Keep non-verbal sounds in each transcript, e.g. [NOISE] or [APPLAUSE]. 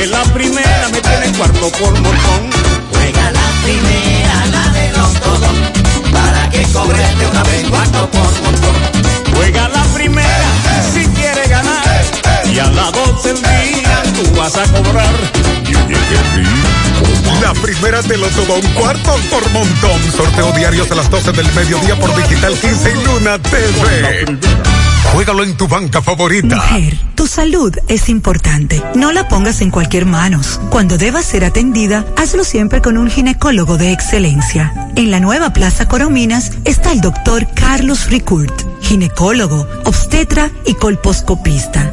que la primera me tiene cuarto por montón. Juega la primera, la de los todos, para que cobres de una vez cuarto por montón. Juega la primera si quieres ganar y a las 12 del día tú vas a cobrar. La primera te lo todo un cuarto por montón. Sorteo diarios a las 12 del mediodía por Digital 15 y Luna TV. Juégalo en tu banca favorita. Mujer, tu salud es importante. No la pongas en cualquier manos. Cuando debas ser atendida, hazlo siempre con un ginecólogo de excelencia. En la nueva Plaza Corominas está el doctor Carlos Ricourt, ginecólogo, obstetra y colposcopista.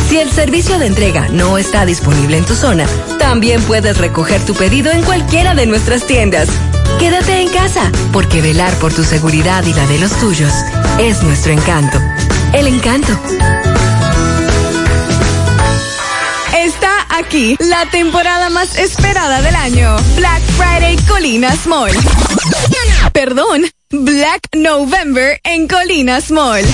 Si el servicio de entrega no está disponible en tu zona, también puedes recoger tu pedido en cualquiera de nuestras tiendas. Quédate en casa, porque velar por tu seguridad y la de los tuyos es nuestro encanto. El encanto. Está aquí la temporada más esperada del año. Black Friday Colinas Mall. Perdón, Black November en Colinas Mall.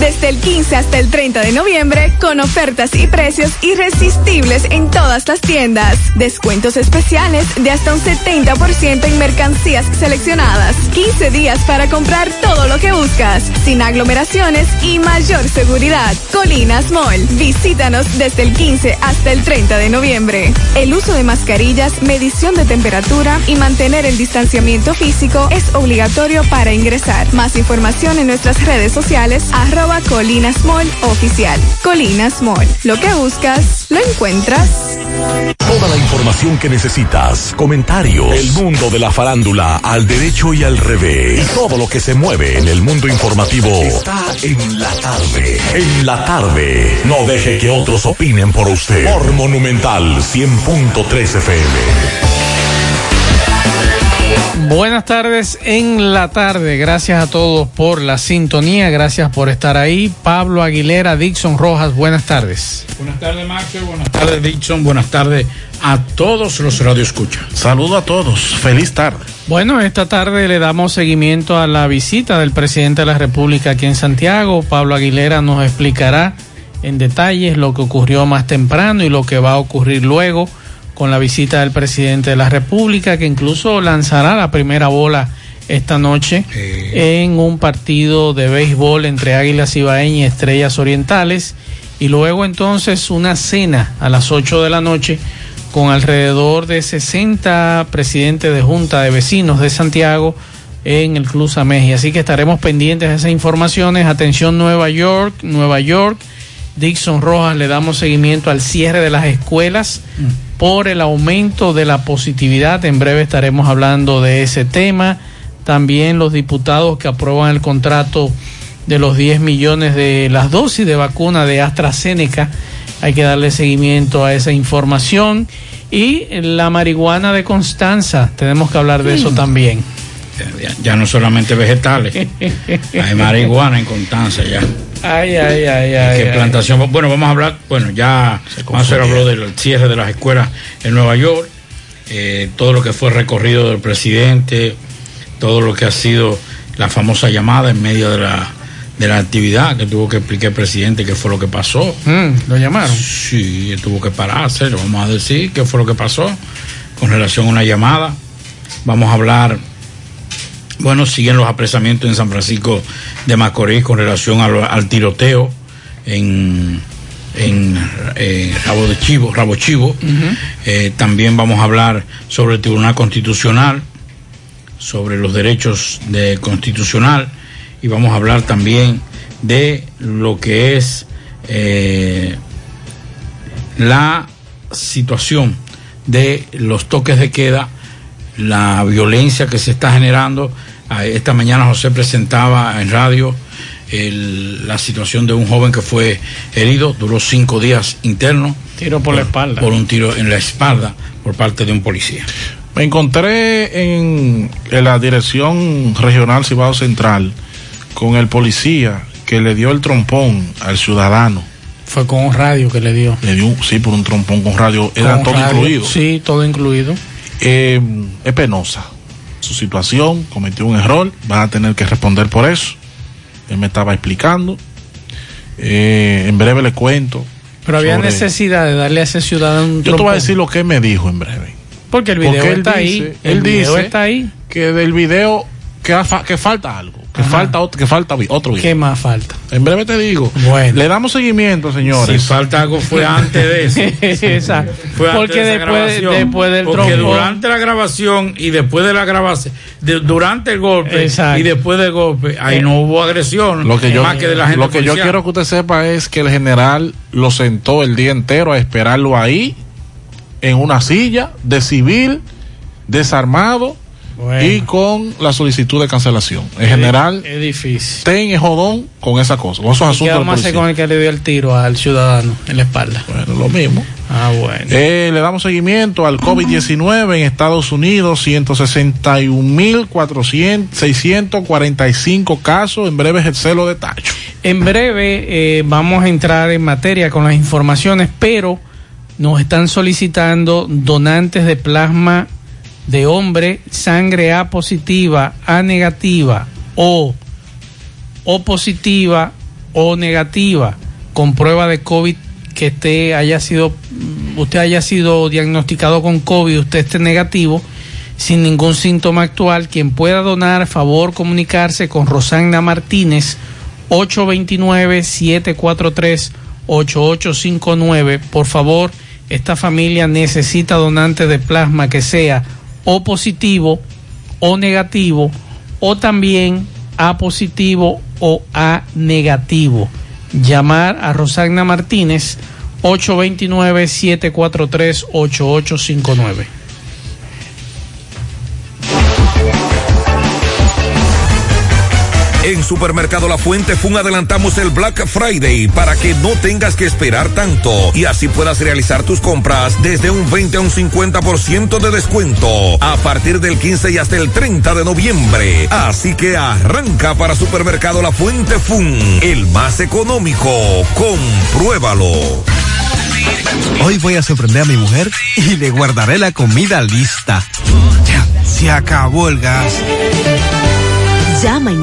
Desde el 15 hasta el 30 de noviembre, con ofertas y precios irresistibles en todas las tiendas. Descuentos especiales de hasta un 70% en mercancías seleccionadas. 15 días para comprar todo lo que buscas, sin aglomeraciones y mayor seguridad. Colinas Mall. Visítanos desde el 15 hasta el 30 de noviembre. El uso de mascarillas, medición de temperatura y mantener el distanciamiento físico es obligatorio para ingresar. Más información en nuestras redes sociales, arroba Colinas Mall Oficial. Colinas Mall. Lo que buscas, lo encuentras. Toda la información que necesitas, comentarios, el mundo de la farándula al derecho y al revés, y todo lo que se mueve en el mundo informativo está en la tarde. En la tarde. No deje que otros opinen por usted. Por Monumental 100.3 FM. Buenas tardes en la tarde. Gracias a todos por la sintonía. Gracias por estar ahí. Pablo Aguilera, Dixon Rojas, buenas tardes. Buenas tardes, Max. Buenas tardes, Dixon. Buenas tardes a todos los radioescuchas. Saludo a todos. Feliz tarde. Bueno, esta tarde le damos seguimiento a la visita del presidente de la República aquí en Santiago. Pablo Aguilera nos explicará en detalles lo que ocurrió más temprano y lo que va a ocurrir luego con la visita del presidente de la República, que incluso lanzará la primera bola esta noche en un partido de béisbol entre Águilas Ibaeñas y Estrellas Orientales. y luego entonces una cena a las 8 de la noche con alrededor de 60 presidentes de junta de vecinos de Santiago en el Club Sameji. Así que estaremos pendientes de esas informaciones. Atención Nueva York, Nueva York. Dixon Rojas le damos seguimiento al cierre de las escuelas por el aumento de la positividad. En breve estaremos hablando de ese tema. También los diputados que aprueban el contrato de los 10 millones de las dosis de vacuna de AstraZeneca. Hay que darle seguimiento a esa información. Y la marihuana de Constanza, tenemos que hablar de eso también. Ya, ya no solamente vegetales, hay marihuana en Constanza ya. Ay, ay, ay, ay. ¿Qué ay. plantación? Bueno, vamos a hablar, bueno, ya Máster habló del cierre de las escuelas en Nueva York, eh, todo lo que fue recorrido del presidente, todo lo que ha sido la famosa llamada en medio de la, de la actividad que tuvo que explicar el presidente qué fue lo que pasó. Mm, ¿Lo llamaron? Sí, tuvo que pararse, lo vamos a decir qué fue lo que pasó con relación a una llamada. Vamos a hablar, bueno, siguen los apresamientos en San Francisco de Macorís con relación al tiroteo en, en eh, Rabo de Chivo, Rabo Chivo. Eh, también vamos a hablar sobre el Tribunal Constitucional, sobre los derechos de constitucional y vamos a hablar también de lo que es eh, la situación de los toques de queda, la violencia que se está generando. Ah, Esta mañana José presentaba en radio el- la situación de un joven que fue herido, duró cinco días interno. Tiro por la espalda. Por un tiro en la espalda por parte de un policía. Me encontré en, en la dirección regional Cibao Central con el policía que le dio el trompón al ciudadano. Fue con un radio que le dio. Le dio, sí, por un trompón con radio. Era Con todo radio. incluido. Sí, todo incluido. Eh, es penosa su situación, cometió un error, va a tener que responder por eso. Él me estaba explicando. Eh, en breve le cuento. Pero había sobre- necesidad de darle a ese ciudadano un Yo te voy a decir lo que me dijo en breve. Porque el video Porque está ahí. El él video dice está ahí. que del video que, que falta algo, que Ajá. falta otro, que falta otro video. ¿Qué más falta? En breve te digo. Bueno. Le damos seguimiento, señores. Si falta algo fue antes de eso. [LAUGHS] Exacto. [LAUGHS] Fue antes Porque de esa después, después del Porque durante la grabación y después de la grabación, de- durante el golpe Exacto. y después del golpe, ahí Eh, no hubo agresión. Lo que yo, más que de la gente lo que yo quiero que usted sepa es que el general lo sentó el día entero a esperarlo ahí, en una silla, de civil, desarmado Bueno. y con la solicitud de cancelación. El Es- general Es difícil. ten jodón con esa cosa, con esos ¿Y ¿Qué asuntos a hacer con el que le dio el tiro al ciudadano en la espalda? Bueno, lo mismo. Ah, bueno. Eh, le damos seguimiento al COVID-19 en Estados Unidos, 161.645 casos. En breve es el celo de Tacho. En breve eh, vamos a entrar en materia con las informaciones, pero nos están solicitando donantes de plasma de hombre, sangre A positiva, A negativa o O positiva o negativa con prueba de COVID que esté haya sido usted haya sido diagnosticado con COVID, usted esté negativo sin ningún síntoma actual, quien pueda donar, favor comunicarse con Rosagna Martínez 829-743-8859. Por favor, esta familia necesita donantes de plasma que sea o positivo o negativo o también A positivo o A negativo. Llamar a Rosagna Martínez 829-743-8859. En Supermercado La Fuente Fun adelantamos el Black Friday para que no tengas que esperar tanto y así puedas realizar tus compras desde un 20 a un 50% de descuento a partir del 15 y hasta el 30 de noviembre. Así que arranca para Supermercado La Fuente Fun, el más económico. Compruébalo. Hoy voy a sorprender a mi mujer y le guardaré la comida lista. Ya, se acabó el gas. Llama en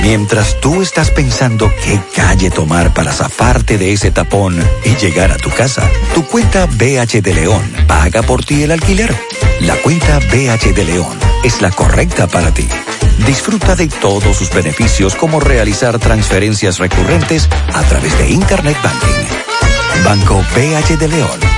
Mientras tú estás pensando qué calle tomar para zafarte de ese tapón y llegar a tu casa, tu cuenta BH de León paga por ti el alquiler. La cuenta BH de León es la correcta para ti. Disfruta de todos sus beneficios como realizar transferencias recurrentes a través de Internet Banking. Banco BH de León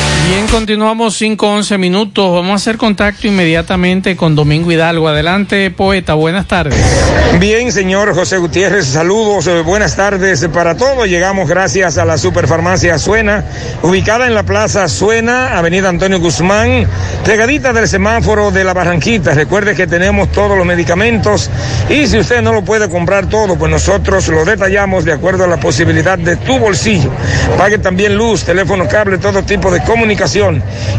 Bien, continuamos 5-11 minutos. Vamos a hacer contacto inmediatamente con Domingo Hidalgo. Adelante, poeta. Buenas tardes. Bien, señor José Gutiérrez. Saludos. eh, buenas tardes para todos. Llegamos gracias a la Superfarmacia Suena, ubicada en la Plaza Suena, Avenida Antonio Guzmán, pegadita del semáforo de la Barranquita. Recuerde que tenemos todos los medicamentos y si usted no lo puede comprar todo, pues nosotros lo detallamos de acuerdo a la posibilidad de tu bolsillo. Pague también luz, teléfono, cable, todo tipo de comunicación.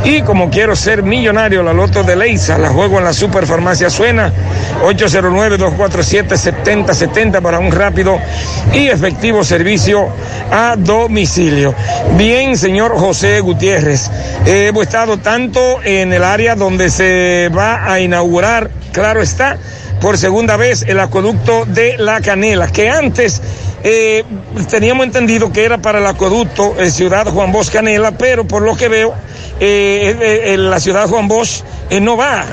Y como quiero ser millonario, la loto de Leisa, la juego en la Superfarmacia Suena, 809-247-7070 para un rápido y efectivo servicio a domicilio. Bien, señor José Gutiérrez, hemos estado tanto en el área donde se va a inaugurar, claro está, por segunda vez el acueducto de La Canela, que antes eh, teníamos entendido que era para el acueducto eh, Ciudad Juan Bosch Canela, pero por lo que veo, eh, eh, eh, la Ciudad Juan Bosch no va,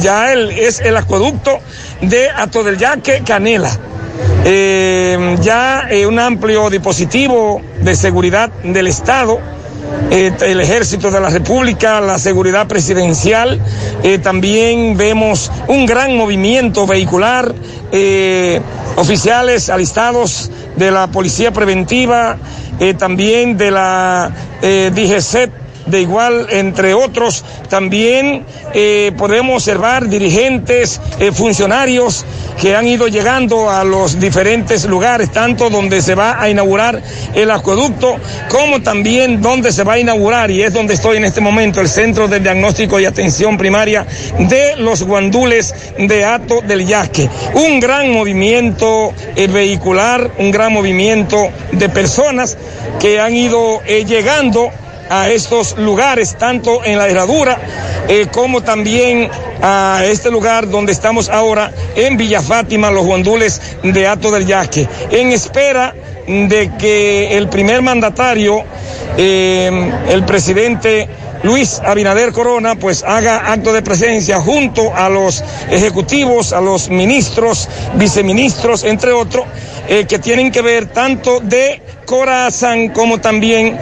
ya el- es el acueducto de Ato Canela. Ya un amplio dispositivo de seguridad del Estado eh, el ejército de la República, la seguridad presidencial, eh, también vemos un gran movimiento vehicular, eh, oficiales alistados de la Policía Preventiva, también de la DGCET de igual, entre otros, también eh, podemos observar dirigentes, eh, funcionarios que han ido llegando a los diferentes lugares, tanto donde se va a inaugurar el acueducto, como también donde se va a inaugurar, y es donde estoy en este momento, el Centro de Diagnóstico y Atención Primaria de los guandules de Ato del Yasque. Un gran movimiento eh, vehicular, un gran movimiento de personas que han ido llegando a estos lugares, tanto en la herradura eh, como también a este lugar donde estamos ahora, en Villa Fátima, los guandules de Ato del Yasque, en espera de que el primer mandatario, eh, el presidente Luis Abinader Corona, pues haga acto de presencia junto a los ejecutivos, a los ministros, viceministros, entre otros, eh, que tienen que ver tanto de Corazán como también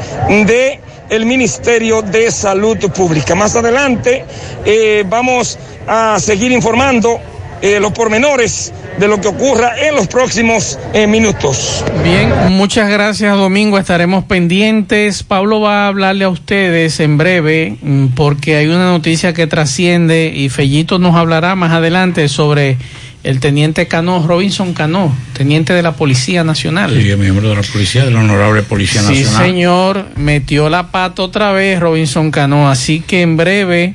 de el Ministerio de Salud Pública. Más adelante eh, vamos a seguir informando eh, los pormenores de lo que ocurra en los próximos eh, minutos. Bien, muchas gracias Domingo, estaremos pendientes. Pablo va a hablarle a ustedes en breve mm, porque hay una noticia que trasciende y Fellito nos hablará más adelante sobre el teniente Cano, Robinson Cano, teniente de la Policía Nacional. Sí, miembro de la policía, de la honorable Policía Sí, Nacional. señor, metió la pata otra vez Robinson Cano, así que en breve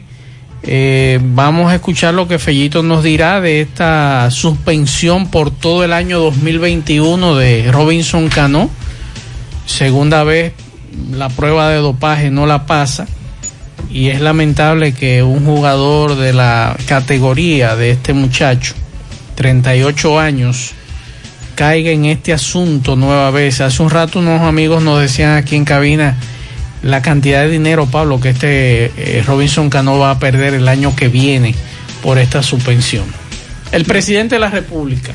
eh, vamos a escuchar lo que Fellito nos dirá de esta suspensión por todo el año 2021 de Robinson Cano. Segunda vez la prueba de dopaje no la pasa y es lamentable que un jugador de la categoría de este muchacho, 38 años, caiga en este asunto nueva vez. Hace un rato unos amigos nos decían aquí en cabina la cantidad de dinero, Pablo, que este eh, Robinson Cano va a perder el año que viene por esta suspensión. El presidente de la República.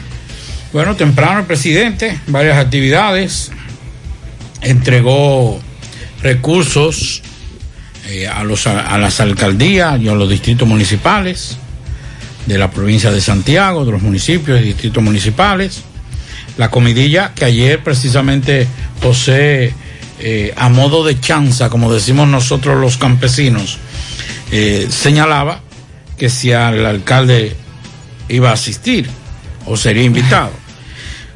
Bueno, temprano el presidente, varias actividades, entregó recursos eh, a, los, a las alcaldías y a los distritos municipales de la provincia de Santiago, de los municipios y distritos municipales. La comidilla que ayer precisamente José, eh, a modo de chanza, como decimos nosotros los campesinos, eh, señalaba que si al alcalde iba a asistir o sería invitado.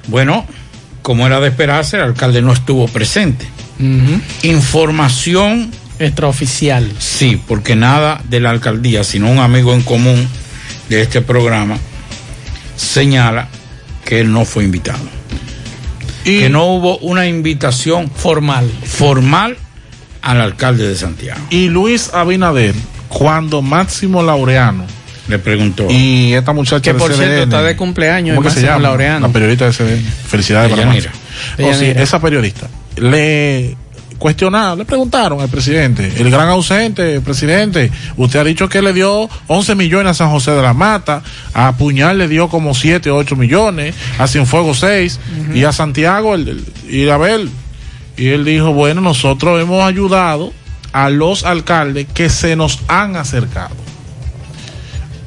Bueno, como era de esperarse, el alcalde no estuvo presente. Información extraoficial. Sí, porque nada de la alcaldía, sino un amigo en común de este programa señala que él no fue invitado. que no hubo una invitación formal formal al alcalde de Santiago. Y Luis Abinader, cuando Máximo Laureano le preguntó. Y esta muchacha Que de por cierto CDN, está de cumpleaños, ¿Cómo que se Máximo llama? Laureano. La periodista de CDN. Felicidades para. Máximo. Oh, sí, Deyanira. esa periodista. Le cuestionaron, le preguntaron al presidente, el gran ausente, presidente, usted ha dicho que le dio 11 millones a San José de la Mata, a Puñal le dio como 7 o 8 millones, a Cienfuegos 6, y a Santiago, el, el- y a ver, y él dijo, bueno, nosotros hemos ayudado a los alcaldes que se nos han acercado.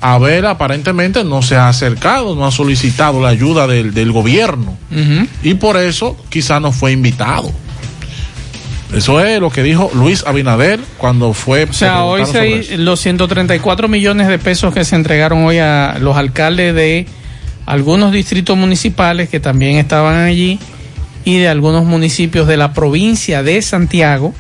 Abel aparentemente no se ha acercado, no ha solicitado la ayuda del, del gobierno. Y por eso quizá no fue invitado. Eso es lo que dijo Luis Abinader cuando fue. O sea, hoy se, los 134 millones de pesos que se entregaron hoy a los alcaldes de algunos distritos municipales que también estaban allí y de algunos municipios de la provincia de Santiago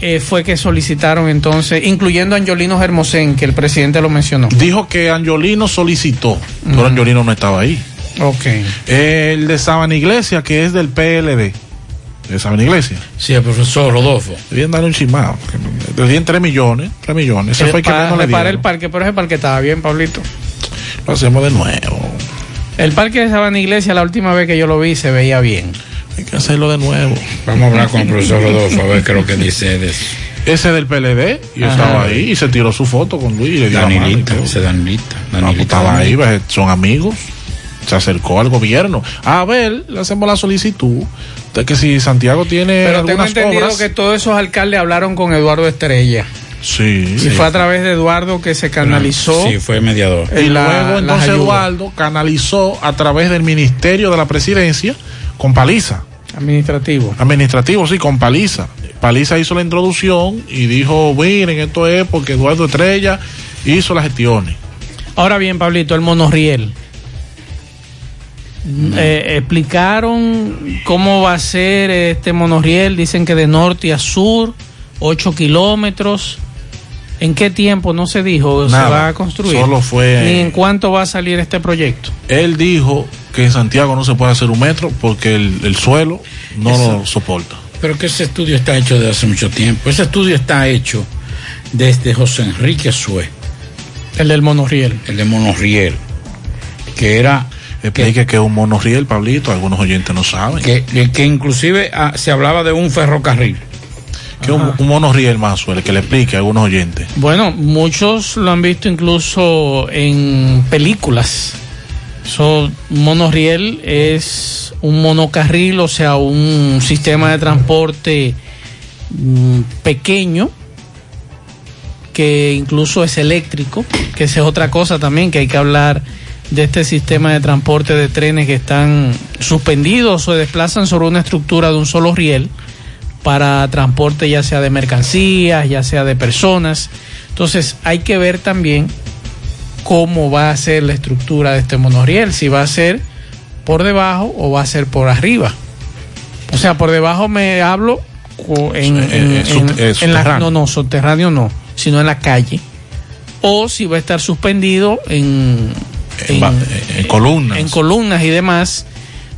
eh, fue que solicitaron entonces, incluyendo a Angelino Hermosén, que el presidente lo mencionó. Dijo que Angiolino solicitó, pero Angiolino no estaba ahí. Ok. El de Sabana Iglesia, que es del PLD. De Sabana Iglesia. Sí, el profesor Rodolfo. Debían darle un chismado. Le dieron 3 millones. 3 millones. Ese Eh, fue el que menos le reparar el dieron. parque, pero ese parque estaba bien, Pablito. Lo hacemos de nuevo. El parque de Sabana Iglesia, la última vez que yo lo vi, se veía bien. Hay que hacerlo de nuevo. Vamos a hablar con el profesor Rodolfo a ver qué es lo que dice de eso. Ese del PLD, y Ajá. estaba ahí y se tiró su foto con Luis y le dio la mano y Danilita, ese Danilita. No, pues, Danilita estaba ahí, Danilita. pues, son amigos. Se acercó al gobierno. A ver, le hacemos la solicitud de que si Santiago tiene Pero tengo algunas entendido obras. que todos esos alcaldes hablaron con Eduardo Estrella. Sí. Y fue a través de Eduardo que se canalizó. Sí, fue mediador. Y la- luego entonces. Eduardo canalizó a través del Ministerio de la Presidencia con paliza. Administrativo. Administrativo, sí, con paliza. Paliza hizo la introducción y dijo, miren, esto es porque Eduardo Estrella hizo las gestiones. Ahora bien, Pablito, el monorriel. Eh, explicaron cómo va a ser este monorriel. Dicen que de norte a sur, 8 kilómetros. ¿En qué tiempo? No se dijo, Nada, se va a construir. solo fue- Ni en cuánto va a salir este proyecto. Él dijo que en Santiago no se puede hacer un metro porque el, el suelo no lo soporta. Pero que ese estudio está hecho desde hace mucho tiempo. Ese estudio está hecho desde José Enrique Sue. El del monorriel. El de Monorriel. Que era. Explique que es un monorriel, Pablito, algunos oyentes no saben. Que, que inclusive ah, se hablaba de un ferrocarril. Que es un, un monorriel más suele, que le explique a algunos oyentes. Bueno, muchos lo han visto incluso en películas. So, un monorriel es un monocarril, o sea, un sistema de transporte mm, pequeño que incluso es eléctrico, que esa es otra cosa también que hay que hablar de este sistema de transporte de trenes que están suspendidos o se desplazan sobre una estructura de un solo riel para transporte ya sea de mercancías, ya sea de personas. Entonces hay que ver también cómo va a ser la estructura de este monorriel, si va a ser por debajo o va a ser por arriba. O sea, por debajo me hablo en, Eh, en- eh, en- eh, en la- no, no, subterráneo no, sino en la calle. O si va a estar suspendido en, En columnas. en columnas y demás.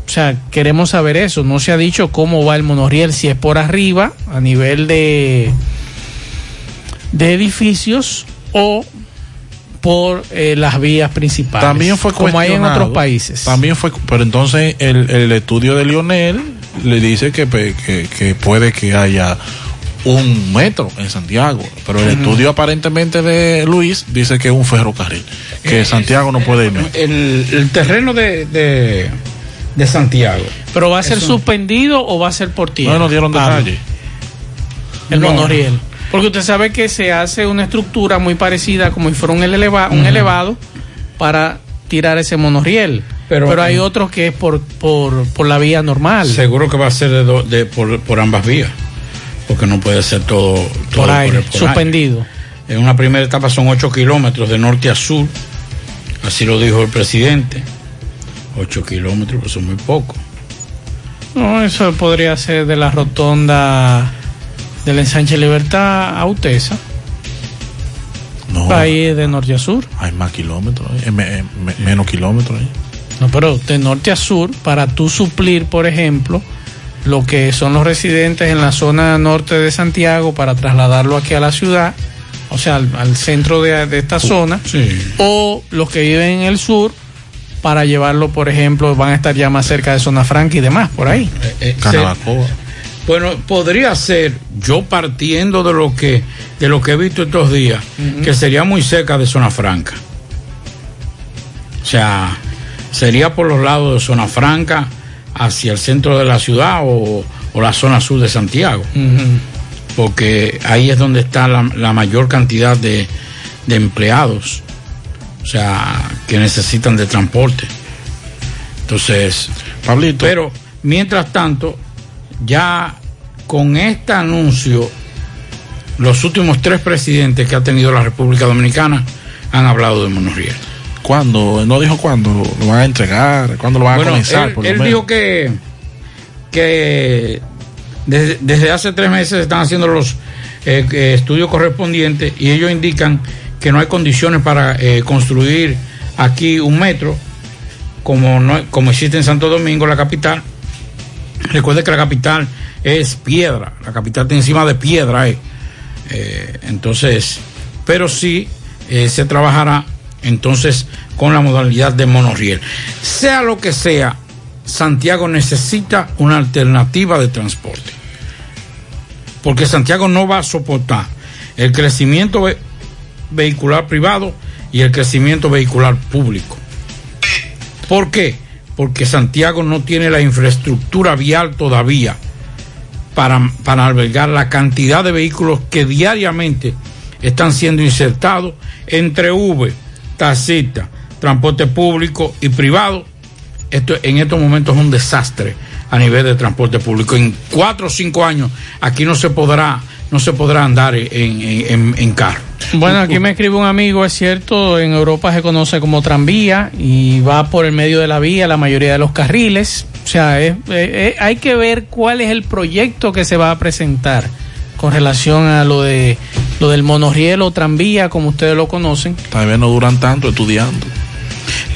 O sea, queremos saber eso. No se ha dicho cómo va el monorriel, si es por arriba, a nivel de, de edificios, o por eh, las vías principales. También fue como hay en otros países. También fue, pero entonces el, el estudio de Lionel le dice que, que puede que haya un metro en Santiago, pero el estudio aparentemente de Luis dice que es un ferrocarril, que Eh, Santiago no puede ir. El, el terreno de, de, de Santiago. Pero va a ser Eso- suspendido o va a ser por tierra. No nos dieron Pablo? detalles. El No. monorriel. Porque usted sabe que se hace una estructura muy parecida como si fuera un, eleva- un Ujú. elevado para tirar ese monorriel. Pero- Pero, hay otros que es por, por, por la vía normal. Seguro que va a ser de do- de- por, por ambas vías. Porque no puede ser todo, todo por aire, por- por suspendido. En una primera etapa son 8 kilómetros de norte a sur. Así lo dijo el presidente. 8 kilómetros, pues son muy poco. No, eso podría ser de la rotonda del ensanche Libertad a Utesa. No, Ahí de norte a sur. hay más kilómetros, eh, me- me- menos kilómetros. eh. No, pero de norte a sur, para tú suplir, por ejemplo, lo que son los residentes en la zona norte de Santiago para trasladarlo aquí a la ciudad, o sea, al, al centro de, de esta zona, o los que viven en el sur para llevarlo, por ejemplo, van a estar ya más cerca de zona franca y demás, por ahí. Eh, se- bueno, podría ser, yo partiendo de lo que, de lo que he visto estos días, que sería muy cerca de zona franca. O sea, sería por los lados de zona franca hacia el centro de la ciudad o, o la zona sur de Santiago. Porque ahí es donde está la, la mayor cantidad de, de empleados. O sea, que necesitan de transporte. Entonces, Pablito. Pero, mientras tanto, ya con este anuncio, los últimos tres presidentes que ha tenido la República Dominicana han hablado de monorriel. ¿Cuándo? No dijo cuándo lo van a entregar, cuándo lo van a comenzar. él, por lo él menos. dijo que, que desde, desde hace tres meses están haciendo los eh, estudios correspondientes y ellos indican que no hay condiciones para eh, construir aquí un metro como, no, como existe en Santo Domingo, la capital. Recuerde que la capital es piedra, la capital está encima de piedra. eh. Entonces, pero sí se trabajará entonces con la modalidad de monorriel. Sea lo que sea, Santiago necesita una alternativa de transporte. Porque Santiago no va a soportar el crecimiento ve- vehicular privado y el crecimiento vehicular público. ¿Por qué? Porque Santiago no tiene la infraestructura vial todavía para, para albergar la cantidad de vehículos que diariamente están siendo insertados entre V, taxista, transporte público y privado. Esto en estos momentos es un desastre a nivel de transporte público. En cuatro o cinco años aquí no se podrá no se podrá andar en, en, en carro. Bueno, aquí me escribe un amigo, es cierto, en Europa se conoce como tranvía y va por el medio de la vía la mayoría de los carriles. O sea, es, es, hay que ver cuál es el proyecto que se va a presentar con relación a lo de lo del monorriel o tranvía, como ustedes lo conocen. Tal vez no duran tanto estudiando.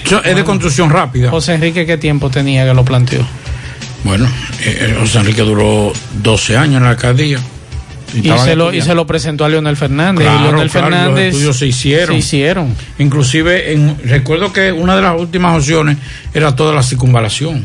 Yo, es de construcción rápida. José Enrique, ¿qué tiempo tenía que lo planteó? Bueno, eh, José Enrique duró 12 años en la alcaldía. Y, se lo, y, se lo, presentó a Leonel Fernández. Claro, y Leonel claro, Fernández. Los estudios se hicieron. Se hicieron. Inclusive, en, recuerdo que una de las últimas opciones era toda la circunvalación.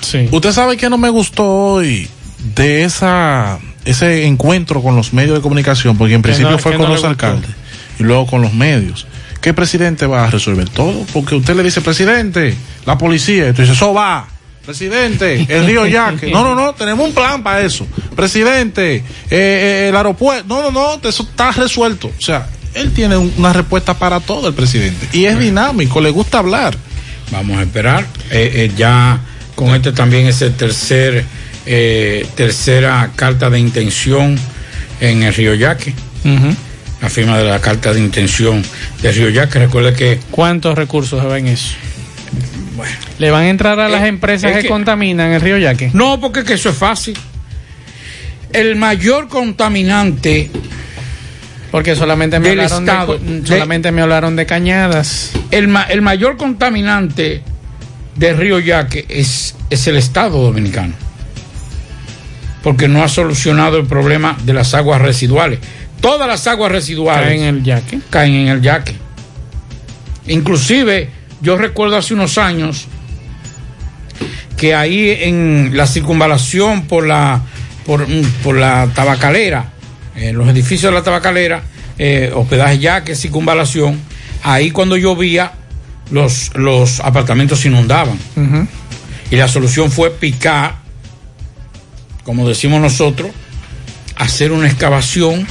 Sí. Usted sabe que no me gustó hoy de esa ese encuentro con los medios de comunicación, porque en principio no, fue con no los alcaldes y luego con los medios. ¿Qué presidente va a resolver todo? Porque usted le dice, presidente, la policía, y tú dices, eso va. Presidente, el río Yaque. No, no, no, tenemos un plan para eso. Presidente, eh, eh, el aeropuerto. No, no, no, eso está resuelto. O sea, él tiene un- una respuesta para todo el presidente. Y es dinámico, le gusta hablar. Vamos a esperar. Eh, ya con este también es el tercer, eh, tercera carta de intención en el Río Yaque. La firma de la carta de intención de Río Yaque. Recuerde que. ¿Cuántos recursos se ven en eso? ¿Le van a entrar a las empresas es que, que- contaminan el río Yaque? No, porque es que eso es fácil. El mayor contaminante Porque solamente me del hablaron Estado. de, de- solamente me hablaron de cañadas. el, ma- el mayor contaminante del río Yaque es, es el Estado dominicano. Porque no ha solucionado el problema de las aguas residuales. Todas las aguas residuales Caen en el Yaque. caen en el Yaque. Inclusive, yo recuerdo hace unos años que ahí en la circunvalación por la por, mm, por la tabacalera, en los edificios de la tabacalera, eh, hospedaje Yaque, circunvalación, ahí cuando llovía los, los apartamentos se inundaban. Y la solución fue picar, como decimos nosotros, hacer una excavación,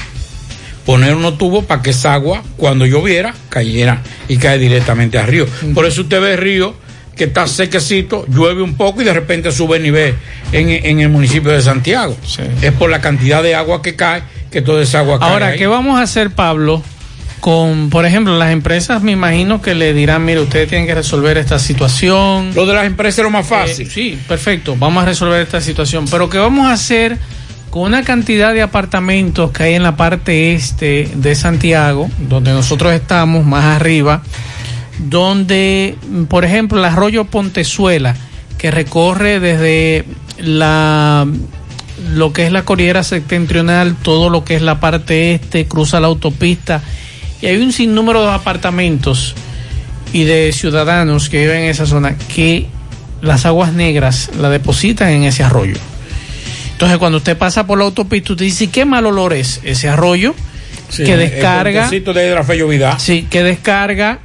poner unos tubos para que esa agua, cuando lloviera, cayera y cae directamente al río. Por eso usted ve el río que está sequecito, llueve un poco y de repente sube el nivel en, en el municipio de Santiago. Es por la cantidad de agua que cae, que toda esa agua cae. Ahora, ahí. ¿qué vamos a hacer, Pablo? Con, por ejemplo, las empresas me imagino que le dirán, mire, ustedes tienen que resolver esta situación. Lo de las empresas es lo más fácil. Eh, sí, perfecto, vamos a resolver esta situación. Pero ¿qué vamos a hacer con una cantidad de apartamentos que hay en la parte este de Santiago, donde nosotros estamos, más arriba, donde, por ejemplo, el arroyo Pontezuela, que recorre desde la lo que es la cordillera septentrional, todo lo que es la parte este, cruza la autopista, y hay un sinnúmero de apartamentos y de ciudadanos que viven en esa zona que las aguas negras la depositan en ese arroyo. Entonces, cuando usted pasa por la autopista, usted dice, ¿qué mal olor es ese arroyo? Sí, que el descarga. puentecito de. Sí, que descarga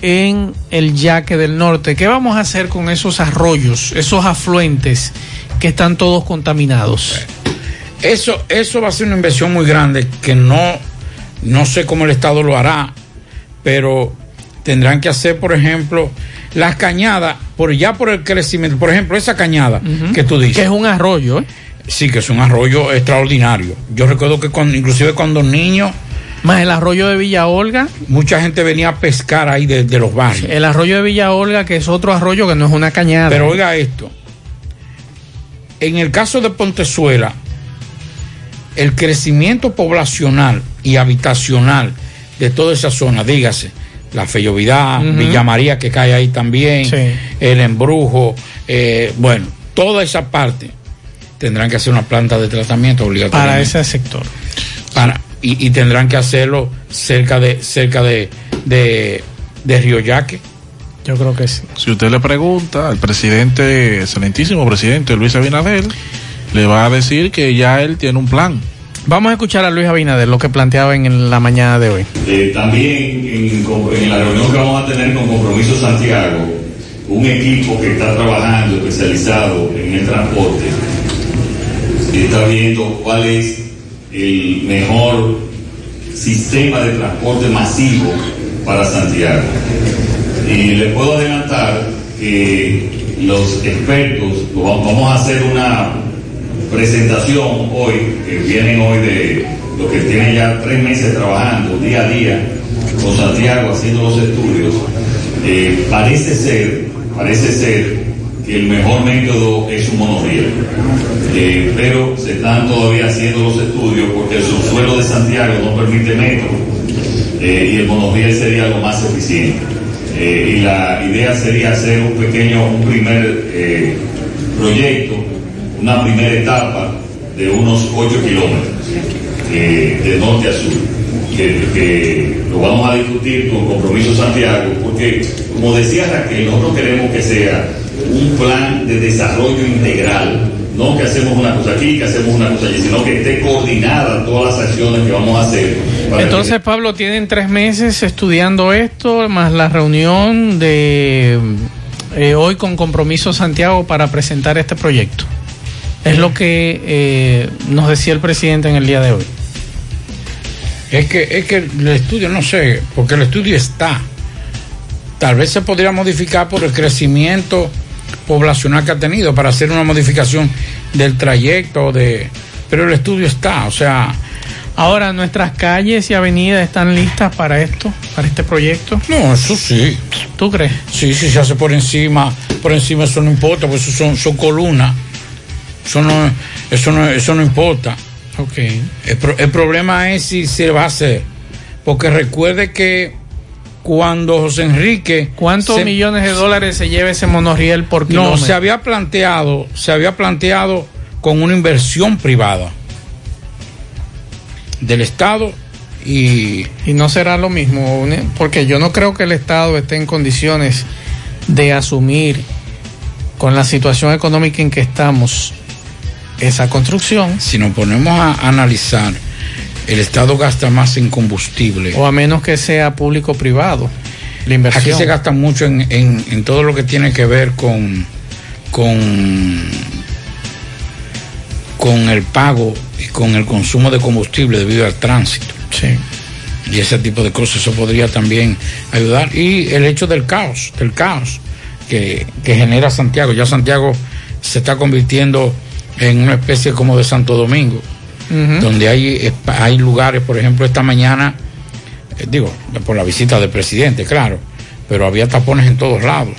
en el Yaque del Norte. ¿Qué vamos a hacer con esos arroyos, esos afluentes que están todos contaminados? Eso, eso va a ser una inversión muy grande que no, no sé cómo el Estado lo hará, pero tendrán que hacer, por ejemplo, las cañadas, por ya por el crecimiento, por ejemplo, esa cañada que tú dices. Que es un arroyo, ¿eh? Sí, que es un arroyo extraordinario. Yo recuerdo que cuando, inclusive cuando niño, Más el arroyo de Villa Olga. mucha gente venía a pescar ahí de, de los barrios. El arroyo de Villa Olga, que es otro arroyo que no es una cañada. Pero oiga esto, en el caso de Pontezuela, el crecimiento poblacional y habitacional de toda esa zona, dígase, la Fellovidad. Villa María que cae ahí también, Sí. el embrujo, eh, bueno, toda esa parte tendrán que hacer una planta de tratamiento obligatoria. para ese sector. Para, y, y tendrán que hacerlo cerca de, cerca de, de, de Río Yaque. Yo creo que sí. Si usted le pregunta al presidente, excelentísimo presidente Luis Abinader, le va a decir que ya él tiene un plan. Vamos a escuchar a Luis Abinader lo que planteaba en la mañana de hoy. Eh, también en, la reunión que vamos a tener con Compromiso Santiago, un equipo que está trabajando especializado en el transporte está viendo cuál es el mejor sistema de transporte masivo para Santiago. Y le puedo adelantar que los expertos, vamos a hacer una presentación hoy, que vienen hoy de los que tienen ya tres meses trabajando día a día con Santiago haciendo los estudios. Eh, parece ser, parece ser que el mejor método es un monorriel. Eh, pero se están todavía haciendo los estudios porque el subsuelo de Santiago no permite metro eh, y el monorriel sería lo más eficiente. Y la idea sería hacer un pequeño, un primer proyecto, una primera etapa de unos 8 kilómetros eh, de norte a sur, que, lo vamos a discutir con Compromiso Santiago, porque como decía Raquel, nosotros queremos que sea un plan de desarrollo integral, no que hacemos una cosa aquí, que hacemos una cosa allí, sino que esté coordinada todas las acciones que vamos a hacer. Entonces, Pablo, tienen tres meses estudiando esto, más la reunión de eh, hoy con Compromiso Santiago para presentar este proyecto. Es lo que eh, nos decía el presidente en el día de hoy. Es que, es que el estudio, no sé, porque el estudio está. Tal vez se podría modificar por el crecimiento poblacional que ha tenido para hacer una modificación del trayecto de pero el estudio está, o sea, Ahora, ¿nuestras calles y avenidas están listas para esto, para este proyecto? No, eso sí. ¿Tú crees? Sí, sí, se hace por encima, por encima eso no importa, pues eso son, son columnas. Eso no, eso no, eso no importa. Ok. El, pro- el problema es si se va a hacer. Porque recuerde que cuando José Enrique. ¿Cuántos se- millones de dólares se lleva ese monorriel por No, se había planteado, se había planteado con una inversión privada del Estado y... Y no será lo mismo, porque yo no creo que el Estado esté en condiciones de asumir con la situación económica en que estamos esa construcción. Si nos ponemos a analizar, el Estado gasta más en combustible. O a menos que sea público-privado, la inversión. Aquí se gasta mucho en, en- en todo lo que tiene que ver con, con, con el pago y con el consumo de combustible debido al tránsito. Sí. Y ese tipo de cosas, eso podría también ayudar. Y el hecho del caos, del caos que, que genera Santiago. Ya Santiago se está convirtiendo en una especie como de Santo Domingo donde hay, hay lugares, por ejemplo, esta mañana, eh, digo, por la visita del presidente, claro, pero había tapones en todos lados.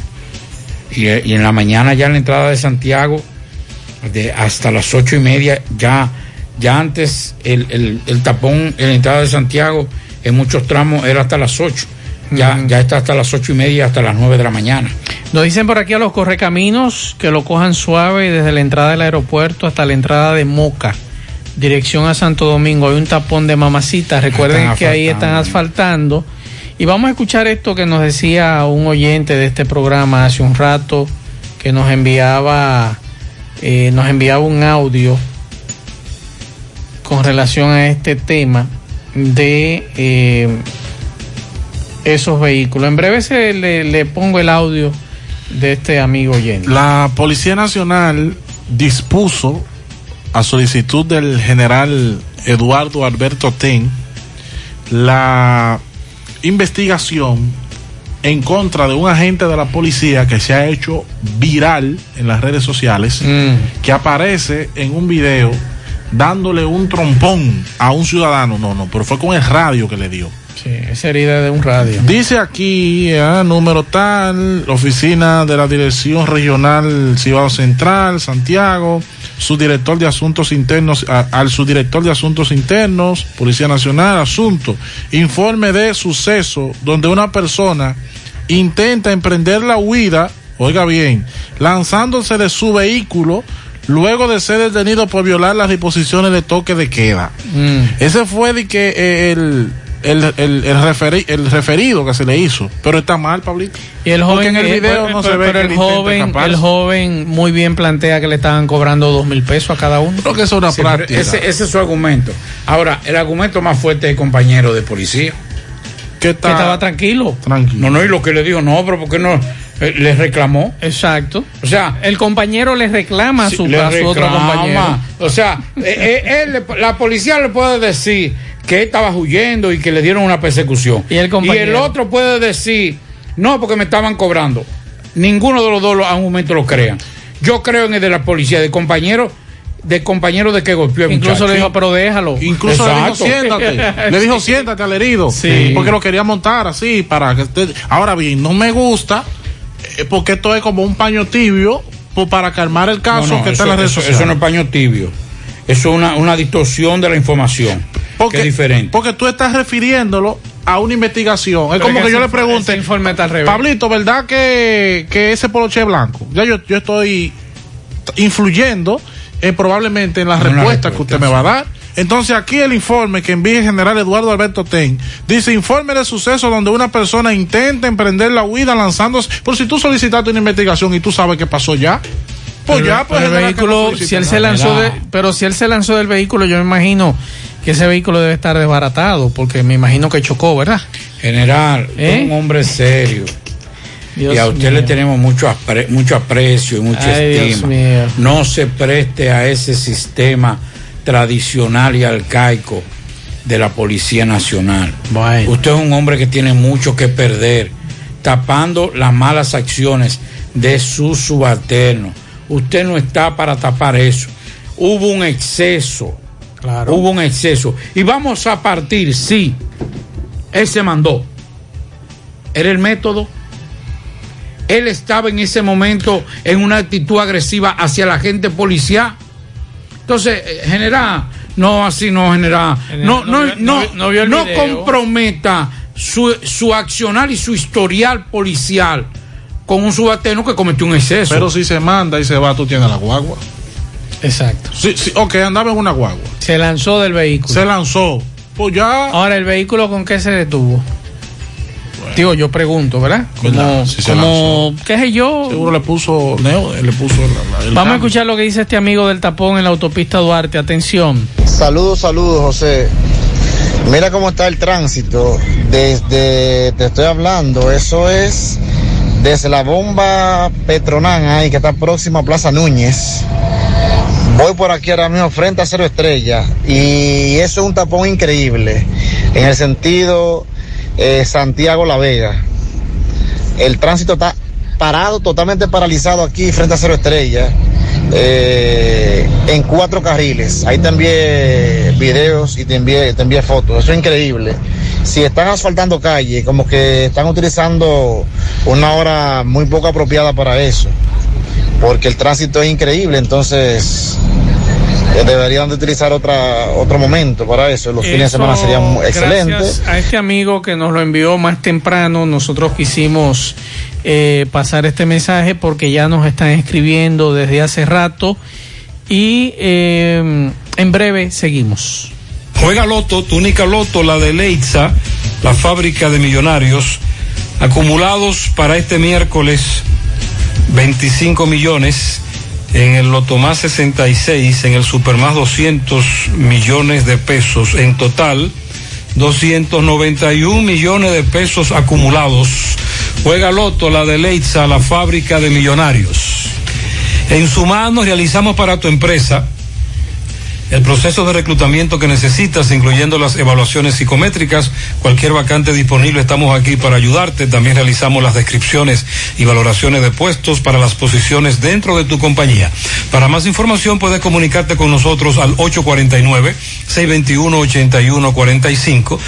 Y, y en la mañana ya en la entrada de Santiago, de hasta las ocho y media, ya, ya antes el, el- el tapón en la entrada de Santiago en muchos tramos era hasta las ocho. Ya, ya está hasta las ocho y media, hasta las nueve de la mañana. Nos dicen por aquí a los correcaminos que lo cojan suave desde la entrada del aeropuerto hasta la entrada de Moca, dirección a Santo Domingo. Hay un tapón de mamacita. Recuerden que ahí están asfaltando. Y vamos a escuchar esto que nos decía un oyente de este programa hace un rato, que nos enviaba, eh, nos enviaba un audio con relación a este tema de eh, esos vehículos. En breve se le, le pongo el audio de este amigo oyente. La Policía Nacional dispuso, a solicitud del general Eduardo Alberto Ten, la investigación en contra de un agente de la policía que se ha hecho viral en las redes sociales, que aparece en un video dándole un trompón a un ciudadano. No, no, pero fue con el radio que le dio. Sí, esa herida de un radio. Dice aquí, ah, número tal, oficina de la Dirección Regional Cibao Central, Santiago, subdirector de Asuntos Internos, a- al subdirector de Asuntos Internos, Policía Nacional, asunto, informe de suceso donde una persona intenta emprender la huida, oiga bien, lanzándose de su vehículo luego de ser detenido por violar las disposiciones de toque de queda. Ese fue de que eh, el, el, el, el, referi- el referido que se le hizo. Pero está mal, Pablito. Y el Porque joven, en el eh, video no se pero- ve pero que el joven, el joven muy bien plantea que le estaban cobrando dos mil pesos a cada uno. Creo que es una Sí, práctica. ese, ese es su argumento. Ahora, el argumento más fuerte es compañero de policía. Que estaba tranquilo. Tranquilo. No, no, y lo que le dijo, no, pero ¿por qué no eh, le reclamó? Exacto. O sea, el compañero le reclama a su, le a su otro reclama. compañero. O sea, eh, eh, él la policía le puede decir que él estaba huyendo y que le dieron una persecución. Y el compañero. el otro puede decir, no, porque me estaban cobrando. ninguno de los dos a un momento lo crean. Yo creo en el de la policía, de compañero, de compañero de que golpeó al Incluso muchacho. le dijo, pero déjalo. Incluso le dijo siéntate. Le dijo [LAUGHS] siéntate al herido. Sí. Porque lo quería montar así para que usted. Ahora bien, no me gusta eh, porque esto es como un paño tibio pues, para calmar el caso No, no, que está eso, en las redes eso- sociales. eso no es paño tibio. Eso es una, una distorsión de la información. Porque, que es diferente. Porque tú estás refiriéndolo a una investigación. Es como que yo le pregunte. ese informe está al revés. Pablito, ¿verdad que, que ese poloche es blanco? Ya yo, yo estoy influyendo eh, probablemente en las respuestas que usted me va a dar. Entonces aquí el informe que envía el general Eduardo Alberto Ten dice informe de suceso donde una persona intenta emprender la huida lanzándose. Por si tú solicitaste una investigación y tú sabes qué pasó ya. Pues Pero- ya, pues el no vehículo, si él se lanzó de, pero si él se lanzó del vehículo, yo me imagino que ese vehículo debe estar desbaratado, porque me imagino que chocó, ¿verdad? General, ¿Eh? es un hombre serio. Dios y a usted mío. le tenemos mucho, apre- mucho aprecio y mucha Ay, estima. No se preste a ese sistema tradicional y arcaico de la Policía Nacional. Bueno. Usted es un hombre que tiene mucho que perder, tapando las malas acciones de sus subalternos. Usted no está para tapar eso. Hubo un exceso. Claro. Hubo un exceso. Y vamos a partir, sí. Él se mandó. Era el método. Él estaba en ese momento en una actitud agresiva hacia la gente policial. Entonces, eh, general, no así no general. General, No, no no, no, no comprometa su, su accionar y su historial policial con un subalterno que cometió un exceso. Pero si se manda y se va, tú tienes la guagua. Exacto. Sí, sí, ok, andaba en una guagua. Se lanzó del vehículo. Se lanzó. Pues ya. Ahora, ¿el vehículo con qué se detuvo? Digo, yo pregunto, ¿verdad? Como, Si se como qué sé yo. Seguro le puso Neo, le puso la- la- el Vamos a escuchar lo que dice este amigo del tapón en la autopista Duarte. Atención. Saludos, saludos, José. Mira cómo está el tránsito. Desde, te estoy hablando, eso es desde la bomba Petronán, ahí que está próxima a Plaza Núñez. Voy por aquí ahora mismo frente a Cero Estrella y eso es un tapón increíble en el sentido eh, Santiago-La Vega. El tránsito está parado, totalmente paralizado aquí frente a Cero Estrella, eh, en cuatro carriles. Ahí te envié videos y te envié, te envié fotos. Eso es increíble. Si están asfaltando calle, como que están utilizando una hora muy poco apropiada para eso, porque el tránsito es increíble, entonces eh, deberían de utilizar otra, otro momento para eso. Los fines de semana serían muy excelentes. A este amigo que nos lo envió más temprano, nosotros quisimos eh, pasar este mensaje porque ya nos están escribiendo desde hace rato y eh, en breve seguimos. Juega Loto, tu única Loto, la de Leitza, la fábrica de millonarios, acumulados para este miércoles 25 millones, en el Loto más 66, en el Super más 200 millones de pesos, en total 291 millones de pesos acumulados. Juega Loto, la de Leitza, la fábrica de millonarios. En su mano realizamos para tu empresa el proceso de reclutamiento que necesitas, incluyendo las evaluaciones psicométricas, cualquier vacante disponible, estamos aquí para ayudarte. También realizamos las descripciones y valoraciones de puestos para las posiciones dentro de tu compañía. Para más información puedes comunicarte con nosotros al 849-621-8145.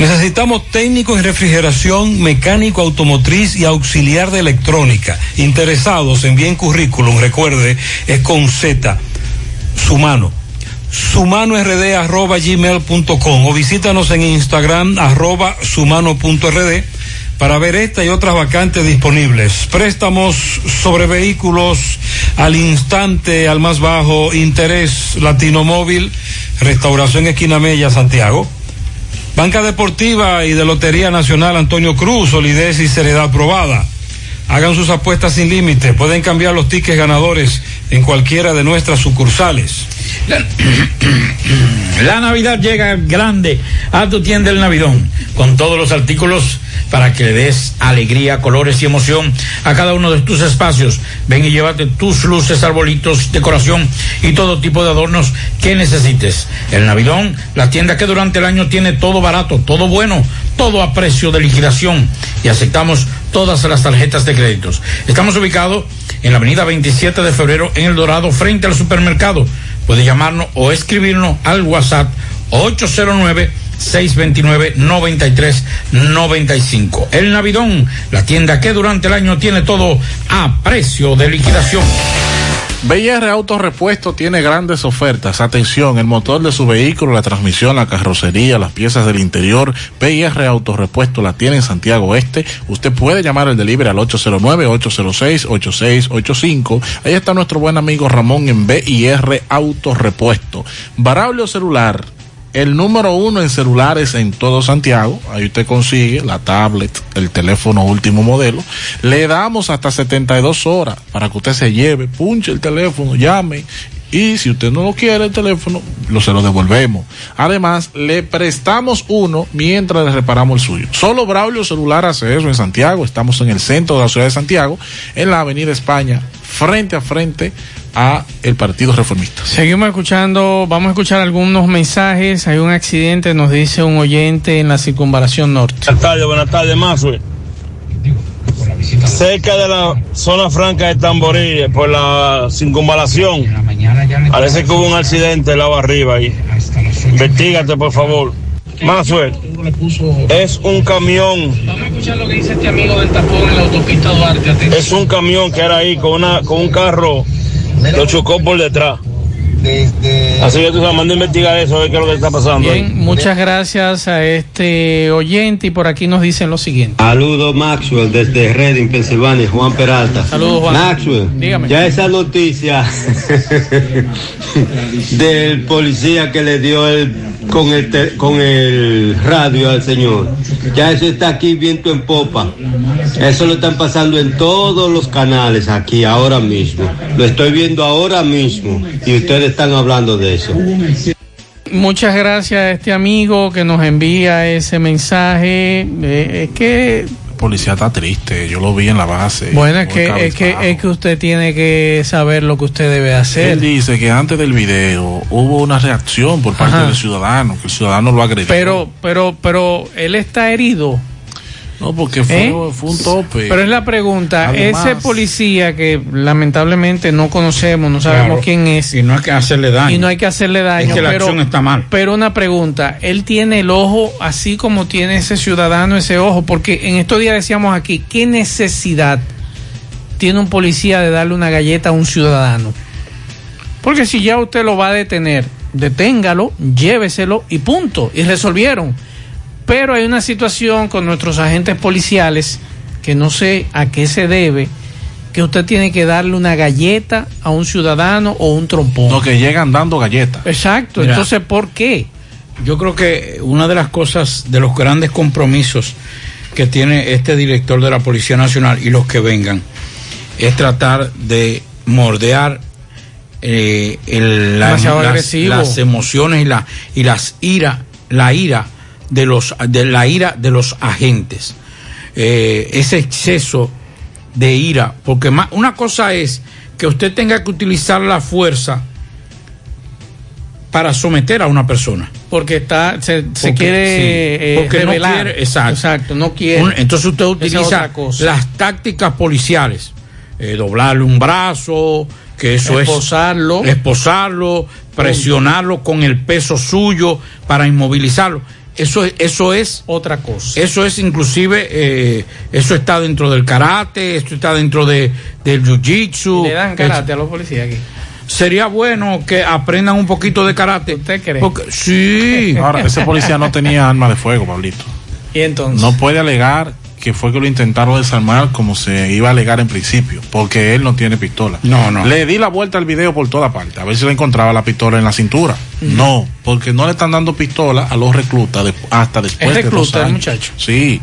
Necesitamos técnicos en refrigeración, mecánico automotriz y auxiliar de electrónica. Interesados, envíen currículum, recuerde, es con Z, su mano sumanord arroba gmail.com o visítanos en Instagram arroba sumano.rd para ver esta y otras vacantes disponibles. Préstamos sobre vehículos al instante, al más bajo interés, Latino Móvil, Restauración Esquina Mella, Santiago. Banca Deportiva y de Lotería Nacional Antonio Cruz, solidez y seriedad probada. Hagan sus apuestas sin límite. Pueden cambiar los tickets ganadores en cualquiera de nuestras sucursales. La, [COUGHS] Navidad llega grande a tu tienda El Navidón, con todos los artículos para que le des alegría, colores y emoción a cada uno de tus espacios. Ven y llévate tus luces, arbolitos, decoración y todo tipo de adornos que necesites. El Navidón, la tienda que durante el año tiene todo barato, todo bueno, todo a precio de liquidación y aceptamos todas las tarjetas de créditos. Estamos ubicados en la avenida 27 de febrero en El Dorado, frente al supermercado. Puede llamarnos o escribirnos al WhatsApp 809 629-9395. El Navidón, la tienda que durante el año tiene todo a precio de liquidación. BR Autorepuesto tiene grandes ofertas. Atención, el motor de su vehículo, la transmisión, la carrocería, las piezas del interior. BR Autorepuesto la tiene en Santiago Este. Usted puede llamar al delivery al 809-806-8685. Ahí está nuestro buen amigo Ramón en BR Autorepuesto. Baraulio Celular el número uno en celulares en todo Santiago. Ahí usted consigue la tablet, el teléfono último modelo. Le damos hasta 72 horas para que usted se lleve, punche el teléfono, llame. Y si usted no lo quiere el teléfono, lo se lo devolvemos. Además, le prestamos uno mientras le reparamos el suyo. Solo Braulio Celular hace eso en Santiago. Estamos en el centro de la ciudad de Santiago, en la Avenida España, frente a frente a el Partido Reformista. Seguimos escuchando, vamos a escuchar algunos mensajes. Hay un accidente, nos dice un oyente en la circunvalación norte. Buenas tardes, buenas tardes, Mazue. Cerca de la zona franca de Tamboril, por la circunvalación, parece que hubo un accidente lado arriba ahí. Investígate, por favor. Mazue, es un camión. Vamos a escuchar lo que dice este amigo del tapón en la autopista Duarte. Es un camión que era ahí con, una, con un carro lo chocó por detrás. Así que tú sabes, manda a investigar eso, a ver qué es lo que está pasando. Bien, muchas gracias a este oyente y por aquí nos dicen lo siguiente. Saludos Maxwell desde Reading, Pensilvania, Juan Peralta. Saludos Juan. Maxwell, Dígame. ya esa noticia [LAUGHS] del policía que le dio el con el con el radio al señor, ya eso está aquí viento en popa. Eso lo están pasando en todos los canales aquí ahora mismo. Lo estoy viendo ahora mismo y ustedes están hablando de eso. Muchas gracias a este amigo que nos envía ese mensaje. Eh, es que, policía está triste, yo lo vi en la base. bueno, es que, es que, es que usted tiene que saber lo que usted debe hacer. Él dice que antes del video hubo una reacción por parte Ajá. del ciudadano, que el ciudadano lo agredió. Pero, pero, pero él está herido. No, porque fue, ¿Eh? fue un tope. Pero es la pregunta, Además- ese policía que lamentablemente no conocemos, no sabemos Claro. quién es. Y no hay que hacerle daño. Y no hay que hacerle daño. Es que la pero, acción está mal. Pero una pregunta, él tiene el ojo así como tiene ese ciudadano ese ojo, porque en estos días decíamos aquí, ¿qué necesidad tiene un policía de darle una galleta a un ciudadano? Porque si ya usted lo va a detener, deténgalo, lléveselo y punto. Y resolvieron. Pero hay una situación con nuestros agentes policiales que no sé a qué se debe, que usted tiene que darle una galleta a un ciudadano o un trompón. No, que llegan dando galletas. Exacto, Mira. entonces ¿por qué? Yo creo que una de las cosas, de los grandes compromisos que tiene este director de la Policía Nacional y los que vengan, es tratar de mordear eh, el- la- Demasiado las, agresivo. las emociones y, la, y las ira, la ira de los de la ira de los agentes. Eh, ese exceso de ira, porque más, una cosa es que usted tenga que utilizar la fuerza para someter a una persona. Porque está se, quiere sí, eh, porque no revelar. quiere- exacto. Exacto, no quiere. Un- entonces usted es utiliza las tácticas policiales, eh, doblarle un brazo, que eso Esposarlo. es esposarlo, presionarlo con el peso suyo para inmovilizarlo. Eso es, eso es otra cosa. Eso es inclusive, eh, eso está dentro del karate, esto está dentro de, del jiu-jitsu. Le dan karate a los policías aquí. Sería bueno que aprendan un poquito de karate. ¿Usted cree? Porque- sí. Ahora, ese policía no tenía arma de fuego, Pablito. Y entonces. No puede alegar que fue que lo intentaron desarmar como se iba a alegar en principio, porque él no tiene pistola. No, no. Le di la vuelta al video por toda parte, a ver si le encontraba la pistola en la cintura. No, porque no le están dando pistola a los reclutas de- hasta después Es de dos recluta el años. muchacho. Sí,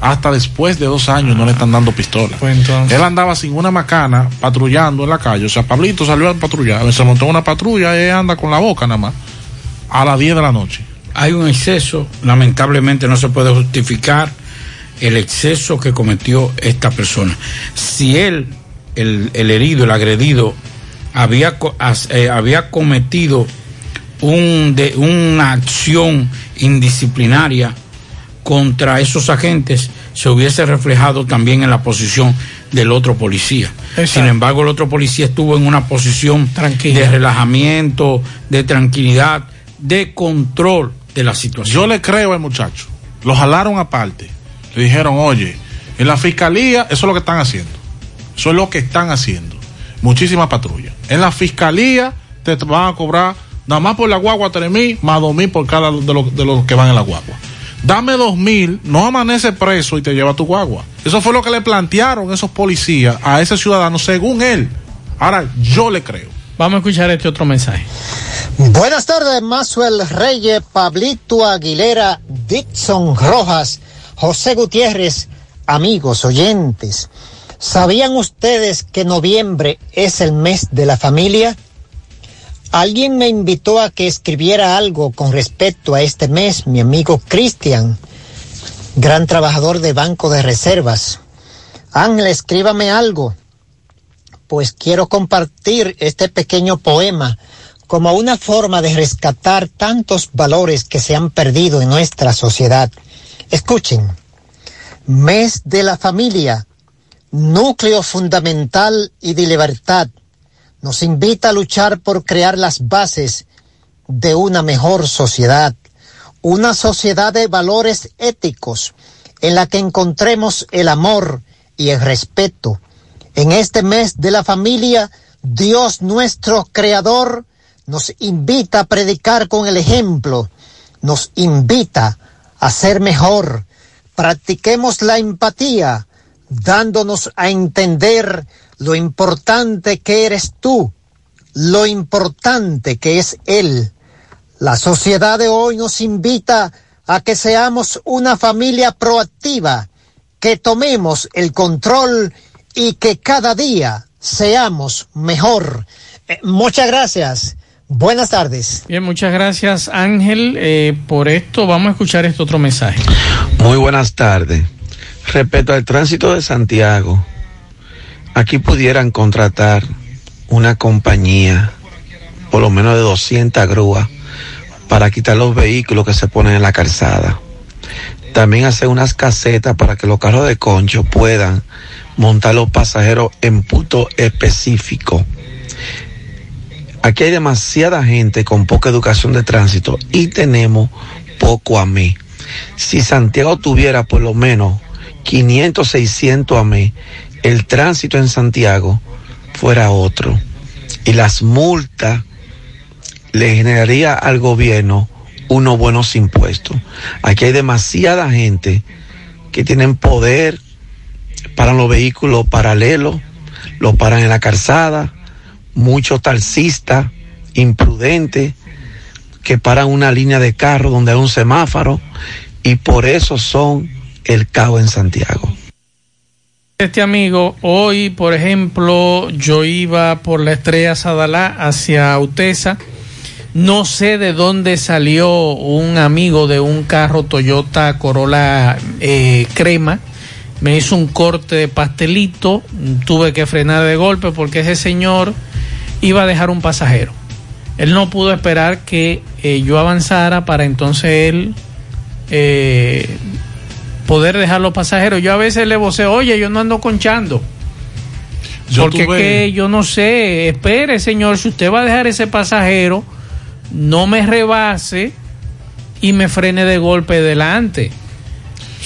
hasta después de dos años no le están dando pistola. Pues entonces. Él andaba sin una macana patrullando en la calle. O sea, Pablito salió a patrullar, se montó una patrulla y él anda con la boca nada más. A las 10 de la noche. hay un exceso, lamentablemente no se puede justificar el exceso que cometió esta persona. Si él, el, el herido, el agredido, había, eh, había cometido un de, una acción indisciplinaria contra esos agentes, se hubiese reflejado también en la posición del otro policía. Sin embargo, el otro policía estuvo en una posición de relajamiento, de tranquilidad, de control de la situación. Yo le creo al muchacho. Lo jalaron aparte. Le dijeron, oye, en la fiscalía, eso es lo que están haciendo. Eso es lo que están haciendo. Muchísimas patrullas. En la fiscalía te van a cobrar nada más por la guagua tres mil, más dos mil por cada de los de los que van en la guagua. Dame dos mil, no amanece preso y te lleva tu guagua. Eso fue lo que le plantearon esos policías a ese ciudadano, según él. Ahora, yo le creo. Vamos a escuchar este otro mensaje. Buenas tardes, Masuel Reyes, Pablito Aguilera, Dixon Rojas, José Gutiérrez, amigos oyentes. ¿Sabían ustedes que noviembre es el mes de la familia? Alguien me invitó a que escribiera algo con respecto a este mes, mi amigo Cristian, gran trabajador de Banco de Reservas. Ángel, escríbame algo, pues quiero compartir este pequeño poema como una forma de rescatar tantos valores que se han perdido en nuestra sociedad. Escuchen, mes de la familia, núcleo fundamental y de libertad, nos invita a luchar por crear las bases de una mejor sociedad, una sociedad de valores éticos en la que encontremos el amor y el respeto. En este mes de la familia, Dios nuestro Creador nos invita a predicar con el ejemplo, nos invita a ser mejor. Practiquemos la empatía, dándonos a entender lo importante que eres tú, lo importante que es Él. La sociedad de hoy nos invita a que seamos una familia proactiva, que tomemos el control y que cada día seamos mejor. Eh, muchas gracias. Buenas tardes. Bien, muchas gracias Ángel eh, por esto. Vamos a escuchar este otro mensaje. Muy buenas tardes. Respecto al tránsito de Santiago, aquí pudieran contratar una compañía, por lo menos de 200 grúas, para quitar los vehículos que se ponen en la calzada. También hacer unas casetas para que los carros de concho puedan montar los pasajeros en punto específico. Aquí hay demasiada gente con poca educación de tránsito y tenemos poco a mí. Si Santiago tuviera por lo menos 500, 600 a mí, el tránsito en Santiago fuera otro. Y las multas le generaría al gobierno unos buenos impuestos. Aquí hay demasiada gente que tienen poder para los vehículos paralelos, lo paran en la calzada, muchos taxistas imprudentes que paran una línea de carro donde hay un semáforo y por eso son el caos en Santiago. Este amigo, hoy por ejemplo yo iba por la estrella Sadalá hacia Utesa, no sé de dónde salió un amigo de un carro Toyota Corolla eh, crema, me hizo un corte de pastelito, tuve que frenar de golpe porque ese señor iba a dejar un pasajero. Él no pudo esperar que eh, yo avanzara para entonces él eh, poder dejar los pasajeros. Yo a veces le voceo, oye, yo no ando conchando. porque que yo no sé, espere señor, si usted va a dejar ese pasajero, no me rebase y me frene de golpe delante.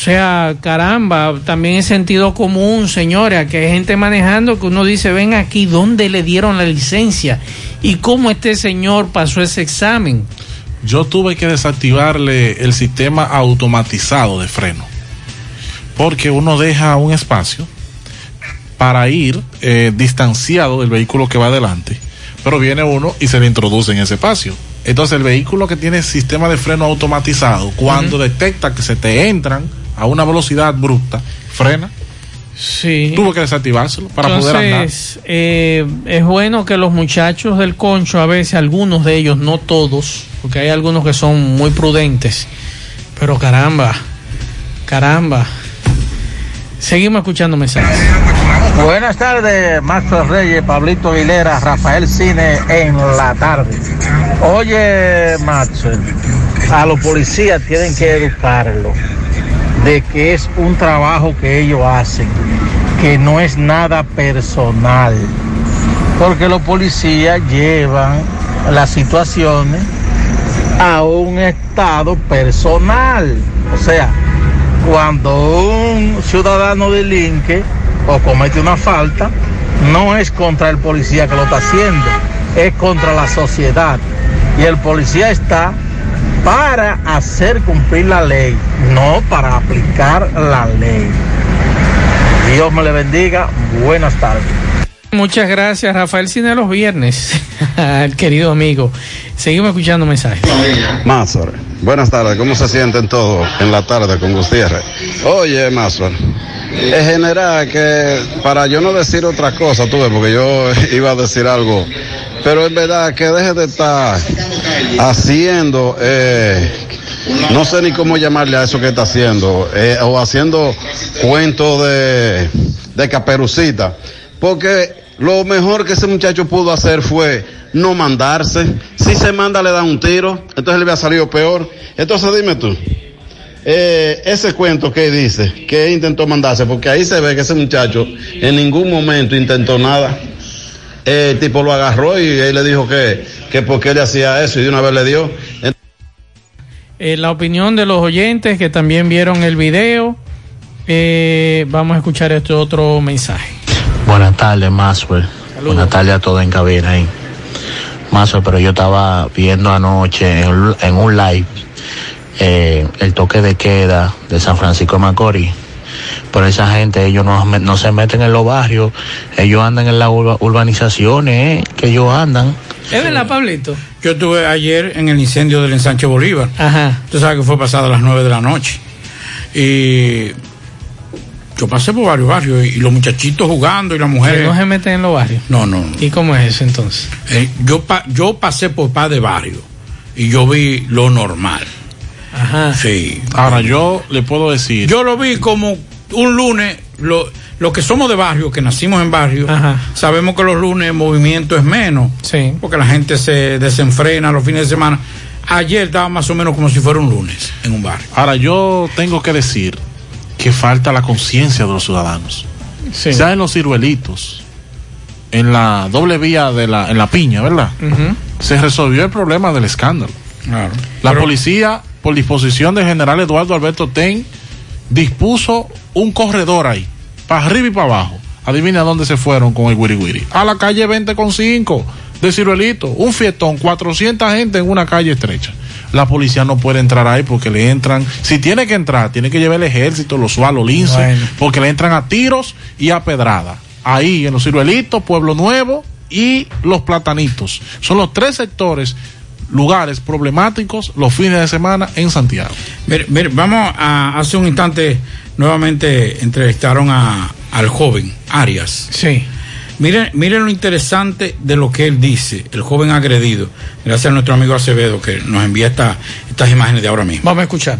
O sea, caramba, también es sentido común, señores, que hay gente manejando que uno dice, ven aquí, ¿dónde le dieron la licencia? ¿Y cómo este señor pasó ese examen? Yo tuve que desactivarle el sistema automatizado de freno porque uno deja un espacio para ir eh, distanciado del vehículo que va adelante, pero viene uno y se le introduce en ese espacio. Entonces el vehículo que tiene sistema de freno automatizado, cuando detecta que se te entran a una velocidad bruta, frena. Sí. Tuvo que desactivárselo para poder andar. Eh, es bueno que los muchachos del concho, a veces algunos de ellos, no todos, porque hay algunos que son muy prudentes, pero caramba, caramba, Seguimos escuchando mensajes. Buenas tardes, Max Reyes, Pablito Aguilera, Rafael Cine en la tarde. Oye, Max, a los policías tienen que educarlo. De que es un trabajo que ellos hacen, que no es nada personal, porque los policías llevan las situaciones a un estado personal. O sea, cuando un ciudadano delinque o comete una falta, no es contra el policía que lo está haciendo, es contra la sociedad. Y el policía está para hacer cumplir la ley, no para aplicar la ley. Dios me le bendiga. Buenas tardes. Muchas gracias, Rafael Cine los viernes, [LAUGHS] al querido amigo. Seguimos escuchando mensajes. Mazor, buenas tardes, ¿cómo se sienten todos en la tarde con Gutiérrez? Oye, Mazor, es general que, para yo no decir otra cosa, tuve, porque yo [LAUGHS] iba a decir algo, pero es verdad que deje de estar haciendo, eh, no sé ni cómo llamarle a eso que está haciendo, eh, o haciendo cuentos de, de caperucita, porque lo mejor que ese muchacho pudo hacer fue no mandarse. Si se manda le da un tiro, entonces le había salido peor. Entonces dime tú, eh, ese cuento que dice, que intentó mandarse, porque ahí se ve que ese muchacho en ningún momento intentó nada. Eh, el tipo lo agarró y él le dijo que, que por qué le hacía eso y de una vez le dio. Eh, la opinión de los oyentes que también vieron el video. Eh, vamos a escuchar este otro mensaje. Buenas tardes, Maxwell. Buenas tardes a todos en cabina ahí. Maxwell, pero yo estaba viendo anoche en, en un live eh, el toque de queda de San Francisco de Macorís. Pero esa gente, ellos no, no se meten en los barrios, ellos andan en las urba- urbanizaciones, eh, que ellos andan. ¿Es verdad, Pablito? Yo estuve ayer en el incendio del ensanche Bolívar. Ajá. Usted sabe que fue pasado a las 9 de la noche. Y yo pasé por varios barrios y los muchachitos jugando y las mujeres. no se meten en los barrios. No, no. no. ¿Y cómo es eso entonces? Eh, yo, pa- yo pasé por par de barrios y yo vi lo normal. Ajá. Sí. Ahora yo le puedo decir. Yo lo vi como un lunes. Lo, los que somos de barrio, que nacimos en barrio, sabemos que los lunes el movimiento es menos. Sí. Porque la gente se desenfrena los fines de semana. Ayer estaba más o menos como si fuera un lunes en un barrio. Ahora yo tengo que decir que falta la conciencia de los ciudadanos. Sí. Ya en los ciruelitos, en la doble vía de la, en la piña, ¿verdad? Se resolvió el problema del escándalo. Claro. La policía, por disposición del general Eduardo Alberto Ten, dispuso un corredor ahí, para arriba y para abajo. Adivina dónde se fueron con el Wiri Wiri. A la calle 20 con 5 de Ciruelito. Un fiestón, 400 gente en una calle estrecha. La policía no puede entrar ahí porque le entran. Si tiene que entrar, tiene que llevar el ejército, los SWAT, los lince, Bueno. porque le entran a tiros y a pedrada. Ahí en los Ciruelitos, Pueblo Nuevo y los Platanitos. Son los tres sectores, lugares problemáticos los fines de semana en Santiago. Mire, mire, vamos a hace un instante nuevamente entrevistaron a, al joven Arias. Sí. Miren, miren lo interesante de lo que él dice, el joven agredido. Gracias a nuestro amigo Acevedo que nos envía esta, estas imágenes de ahora mismo. Vamos a escuchar.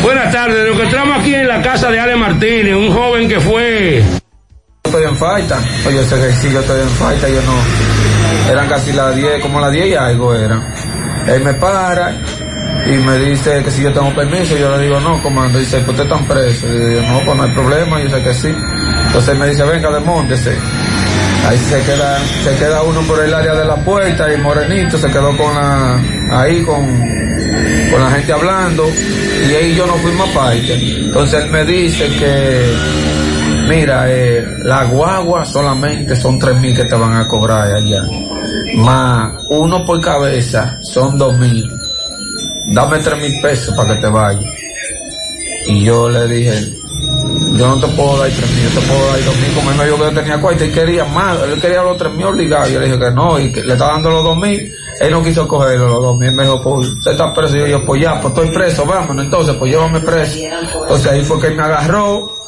Buenas tardes, nos encontramos aquí en la casa de Ale Martínez, un joven que fue... estoy en falta. Oye, yo sé que sí, yo estoy en falta, yo no. Eran casi las 10, como las 10 y algo eran. Él me para y me dice que si yo tengo permiso, yo le digo no, comando. Dice, pues usted está preso. Y yo digo, no, pues no hay problema, yo sé que sí. Entonces me dice, venga, desmontese. Ahí se queda, se queda uno por el área de la puerta y Morenito se quedó con la, ahí con, con la gente hablando y ahí yo no fuimos aparte. Entonces él me dice que, mira, eh, la guagua solamente son tres mil que te van a cobrar allá. Más uno por cabeza son dos mil. Dame tres mil pesos para que te vayas. Y yo le dije, yo no te puedo dar tres mil, yo te puedo dar dos mil. Como él me que yo tenía cuarto, él quería más, él quería los tres mil obligados. Yo le dije que no, y que le estaba dando los dos mil. Él no quiso cogerlo, los dos mil. Me dijo, pues usted está preso. Y yo, pues ya, pues estoy preso, vámonos. Entonces, pues llévame preso. Entonces ahí fue que él me agarró.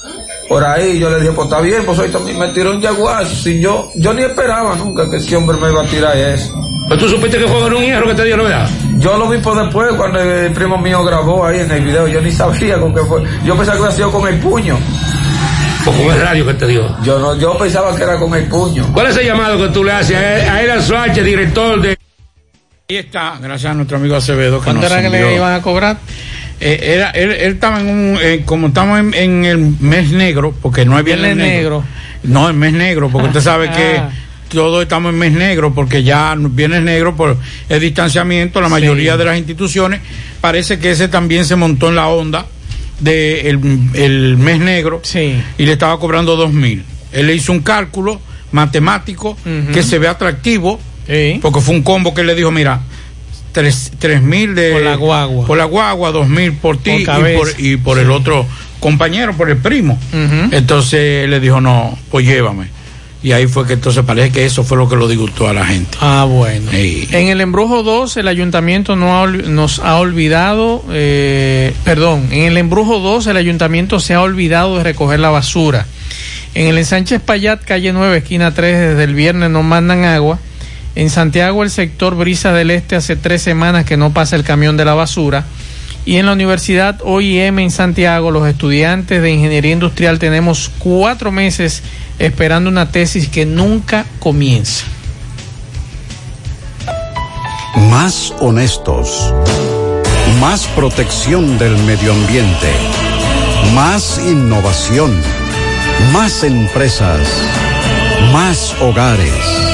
Por ahí yo le dije, pues está bien, pues hoy también me tiró un jaguar. Sin yo, yo ni esperaba nunca que ese hombre me iba a tirar eso. ¿Pero tú supiste que fue con un hierro que te dio la verdad? Yo lo vi por después cuando el primo mío grabó ahí en el video. Yo ni sabía con qué fue. Yo pensaba que había sido con el puño. ¿O con el radio que te dio? Yo no, yo pensaba que era con el puño. ¿Cuál es el llamado que tú le haces a, a Eran Suárez, director de... Ahí está, gracias a nuestro amigo Acevedo. Que ¿Cuánto nos era que le iban a cobrar? Eh, era, él, él estaba en un, eh, como estamos en, en el mes negro, porque no es viernes negro. negro. No, el mes negro, porque usted sabe que Ah. todos estamos en mes negro, porque ya viernes negro por el distanciamiento, la mayoría de las instituciones, parece que ese también se montó en la onda del el mes negro y le estaba cobrando dos mil. Él le hizo un cálculo matemático que se ve atractivo, porque fue un combo que le dijo, mira, tres, tres mil de Por la guagua. por la guagua, dos mil por ti Por y por, y por el otro compañero, por el primo. Entonces él le dijo, no, pues llévame. Y ahí fue que entonces parece que eso fue lo que lo disgustó a la gente. Ah, bueno. Sí. En el embrujo 2, el ayuntamiento no ha nos ha olvidado, eh, perdón, en el embrujo 2, el ayuntamiento se ha olvidado de recoger la basura. En el ensanche Payat, calle 9, esquina 3, desde el viernes no mandan agua. En Santiago, el sector Brisa del Este, hace tres semanas que no pasa el camión de la basura. Y en la Universidad OIM en Santiago, los estudiantes de Ingeniería Industrial tenemos cuatro meses esperando una tesis que nunca comienza. Más honestos. Más protección del medio ambiente. Más innovación. Más empresas. Más hogares.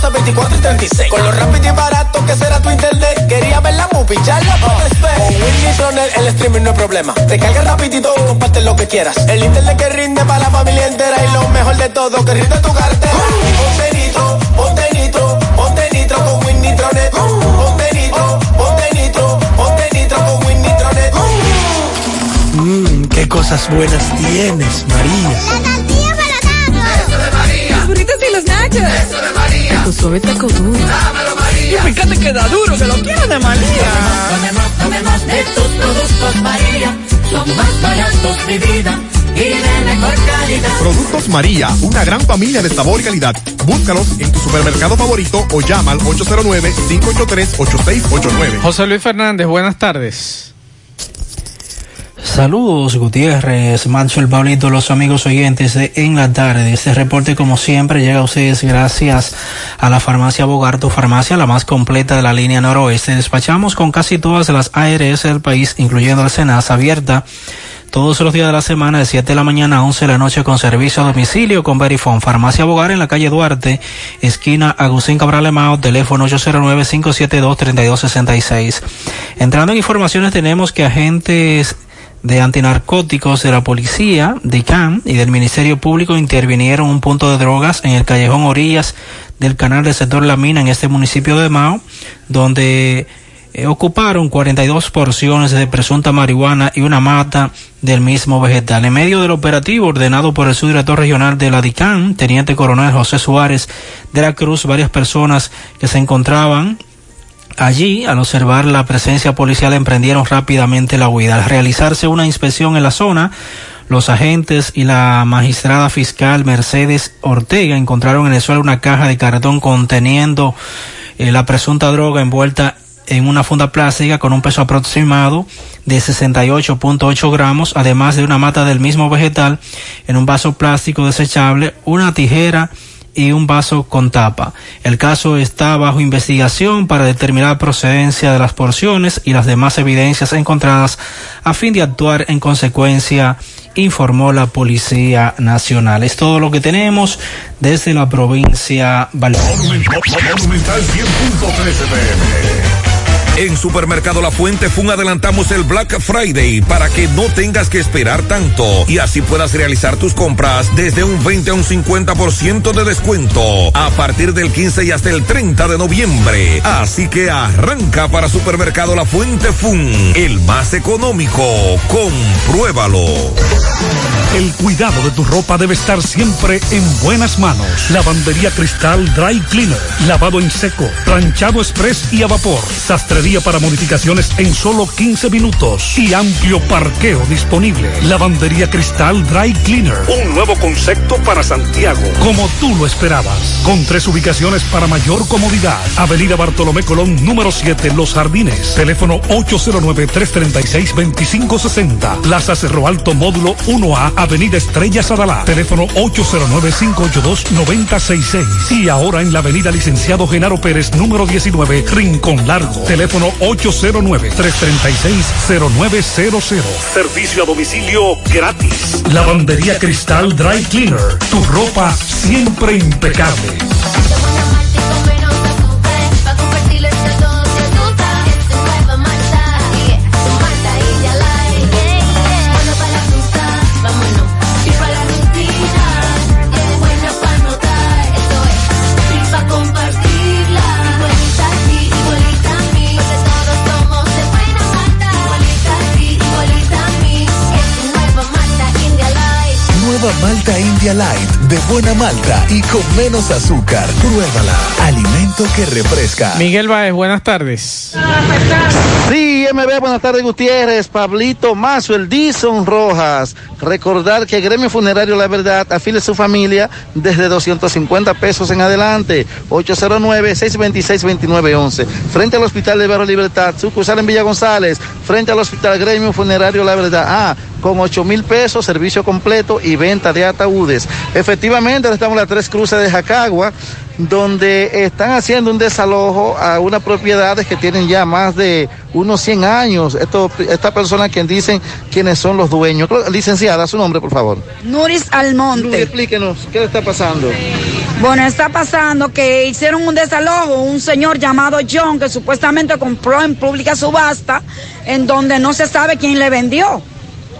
12, 24 y 36. Con lo rápido y barato que será tu internet. Quería ver la movie, ya la. Con Win Nitronet el streaming no es problema. Te carga rapidito y comparte lo que quieras. El internet que rinde para la familia entera. Y lo mejor de todo, que rinde tu cartera. Ponte nitro, ponte nitro, ponte nitro con Win Nitronet. Ponte nitro, ponte nitro, ponte nitro con Win Nitronet. Mmm, qué cosas buenas tienes, María. La tortilla para Eso de María. Los burritos y los nachos. Eso de María. Tu suave taco duro. Dámelo, María. Y fíjate que da duro, que lo quiero de María. Tomemos, tomemos de tus productos, María. Son más baratos, mi vida. Y de mejor calidad. Productos María, una gran familia de sabor y calidad. Búscalos en tu supermercado favorito o llama al 809-583-8689. José Luis Fernández, buenas tardes. Saludos Gutiérrez, Mancho el Pablito, los amigos oyentes de En la Tarde. Este reporte como siempre llega a ustedes gracias a la farmacia Bogarto, farmacia la más completa de la línea noroeste. Despachamos con casi todas las ARS del país, incluyendo el Senas, abierta todos los días de la semana de 7 de la mañana a 11 de la noche con servicio a domicilio con Verifone. Farmacia Bogar en la calle Duarte, esquina Agustín Cabral Emao, teléfono 809-572-3266. Entrando en informaciones tenemos que agentes de antinarcóticos de la policía, de ICAM y del Ministerio Público intervinieron un punto de drogas en el callejón Orillas del canal del sector La Mina en este municipio de Mao, donde eh, ocuparon 42 porciones de presunta marihuana y una mata del mismo vegetal. En medio del operativo ordenado por el subdirector regional de la DICAN, teniente coronel José Suárez de la Cruz, varias personas que se encontraban Allí, al observar la presencia policial, emprendieron rápidamente la huida. Al realizarse una inspección en la zona, los agentes y la magistrada fiscal Mercedes Ortega encontraron en el suelo una caja de cartón conteniendo eh, la presunta droga envuelta en una funda plástica con un peso aproximado de 68.8 gramos, además de una mata del mismo vegetal en un vaso plástico desechable, una tijera y un vaso con tapa. El caso está bajo investigación para determinar procedencia de las porciones y las demás evidencias encontradas a fin de actuar en consecuencia, informó la Policía Nacional. Es todo lo que tenemos desde la provincia Valverde. Monumental 100.13 pm. En Supermercado La Fuente Fun adelantamos el Black Friday para que no tengas que esperar tanto y así puedas realizar tus compras desde un 20 a un 50% de descuento a partir del 15 y hasta el 30 de noviembre. Así que arranca para Supermercado La Fuente Fun, el más económico. Compruébalo. El cuidado de tu ropa debe estar siempre en buenas manos. Lavandería Cristal Dry Cleaner. Lavado en seco, planchado express y a vapor. Sastrería para modificaciones en solo 15 minutos. Y amplio parqueo disponible. Lavandería Cristal Dry Cleaner. Un nuevo concepto para Santiago. Como tú lo esperabas. Con tres ubicaciones para mayor comodidad. Avenida Bartolomé Colón, número 7, Los Jardines. Teléfono 809-336-2560. Plaza Cerro Alto, módulo 1A, Avenida Estrella Sadalá. Teléfono 809-582-9066. Y ahora en la Avenida Licenciado Genaro Pérez, número 19, Rincón Largo. Teléfono 809-336-0900. Servicio a domicilio gratis. Lavandería Cristal Dry Cleaner. Tu ropa siempre impecable. India Light, de buena malta y con menos azúcar. Pruébala. Alimento que refresca. Miguel Baez, buenas tardes. Sí, MB, buenas tardes Gutiérrez, Pablito Mazo, el Dison Rojas. Recordar que Gremio Funerario La Verdad afile a su familia desde 250 pesos en adelante. 809-626-2911. Frente al Hospital de Barrio Libertad, sucursal en Villa González. Frente al Hospital Gremio Funerario La Verdad. Ah, con 8 mil pesos, servicio completo y venta de ataúdes. Efectivamente, ahora estamos en las tres cruces de Jacagua, donde están haciendo un desalojo a unas propiedades que tienen ya más de unos 100 años. Esto, esta persona quien dicen quiénes son los dueños. Licenciada, su nombre, por favor. Nuris Almonte. Nuris, explíquenos, ¿qué está pasando? Bueno, está pasando que hicieron un desalojo, un señor llamado John que supuestamente compró en pública subasta, en donde no se sabe quién le vendió.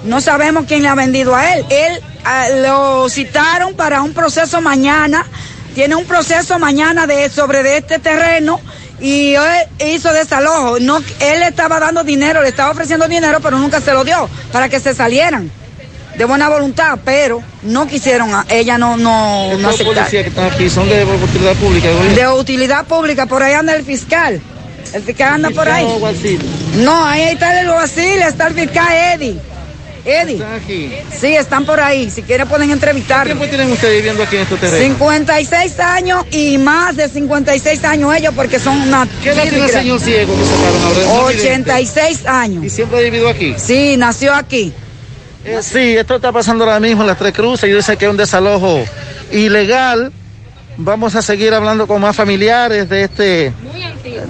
No sabemos quién le ha vendido a él. Él ah, lo citaron para un proceso mañana. Tiene un proceso mañana de sobre de este terreno y él hizo desalojo. No, él le estaba dando dinero, le estaba ofreciendo dinero, pero nunca se lo dio para que se salieran de buena voluntad, pero no quisieron, a- ella no, no, no policías que están aquí son de utilidad pública. De utilidad pública, por ahí anda el fiscal. El fiscal anda por ahí. ¿Fiscal o alguacil? No, ahí está el alguacil, está el fiscal Eddie. Eddie. Sí, están por ahí. Si quieren pueden entrevistar. ¿Qué tiempo tienen ustedes viviendo aquí en estos terrenos? 56 años y más de 56 años ellos porque son una... ¿Qué edad tiene el señor ciego que sacaron ahora? No vidente. 86 años. ¿Y siempre ha vivido aquí? Sí, nació aquí. Eh, sí, esto está pasando ahora mismo en las tres cruces. Yo sé que es un desalojo ilegal. Vamos a seguir hablando con más familiares de este.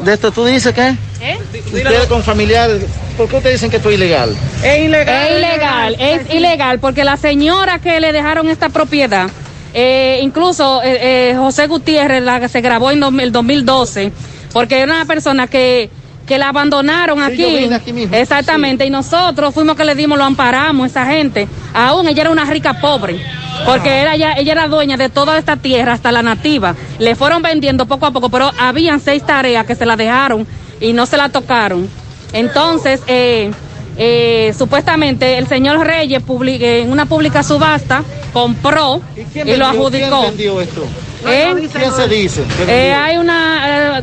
De esto, ¿tú dices qué? ¿Eh? Ustedes con familiares, ¿por qué ustedes dicen que esto es ilegal? Es ilegal. Es ilegal, es ilegal, porque la señora que le dejaron esta propiedad, eh, incluso eh, eh, José Gutiérrez la, se grabó en el 2012, porque era una persona que, que la abandonaron Sí, aquí. yo vine aquí mismo, Exactamente, y nosotros fuimos que le dimos, lo amparamos, esa gente. Aún ella era una rica pobre. Porque era ya, ella era dueña de toda esta tierra, hasta la nativa. Le fueron vendiendo poco a poco, pero habían seis tareas que se la dejaron y no se la tocaron. Entonces, eh, eh, supuestamente el señor Reyes en una pública subasta compró y, ¿Quién lo adjudicó. ¿Quién vendió esto? ¿Eh? ¿Quién se dice? Eh, hay una,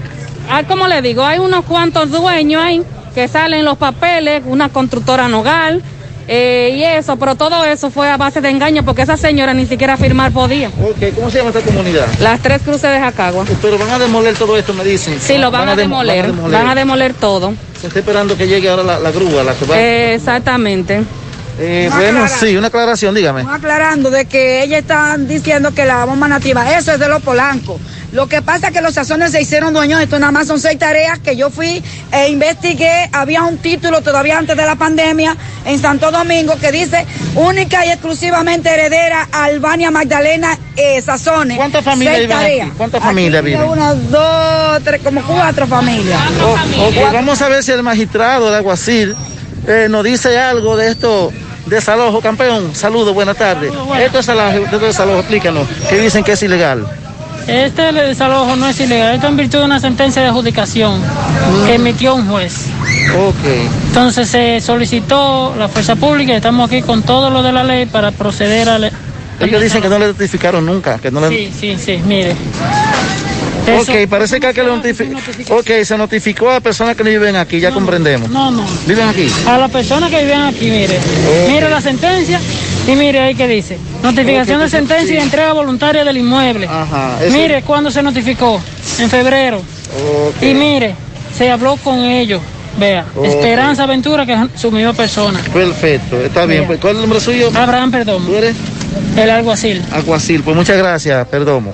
ah, ¿cómo le digo? Hay unos cuantos dueños ahí que salen los papeles, una constructora nogal eh, y eso, pero todo eso fue a base de engaño porque esa señora ni siquiera firmar podía. Ok, ¿cómo se llama esta comunidad? Las tres cruces de Jacagua. Pero van a demoler todo esto, me dicen. Sí, lo van, a, demo- demoler, van a demoler todo. Se está esperando que llegue ahora la, la grúa, la que va. Eh, exactamente. Eh, bueno, sí, una aclaración, dígame. Están aclarando de que ella está diciendo que la bomba nativa, eso es de los polancos. Lo que pasa es que los sazones se hicieron dueños, esto nada más son seis tareas que yo fui e investigué. Había un título todavía antes de la pandemia en Santo Domingo que dice única y exclusivamente heredera Albania Magdalena eh, Sazones. ¿Cuántas familias viven aquí? ¿Cuántas familias vive viven? Una, dos, tres, como cuatro familias. Ok, vamos a ver si el magistrado, el alguacil, eh, nos dice algo de esto, desalojo. Campeón, saludos, buenas tardes. Esto es desalojo, esto es desalojo, explícanos, que dicen que es ilegal. Este desalojo no es ilegal, esto en virtud de una sentencia de adjudicación que emitió un juez. Ok. Entonces se solicitó la fuerza pública y estamos aquí con todo lo de la ley para proceder a... le- Ellos dicen que no le notificaron nunca, que no le... Sí, sí, sí, mire. Eso- Ok, parece que, que le notifi- Ok, se notificó a personas que no viven aquí, ya comprendemos. No, no. ¿Viven aquí? A las personas que viven aquí, mire. Mire la sentencia y mire ahí que dice. Notificación de sentencia y entrega voluntaria del inmueble. eso- Mire cuándo se notificó. En febrero. Y mire, se habló con ellos. Vea. Esperanza Aventura, que es su misma persona. Perfecto, está bien. ¿Cuál es el nombre suyo? Abraham Perdomo. ¿Tú eres? El alguacil. Aguacil, pues muchas gracias, Perdomo.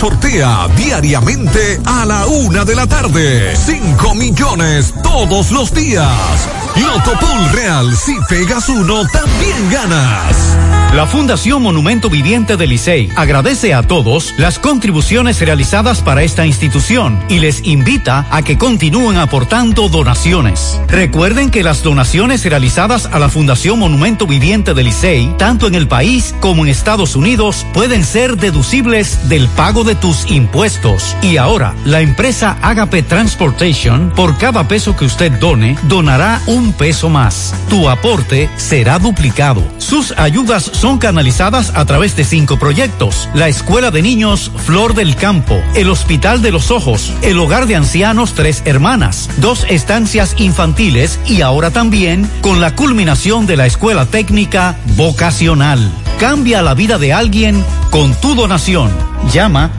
sortea diariamente a la una de la tarde. 5 millones todos los días. Loto Pool Real, si pegas uno, también ganas. La Fundación Monumento Viviente de Licey agradece a todos las contribuciones realizadas para esta institución y les invita a que continúen aportando donaciones. Recuerden que las donaciones realizadas a la Fundación Monumento Viviente de Licey, tanto en el país como en Estados Unidos, pueden ser deducibles del pago de tus impuestos. Y ahora, la empresa Agape Transportation, por cada peso que usted done, donará un peso más. Tu aporte será duplicado. Sus ayudas son canalizadas a través de cinco proyectos. La Escuela de Niños Flor del Campo, el Hospital de los Ojos, el Hogar de Ancianos Tres Hermanas, dos estancias infantiles y ahora también con la culminación de la Escuela Técnica Vocacional. Cambia la vida de alguien con tu donación. Llama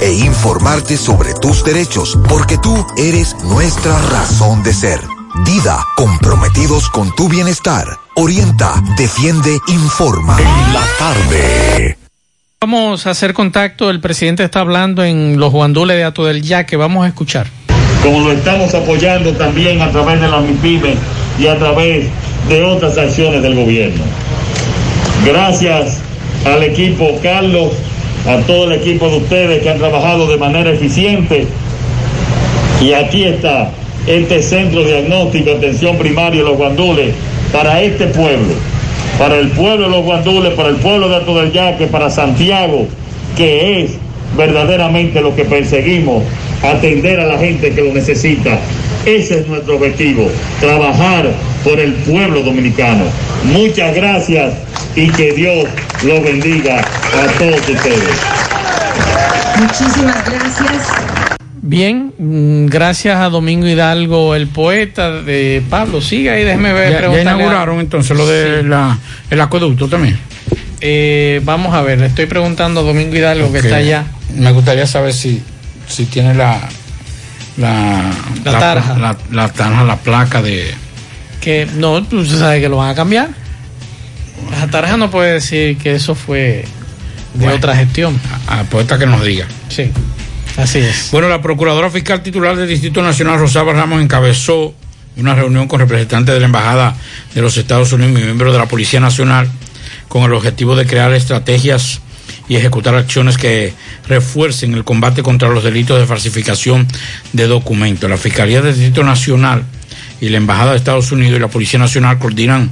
e informarte sobre tus derechos, porque tú eres nuestra razón de ser. Dida, comprometidos con tu bienestar. Orienta, defiende, informa. En la tarde. Vamos a hacer contacto. El presidente está hablando en los guandules de Ato del Yaque. Vamos a escuchar. como lo estamos apoyando también a través de la MIPYME y a través de otras acciones del gobierno. Gracias al equipo Carlos, a todo el equipo de ustedes que han trabajado de manera eficiente. Y aquí está este centro diagnóstico de atención primaria de los guandules para este pueblo, para el pueblo de los guandules, para el pueblo de Alto del Yaque, para Santiago, que es verdaderamente lo que perseguimos, atender a la gente que lo necesita. Ese es nuestro objetivo, trabajar por el pueblo dominicano. Muchas gracias y que Dios los bendiga a todos ustedes. Muchísimas gracias. Bien, mm, gracias a Domingo Hidalgo, el poeta de Pablo. Siga ahí, déjeme ver. Ya, ya inauguraron a- entonces lo de Sí. la, el acueducto también. Eh, vamos a ver, le estoy preguntando a Domingo Hidalgo que está allá. Me gustaría saber si, si tiene la la, La tarja. la, la tarja, la placa de Que no, pues, usted sabe que lo van a cambiar. La tarja no puede decir que eso fue de Bueno. otra gestión. a poeta que nos diga. Sí, así es. Bueno, la Procuradora Fiscal titular del Distrito Nacional, Rosalba Ramos, encabezó una reunión con representantes de la Embajada de los Estados Unidos y miembros de la Policía Nacional con el objetivo de crear estrategias y ejecutar acciones que refuercen el combate contra los delitos de falsificación de documentos. La Fiscalía del Distrito Nacional y la Embajada de Estados Unidos y la Policía Nacional coordinan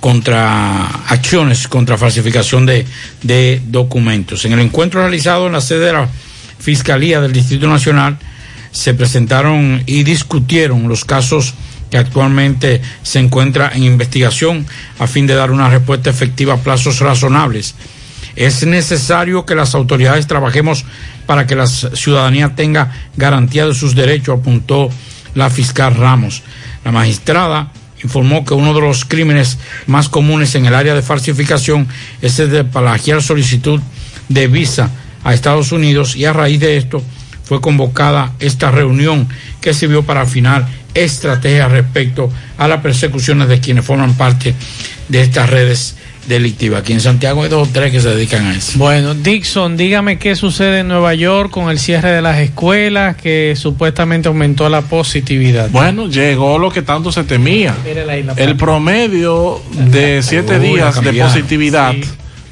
contra acciones contra falsificación de, de documentos. En el encuentro realizado en la sede de la Fiscalía del Distrito Nacional se presentaron y discutieron los casos que actualmente se encuentra en investigación a fin de dar una respuesta efectiva a plazos razonables. Es necesario que las autoridades trabajemos para que la ciudadanía tenga garantía de sus derechos, apuntó la fiscal Ramos. La magistrada informó que uno de los crímenes más comunes en el área de falsificación es el de plagiar solicitud de visa a Estados Unidos y a raíz de esto fue convocada esta reunión que sirvió para afinar estrategias respecto a las persecuciones de quienes forman parte de estas redes delictivas. Aquí en Santiago hay dos o tres que se dedican a eso. Bueno, Dixon, dígame qué sucede en Nueva York con el cierre de las escuelas que supuestamente aumentó la positividad. Bueno, llegó lo que tanto se temía. El promedio de siete días de positividad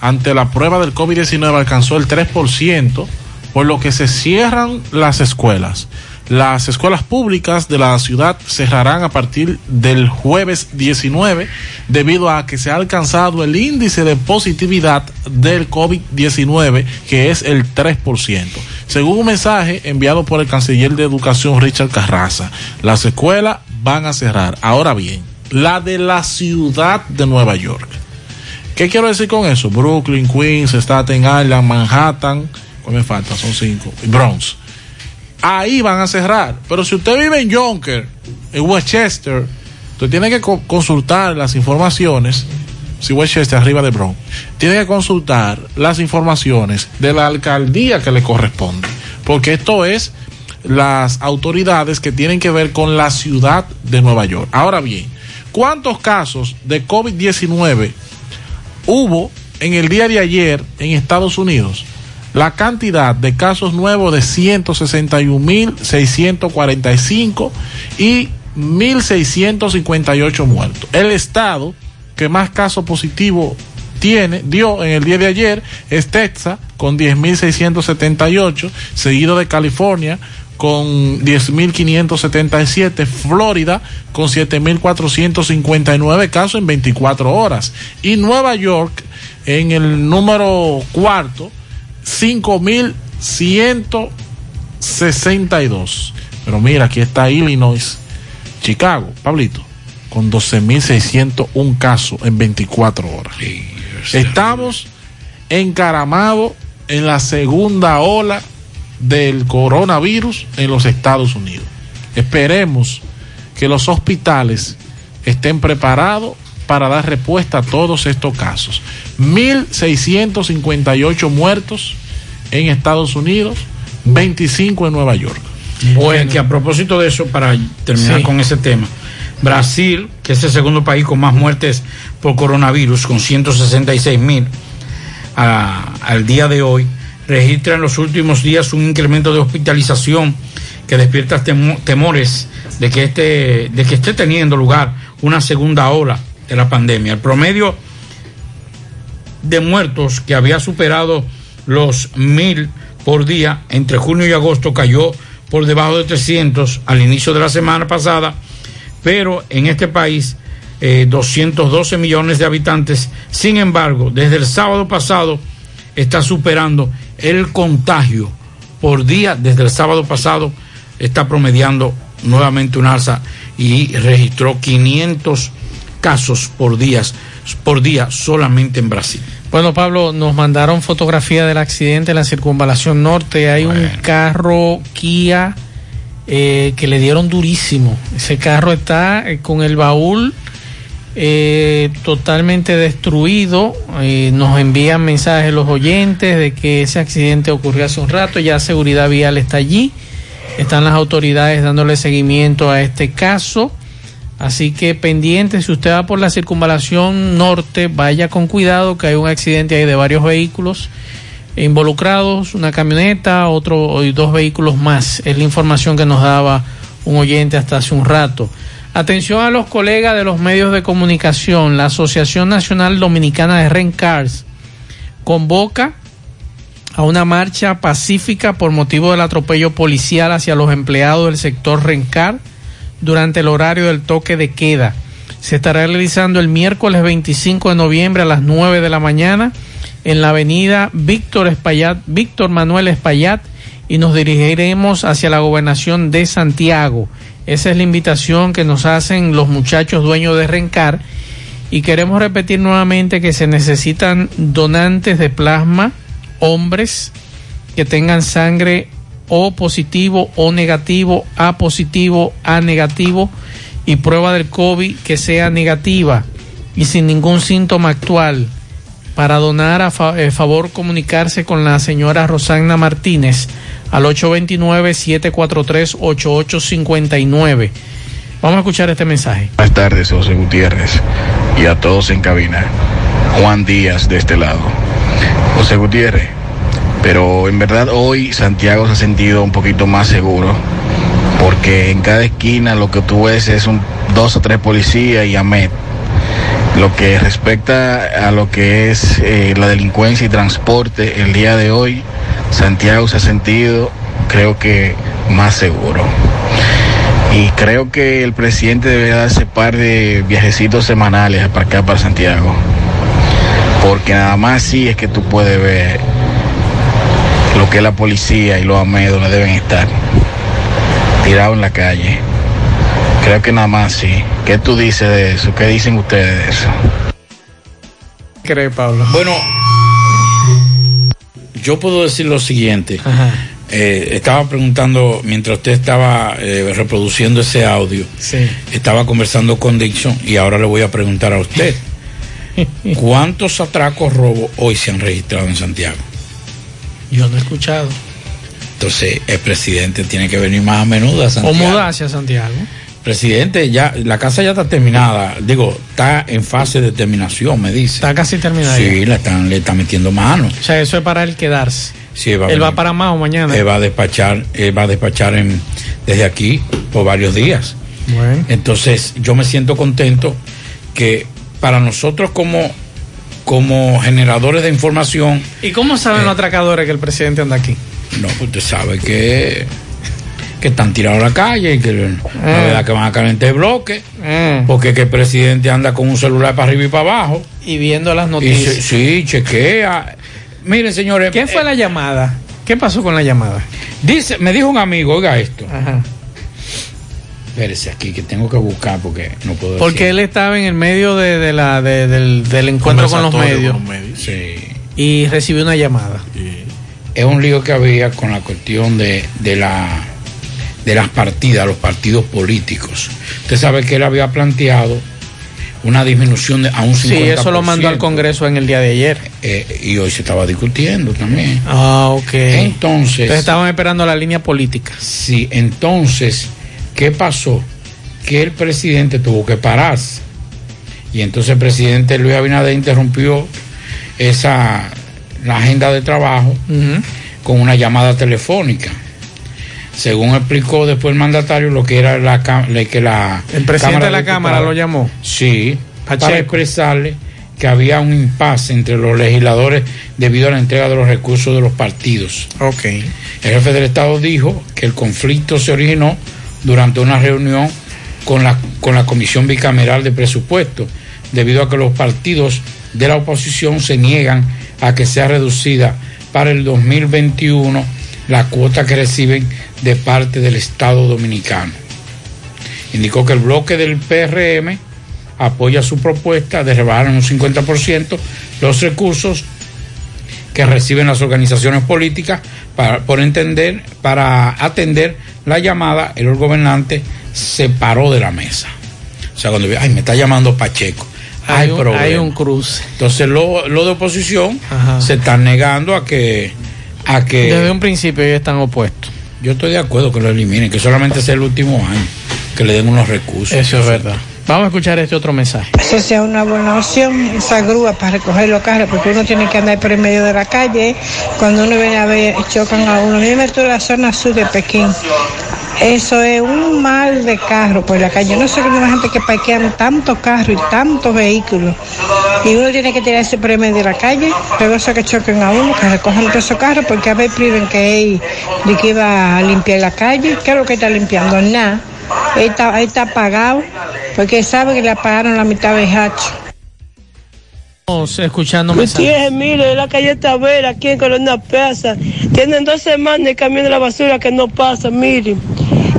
ante la prueba del COVID-19 alcanzó el 3%, por lo que se cierran las escuelas. Las escuelas públicas de la ciudad cerrarán a partir del jueves 19 debido a que se ha alcanzado el índice de positividad del COVID-19 que es el 3%. Según un mensaje enviado por el canciller de Educación Richard Carraza, las escuelas van a cerrar. Ahora bien, la de la ciudad de Nueva York. ¿Qué quiero decir con eso? Brooklyn, Queens, Staten Island, Manhattan, ¿cuál me falta? Son cinco. Bronx. Ahí van a cerrar. Pero si usted vive en Yonker, en Westchester, usted tiene que co- consultar las informaciones. Si Westchester arriba de Bronx, tiene que consultar las informaciones de la alcaldía que le corresponde. Porque esto es las autoridades que tienen que ver con la ciudad de Nueva York. Ahora bien, ¿cuántos casos de COVID-19 hubo en el día de ayer en Estados Unidos? La cantidad de casos nuevos de 161.645 y 1.658 muertos. El estado que más casos positivos tiene, dio en el día de ayer es Texas con 10.678, seguido de California con 10.577, Florida con 7.459 casos en 24 horas y Nueva York en el número cuarto 5.162. Pero mira, aquí está Illinois, Chicago, Pablito, con 12.601 casos en 24 horas. Estamos encaramados en la segunda ola del coronavirus en los Estados Unidos. Esperemos que los hospitales estén preparados para dar respuesta a todos estos casos. 1.658 muertos en Estados Unidos, 25 en Nueva York. Bueno, que a propósito de eso, para terminar Sí. con ese tema, Brasil, que es el segundo país con más muertes por coronavirus, con 166 mil al día de hoy, registra en los últimos días un incremento de hospitalización que despierta temo- temores de que, este, de que esté teniendo lugar una segunda ola de la pandemia. El promedio de muertos que había superado los mil por día entre junio y agosto cayó por debajo de 300 al inicio de la semana pasada, pero en este país eh, 212 millones de habitantes, sin embargo, desde el sábado pasado está superando el contagio por día, desde el sábado pasado está promediando nuevamente un alza y registró 500 casos por días por día solamente en Brasil. Bueno, Pablo, nos mandaron fotografía del accidente en la circunvalación norte. Hay un carro Kia eh, que le dieron durísimo. Ese carro está eh, con el baúl eh, totalmente destruido. Eh, nos envían mensajes los oyentes de que ese accidente ocurrió hace un rato. Ya Seguridad Vial está allí. Están las autoridades dándole seguimiento a este caso. Así que pendiente, si usted va por la circunvalación norte, vaya con cuidado que hay un accidente ahí de varios vehículos involucrados, una camioneta, otro y dos vehículos más. Es la información que nos daba un oyente hasta hace un rato. Atención a los colegas de los medios de comunicación. La Asociación Nacional Dominicana de Rencars convoca a una marcha pacífica por motivo del atropello policial hacia los empleados del sector Rencar durante el horario del toque de queda. Se estará realizando el miércoles 25 de noviembre a las 9 de la mañana en la avenida Víctor Espaillat, Víctor Manuel Espaillat y nos dirigiremos hacia la gobernación de Santiago. Esa es la invitación que nos hacen los muchachos dueños de Rencar y queremos repetir nuevamente que se necesitan donantes de plasma, hombres que tengan sangre O positivo o negativo, A positivo, A negativo y prueba del COVID que sea negativa y sin ningún síntoma actual. Para donar, a eh, favor comunicarse con la señora Rosana Martínez al 829-743-8859. Vamos a escuchar este mensaje. Buenas tardes, José Gutiérrez, y a todos en cabina. Juan Díaz de este lado. José Gutiérrez, pero en verdad hoy Santiago se ha sentido un poquito más seguro, porque en cada esquina lo que tú ves es un dos o tres policías y AMET. Lo que respecta a lo que es eh, la delincuencia y transporte, el día de hoy Santiago se ha sentido, creo que, más seguro. Y creo que el presidente debería darse par de viajecitos semanales para acá, para Santiago. Porque nada más sí es que tú puedes ver lo que es la policía y los AME donde deben estar. Tirados en la calle. Creo que nada más sí. ¿Qué tú dices de eso? ¿Qué dicen ustedes de eso? ¿Qué cree Pablo? Bueno, yo puedo decir lo siguiente. Eh, estaba preguntando, mientras usted estaba eh, reproduciendo ese audio, Sí. estaba conversando con Dixon y ahora le voy a preguntar a usted. [LAUGHS] ¿Cuántos atracos robos hoy se han registrado en Santiago? Yo no he escuchado. Entonces, el presidente tiene que venir más a menudo a O Santiago. mudarse a Santiago. Presidente, ya la casa ya está terminada. Digo, está en fase de terminación, me dice. Está casi terminada. Sí, ya. le están, le están metiendo mano. O sea, eso es para él quedarse. Sí, él va, a Él va para más o mañana. Él va a despachar, él va a despachar en- desde aquí por varios días. Bueno. Entonces, yo me siento contento que para nosotros como, como generadores de información, ¿Y cómo saben Eh. los atracadores que el presidente anda aquí? no, pues usted sabe que, que están tirados a la calle y que la Eh. verdad que van a calentar el bloque, porque que el presidente anda con un celular para arriba y para abajo. Y viendo las Y noticias. se- sí, chequea. Miren, señores. ¿Qué fue la llamada? ¿Qué pasó con la llamada? Dice, me dijo un amigo, oiga esto. Ajá. Espérese aquí, que tengo que buscar porque no puedo Porque él estaba en el medio de, de la, de- del, del encuentro con los medios con Sí. y recibió una llamada. Es un lío que había con la cuestión de, de la de las partidas, los partidos políticos. Usted sabe que él había planteado una disminución de, a un 50%. Sí, eso lo mandó al Congreso en el día de ayer. Eh, y hoy se estaba discutiendo también. Ah, ok. Entonces. Entonces estaban esperando la línea política. Sí, entonces, ¿qué pasó? Que el presidente tuvo que pararse. Y entonces el presidente Luis Abinader interrumpió esa la agenda de trabajo con una llamada telefónica. Según explicó después el mandatario, lo que era la, la- que la El presidente de la Cámara lo llamó. Sí, Pacheco. para expresarle que había un impasse entre los legisladores debido a la entrega de los recursos de los partidos. Ok. El jefe del Estado dijo que el conflicto se originó durante una reunión con la, con la Comisión Bicameral de Presupuesto, debido a que los partidos de la oposición se niegan a que sea reducida para el 2021 la cuota que reciben de parte del Estado dominicano. Indicó que el bloque del PRM apoya su propuesta de rebajar en un 50% los recursos que reciben las organizaciones políticas para, por entender, para atender la llamada, el gobernante se paró de la mesa. O sea, cuando ay, me está llamando Pacheco. Hay, Hay un- hay un cruce. Entonces, lo, lo de oposición se están negando a que, a que. Desde un principio ellos están opuestos. Yo estoy de acuerdo que lo eliminen, que solamente sea el último año, que le den unos recursos. Eso es verdad. Vamos a escuchar este otro mensaje. Eso sea una buena opción, esa grúa para recoger los carros, porque uno tiene que andar por el medio de la calle. Cuando uno viene a ver, chocan a uno. Mí me toca la zona sur de Pekín. Eso es un mal de carro por la calle. Yo no sé cómo la gente que parquean tantos carros y tantos vehículos. Y uno tiene que tirar ese premio de la calle, luego eso que choquen a uno, que recojan todos esos carros, porque a ver priven que él de que iba a limpiar la calle. ¿Qué es lo que está limpiando? Nada. Él está, él está apagado, porque sabe que le apagaron la mitad de hacho. Estamos escuchando mensajes. Gutiérrez, mire, la calle Tavera, aquí en Corona Plaza. Tienen dos semanas el camión de la basura que no pasa, mire.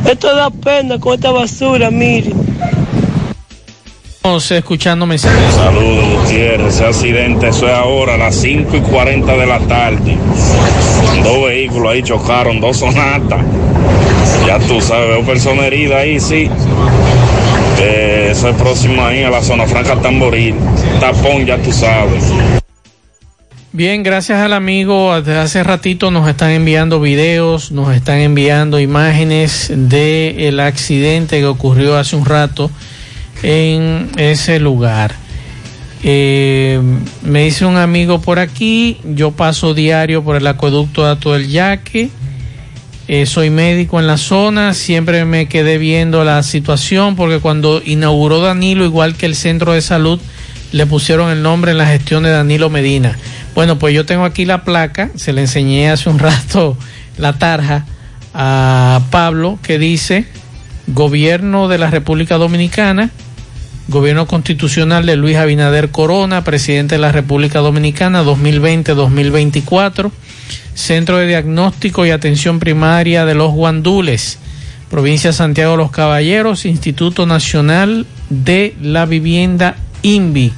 Esto da pena con esta basura, mire. Estamos escuchando mensajes. Saludos, Gutiérrez. Ese accidente, eso es ahora a las 5 y 40 de la tarde. Dos vehículos ahí chocaron, dos sonatas. Ya tú sabes, veo persona herida ahí, sí. Eh, eso es próximo ahí a la zona franca Tamboril. Tapón, ya tú sabes. Bien, gracias al amigo. Hace ratito nos están enviando videos, nos están enviando imágenes del accidente que ocurrió hace un rato en ese lugar. Eh, me dice un amigo por aquí, yo paso diario por el acueducto de Ato del Yaque. Eh, soy médico en la zona, siempre me quedé viendo la situación porque cuando inauguró Danilo, igual que el centro de salud, le pusieron el nombre en la gestión de Danilo Medina. Bueno, pues yo tengo aquí la placa, se le enseñé hace un [LAUGHS] rato la tarja a Pablo que dice Gobierno de la República Dominicana, Gobierno Constitucional de Luis Abinader Corona, Presidente de la República Dominicana 2020-2024, Centro de Diagnóstico y Atención Primaria de los Guandules, Provincia Santiago de los Caballeros, Instituto Nacional de la Vivienda INVI.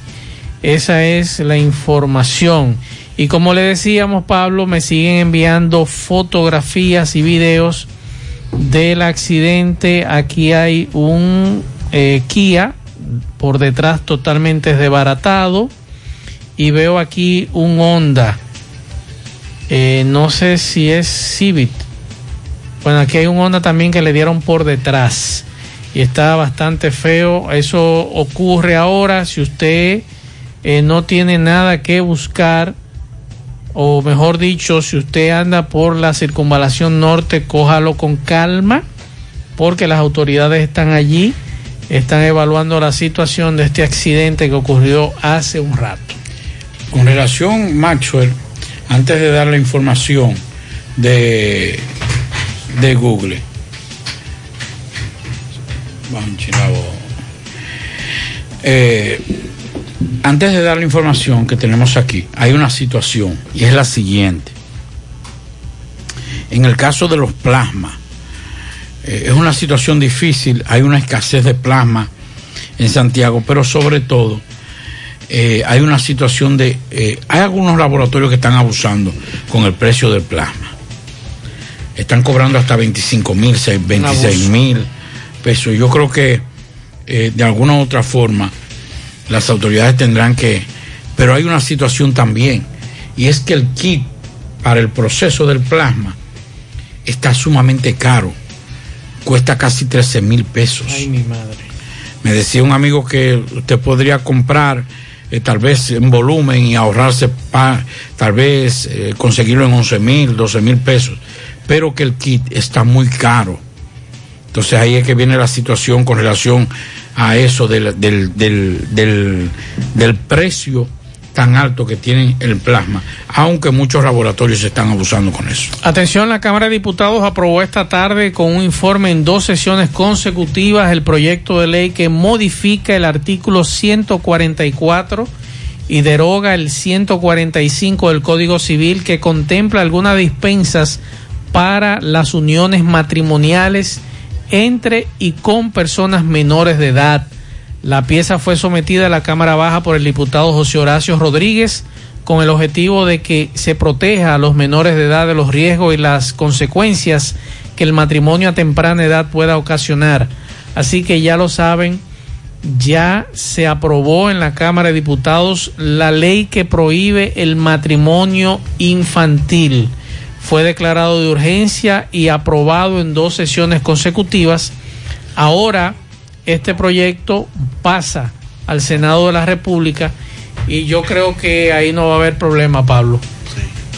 Esa es la información. Y como le decíamos, Pablo, me siguen enviando fotografías y videos del accidente. Aquí hay un eh, Kia por detrás totalmente desbaratado. Y veo aquí un Honda. Eh, no sé si es Civic. Bueno, aquí hay un Honda también que le dieron por detrás. Y está bastante feo. Eso ocurre ahora. Si usted eh, no tiene nada que buscar, o mejor dicho, si usted anda por la circunvalación norte, cójalo con calma, porque las autoridades están allí, están evaluando la situación de este accidente que ocurrió hace un rato. Con relación, Maxwell, antes de dar la información de, de Google. Eh, antes de dar la información que tenemos aquí, hay una situación y es la siguiente. En el caso de los plasmas, es una situación difícil, hay una escasez de plasma en Santiago, pero sobre todo eh, hay una situación de... eh, hay algunos laboratorios que están abusando con el precio del plasma. Están cobrando hasta 25 mil, 26 mil pesos. Yo creo que eh, de alguna u otra forma las autoridades tendrán que... Pero hay una situación también, y es que el kit para el proceso del plasma está sumamente caro. Cuesta casi 13 mil pesos. Ay, mi madre. Me decía un amigo que usted podría comprar eh, tal vez en volumen y ahorrarse, pa- tal vez eh, conseguirlo en 11 mil, 12 mil pesos, pero que el kit está muy caro. Entonces ahí es que viene la situación con relación a eso del, del, del, del, del precio tan alto que tiene el plasma, aunque muchos laboratorios están abusando con eso. Atención, la Cámara de Diputados aprobó esta tarde con un informe en dos sesiones consecutivas el proyecto de ley que modifica el artículo 144 y deroga el 145 del Código Civil que contempla algunas dispensas para las uniones matrimoniales entre y con personas menores de edad. La pieza fue sometida a la Cámara Baja por el diputado José Horacio Rodríguez con el objetivo de que se proteja a los menores de edad de los riesgos y las consecuencias que el matrimonio a temprana edad pueda ocasionar. Así que ya lo saben, ya se aprobó en la Cámara de Diputados la ley que prohíbe el matrimonio infantil. Fue declarado de urgencia y aprobado en dos sesiones consecutivas. Ahora este proyecto pasa al Senado de la República y yo creo que ahí no va a haber problema, Pablo.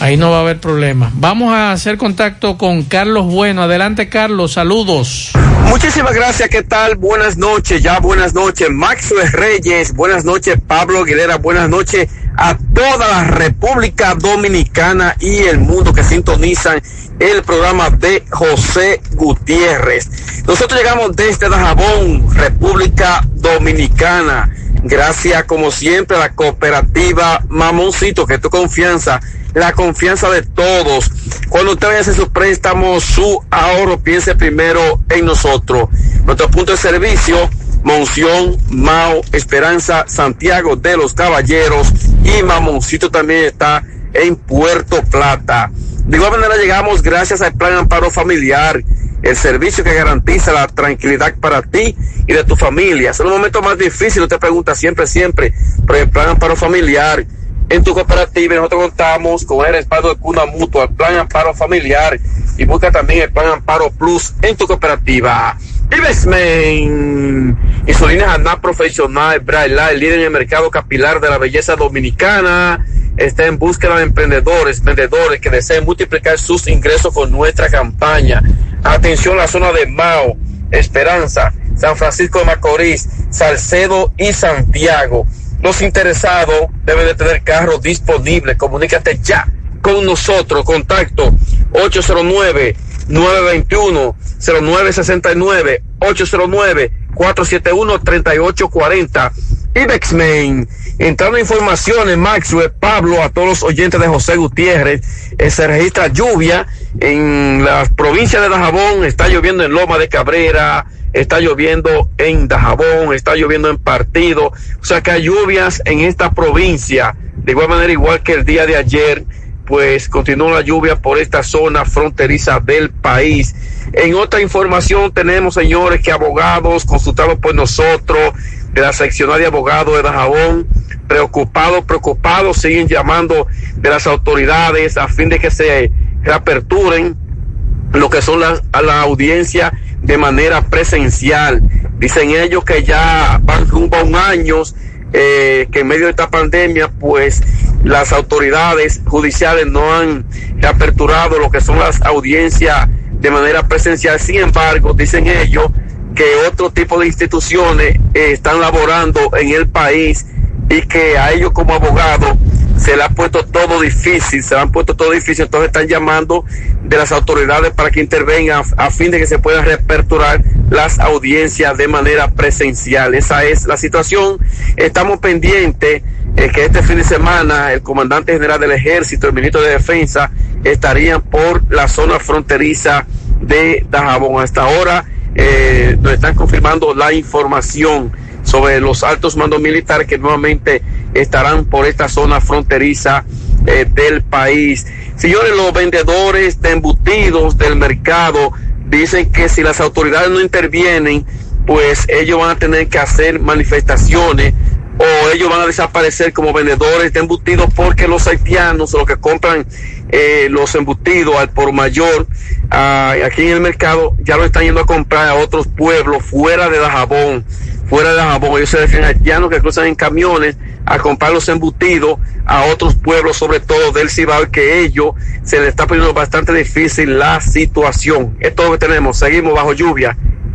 Ahí no va a haber problema. Vamos a hacer contacto con Carlos Bueno. Adelante, Carlos. Saludos. Muchísimas gracias, ¿qué tal? Buenas noches, ya buenas noches, Maxwell Reyes, buenas noches, Pablo Aguilera, buenas noches a toda la República Dominicana y el mundo que sintonizan el programa de José Gutiérrez. Nosotros llegamos desde Dajabón, República Dominicana. Gracias, como siempre, a la cooperativa Mamoncito, que tu confianza, la confianza de todos. Cuando usted vaya a hacer su préstamo, su ahorro, piense primero en nosotros. Nuestro punto de servicio, Monción, Mao, Esperanza, Santiago de los Caballeros y Mamoncito también está en Puerto Plata. De igual manera llegamos gracias al Plan Amparo Familiar, el servicio que garantiza la tranquilidad para ti y de tu familia. Es un momento más difícil, usted pregunta siempre, siempre, por el Plan Amparo Familiar. En tu cooperativa nosotros contamos con el respaldo de Cuna Mutua, el Plan Amparo Familiar y busca también el Plan Amparo Plus en tu cooperativa. Investment, insulinas ANA Profesional, Braille, el líder en el mercado capilar de la belleza dominicana está en búsqueda de emprendedores, vendedores que deseen multiplicar sus ingresos con nuestra campaña. Atención la zona de Mao, Esperanza, San Francisco de Macorís, Salcedo y Santiago. Los interesados deben de tener carros disponibles. Comunícate ya con nosotros. Contacto 809 921 0969 809 471 3840 Ibexmain. Entrando informaciones, Maxwell, Pablo, a todos los oyentes de José Gutiérrez, eh, se registra lluvia en la provincia de Dajabón, está lloviendo en Loma de Cabrera, está lloviendo en Dajabón, está lloviendo en Partido, o sea que hay lluvias en esta provincia, de igual manera igual que el día de ayer, pues continúa la lluvia por esta zona fronteriza del país. En otra información tenemos, señores, que abogados consultados por nosotros de la seccional de abogados de Dajabón, preocupados, preocupados, siguen llamando de las autoridades a fin de que se reaperturen lo que son las, a la audiencia de manera presencial. Dicen ellos que ya van rumbo a un año, eh, que en medio de esta pandemia, pues las autoridades judiciales no han reaperturado lo que son las audiencias de manera presencial. Sin embargo, dicen ellos que otro tipo de instituciones eh, están laborando en el país y que a ellos como abogados se le ha puesto todo difícil, se le han puesto todo difícil, entonces están llamando de las autoridades para que intervengan a fin de que se puedan reaperturar las audiencias de manera presencial. Esa es la situación. Estamos pendientes eh, que este fin de semana el comandante general del ejército, el ministro de defensa, estarían por la zona fronteriza de Dajabón. Hasta ahora eh, nos están confirmando la información sobre los altos mandos militares que nuevamente estarán por esta zona fronteriza eh, del país. Señores, los vendedores de embutidos del mercado dicen que si las autoridades no intervienen, pues ellos van a tener que hacer manifestaciones o ellos van a desaparecer como vendedores de embutidos porque los haitianos, los que compran eh, los embutidos al por mayor ah, aquí en el mercado, ya lo están yendo a comprar a otros pueblos fuera de Dajabón, fuera de Dajabón. Ellos se a haitianos que cruzan en camiones a comprar los embutidos a otros pueblos, sobre todo del Cibao, que ellos se les está poniendo bastante difícil la situación. Esto es lo que tenemos. Seguimos bajo lluvia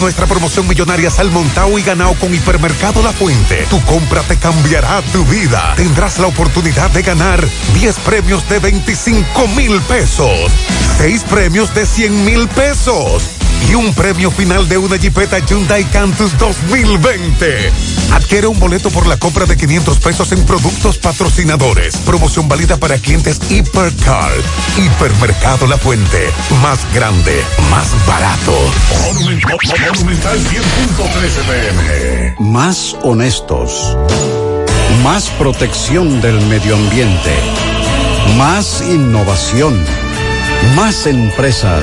nuestra promoción millonaria Salmontao y ganado con Hipermercado La Fuente, tu compra te cambiará tu vida. Tendrás la oportunidad de ganar 10 premios de 25 mil pesos, 6 premios de 100 mil pesos y un premio final de una Jeepeta Hyundai Cantus 2020. Adquiere un boleto por la compra de 500 pesos en productos patrocinadores. Promoción válida para clientes Hipercar. Hipermercado La Fuente. Más grande, más barato. Monumental 100.13 pm. Más honestos. Más protección del medio ambiente. Más innovación. Más empresas.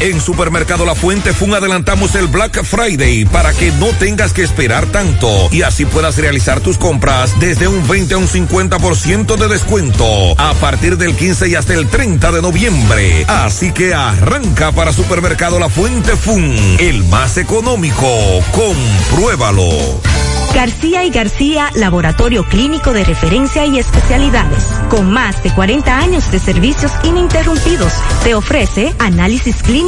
En Supermercado La Fuente Fun adelantamos el Black Friday para que no tengas que esperar tanto y así puedas realizar tus compras desde un 20 a un 50% de descuento a partir del 15 y hasta el 30 de noviembre. Así que arranca para Supermercado La Fuente Fun, el más económico. Compruébalo. García y García, laboratorio clínico de referencia y especialidades, con más de 40 años de servicios ininterrumpidos, te ofrece análisis clínico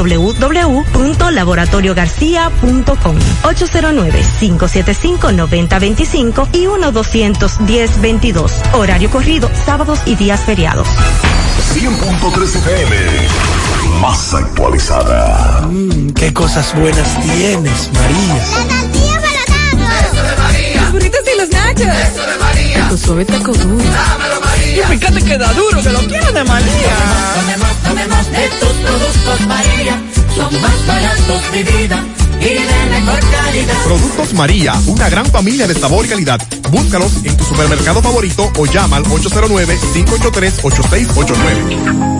www.laboratoriogarcia.com 809-575-9025 y 1-210-22. Horario corrido, sábados y días feriados. 100.3 FM. Más actualizada. Mmm, qué cosas buenas tienes, María. La tortilla para Eso de María. Los burritos y los nachos. Eso de María. Tu suave taco duro. Dámelo, María. Y fíjate que da duro, que lo quiero de María. Tomemos, tomemos de tus productos, María. Son más baratos de vida. Y de mejor calidad. Productos María, una gran familia de sabor y calidad. Búscalos en tu supermercado favorito o llama al 809-583-8689.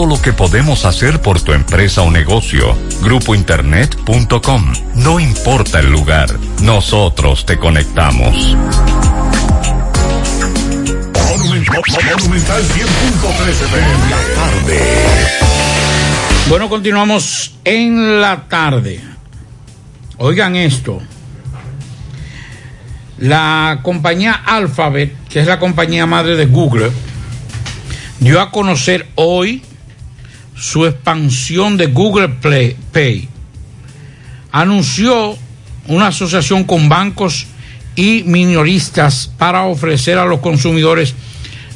lo que podemos hacer por tu empresa o negocio. Grupointernet.com. No importa el lugar, nosotros te conectamos. Monumental 100.13 FM. La tarde. Bueno, continuamos en la tarde. Oigan esto. La compañía Alphabet, que es la compañía madre de Google, dio a conocer hoy su expansión de Google Play, Pay. Anunció una asociación con bancos y minoristas para ofrecer a los consumidores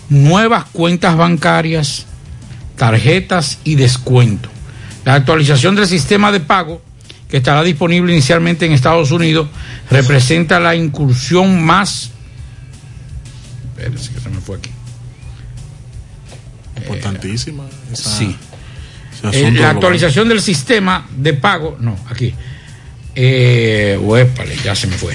nuevas cuentas bancarias, tarjetas y descuento. La actualización del sistema de pago, que estará disponible inicialmente en Estados Unidos, representa la incursión más... Espérense que se me fue aquí. Importantísima. esa- Sí. Eh, la actualización del sistema de pago, no, aquí. Eh, uépale, ya se me fue.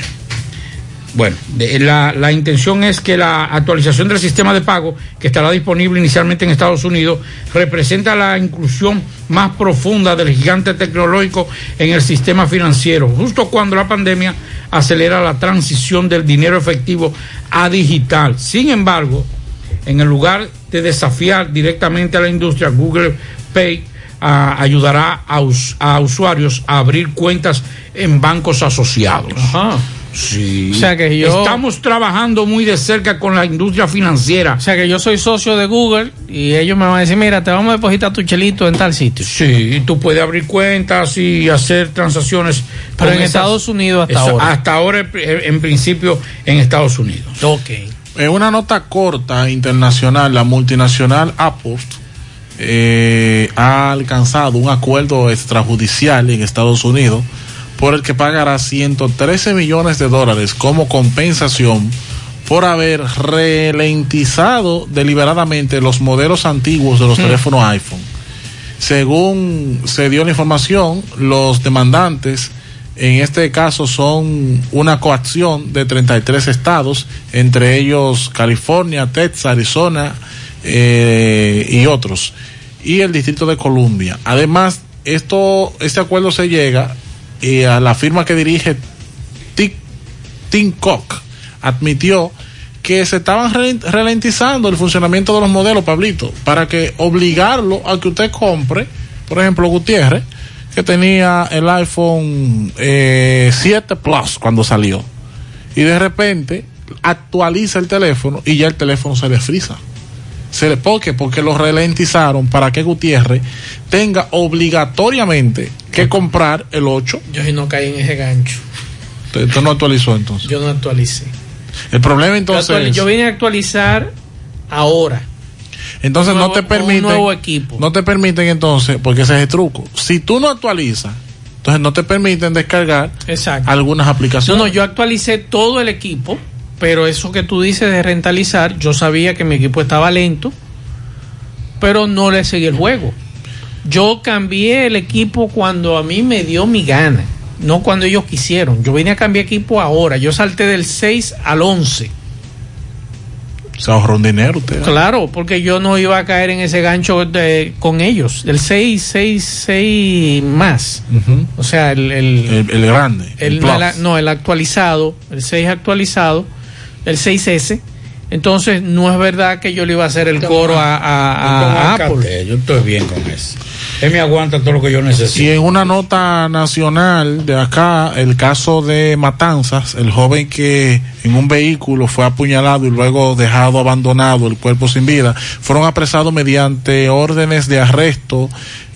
Bueno, de- la, la intención es que la actualización del sistema de pago, que estará disponible inicialmente en Estados Unidos, representa la inclusión más profunda del gigante tecnológico en el sistema financiero, justo cuando la pandemia acelera la transición del dinero efectivo a digital. Sin embargo, en el lugar de desafiar directamente a la industria, Google Pay ayudará a, us- a usuarios a abrir cuentas en bancos asociados. Sí. O sea que yo- Estamos trabajando muy de cerca con la industria financiera. O sea que yo soy socio de Google y ellos me van a decir, mira, te vamos a depositar tu chelito en tal sitio. Sí, tú puedes abrir cuentas y hacer transacciones. Pero en Estados Unidos hasta Eso, ahora. Hasta ahora, en en principio, en Estados Unidos. Ok. En una nota corta internacional, la multinacional Apple eh, ha alcanzado un acuerdo extrajudicial en Estados Unidos por el que pagará 113 millones de dólares como compensación por haber ralentizado deliberadamente los modelos antiguos de los Hmm. teléfonos iPhone. Según se dio la información, los demandantes en este caso son una coacción de 33 estados, entre ellos California, Texas, Arizona eh, y otros, y el Distrito de Columbia. Además, esto, este acuerdo se llega eh, a la firma que dirige Tik- Tim Cook admitió que se estaban ralentizando el funcionamiento de los modelos, Pablito, para que obligarlo a que usted compre, por ejemplo, Gutiérrez, que tenía el iPhone eh, 7 Plus cuando salió, y de repente actualiza el teléfono y ya el teléfono se le frisa. Se le, ¿Por qué? Porque lo ralentizaron para que Gutiérrez tenga obligatoriamente que comprar el 8. Yo sí no caí en ese gancho. Esto no actualizó entonces. Yo no actualicé. El problema Yo, entonces es- yo vine a actualizar ahora. Entonces Un no te un permiten. nuevo equipo. No te permiten entonces, porque ese es el truco. Si tú no actualizas, entonces no te permiten descargar Exacto. algunas No, aplicaciones. no, yo actualicé todo el equipo, pero eso que tú dices de rentalizar, yo sabía que mi equipo estaba lento, pero no le seguí el juego. Yo cambié el equipo cuando a mí me dio mi gana, no cuando ellos quisieron. Yo vine a cambiar equipo ahora, yo salté del 6 al 11. Se ahorró un dinero usted. Claro, porque yo no iba a caer en ese gancho de- con ellos, del 6, 6, 6 más. O sea, el, el, el, el grande. el- el el, no, el actualizado, el 6 actualizado, el 6S. Entonces, no es verdad que yo le iba a hacer el coro a, a- a- Apple. Yo estoy bien con eso. Él me aguanta todo lo que yo necesito. Y en una nota nacional de acá, el caso de Matanzas, el joven que en un vehículo fue apuñalado y luego dejado abandonado, el cuerpo sin vida, fueron apresados mediante órdenes de arresto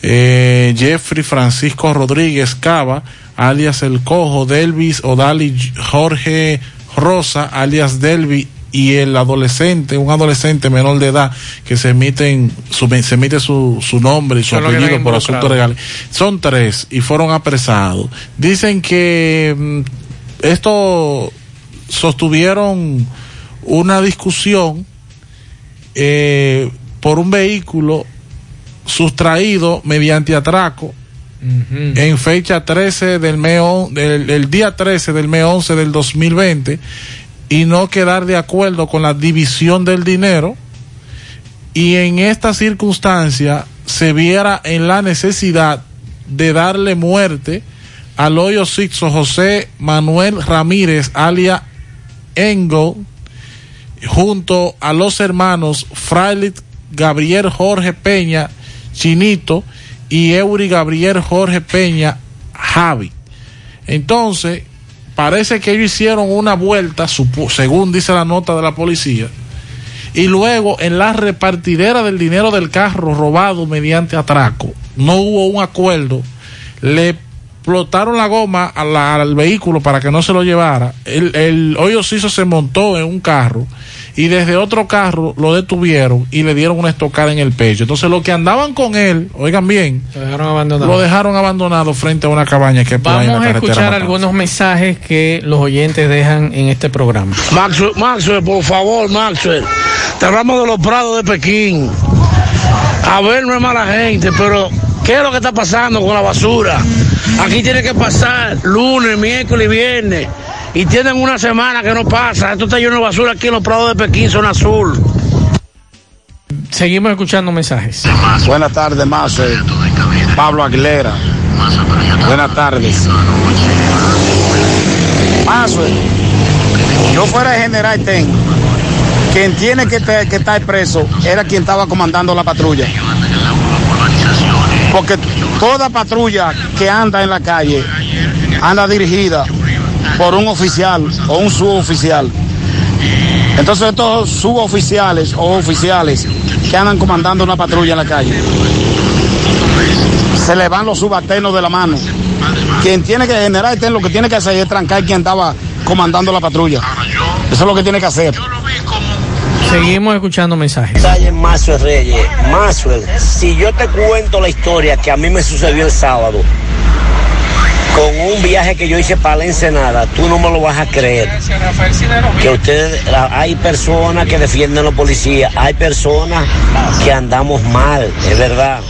eh, Jeffrey Francisco Rodríguez Cava, alias El Cojo, Delvis Odali Jorge Rosa, alias Delvi y el adolescente, un adolescente menor de edad que se emiten su, se emite su, su nombre y su apellido por asuntos involucrados. legales. Son tres y fueron apresados. Dicen que mm, esto sostuvieron una discusión eh, por un vehículo sustraído mediante atraco en fecha 13 del mes del, el día 13 del mes 11 del 2020 y no quedar de acuerdo con la división del dinero y en esta circunstancia se viera en la necesidad de darle muerte al hoyo Sixo José Manuel Ramírez alia Engel junto a los hermanos Frailit Gabriel Jorge Peña Chinito y Eury Gabriel Jorge Peña Javi. Entonces, parece que ellos hicieron una vuelta, según dice la nota de la policía, y luego en la repartidera del dinero del carro robado mediante atraco, no hubo un acuerdo, le explotaron la goma al vehículo para que no se lo llevara, el, el hoyo se montó en un carro y desde otro carro lo detuvieron y le dieron una estocada en el pecho. Entonces los que andaban con él, oigan bien, Lo dejaron abandonado. lo dejaron abandonado frente a una cabaña que Vamos a escuchar algunos mensajes que los oyentes dejan en este programa. Maxwell, Maxwell, por favor, Maxwell. Te hablamos de los prados de Pekín. A ver, no es mala gente, pero ¿qué es lo que está pasando con la basura? Aquí tiene que pasar lunes, miércoles y viernes. Y tienen una semana que no pasa. Esto está lleno de basura aquí en los prados de Pekín, zona azul. Seguimos escuchando mensajes. Buenas tardes, más Pablo Aguilera. Buenas tardes. Mazo, yo fuera el general Ten, quien tiene que, te- que estar preso era quien estaba comandando la patrulla. Porque toda patrulla que anda en la calle anda dirigida por un oficial o un suboficial. Entonces estos suboficiales o oficiales que andan comandando una patrulla en la calle, se le van los subalternos de la mano. Quien tiene que generar este lo que tiene que hacer es trancar quien estaba comandando la patrulla. Eso es lo que tiene que hacer. Seguimos escuchando mensajes. Maxwell Reyes. Maxwell, si yo te cuento la historia que a mí me sucedió el sábado, con un viaje que yo hice para la Ensenada, tú no me lo vas a creer. Que ustedes, hay personas que defienden a los policías, hay personas que andamos mal, es verdad.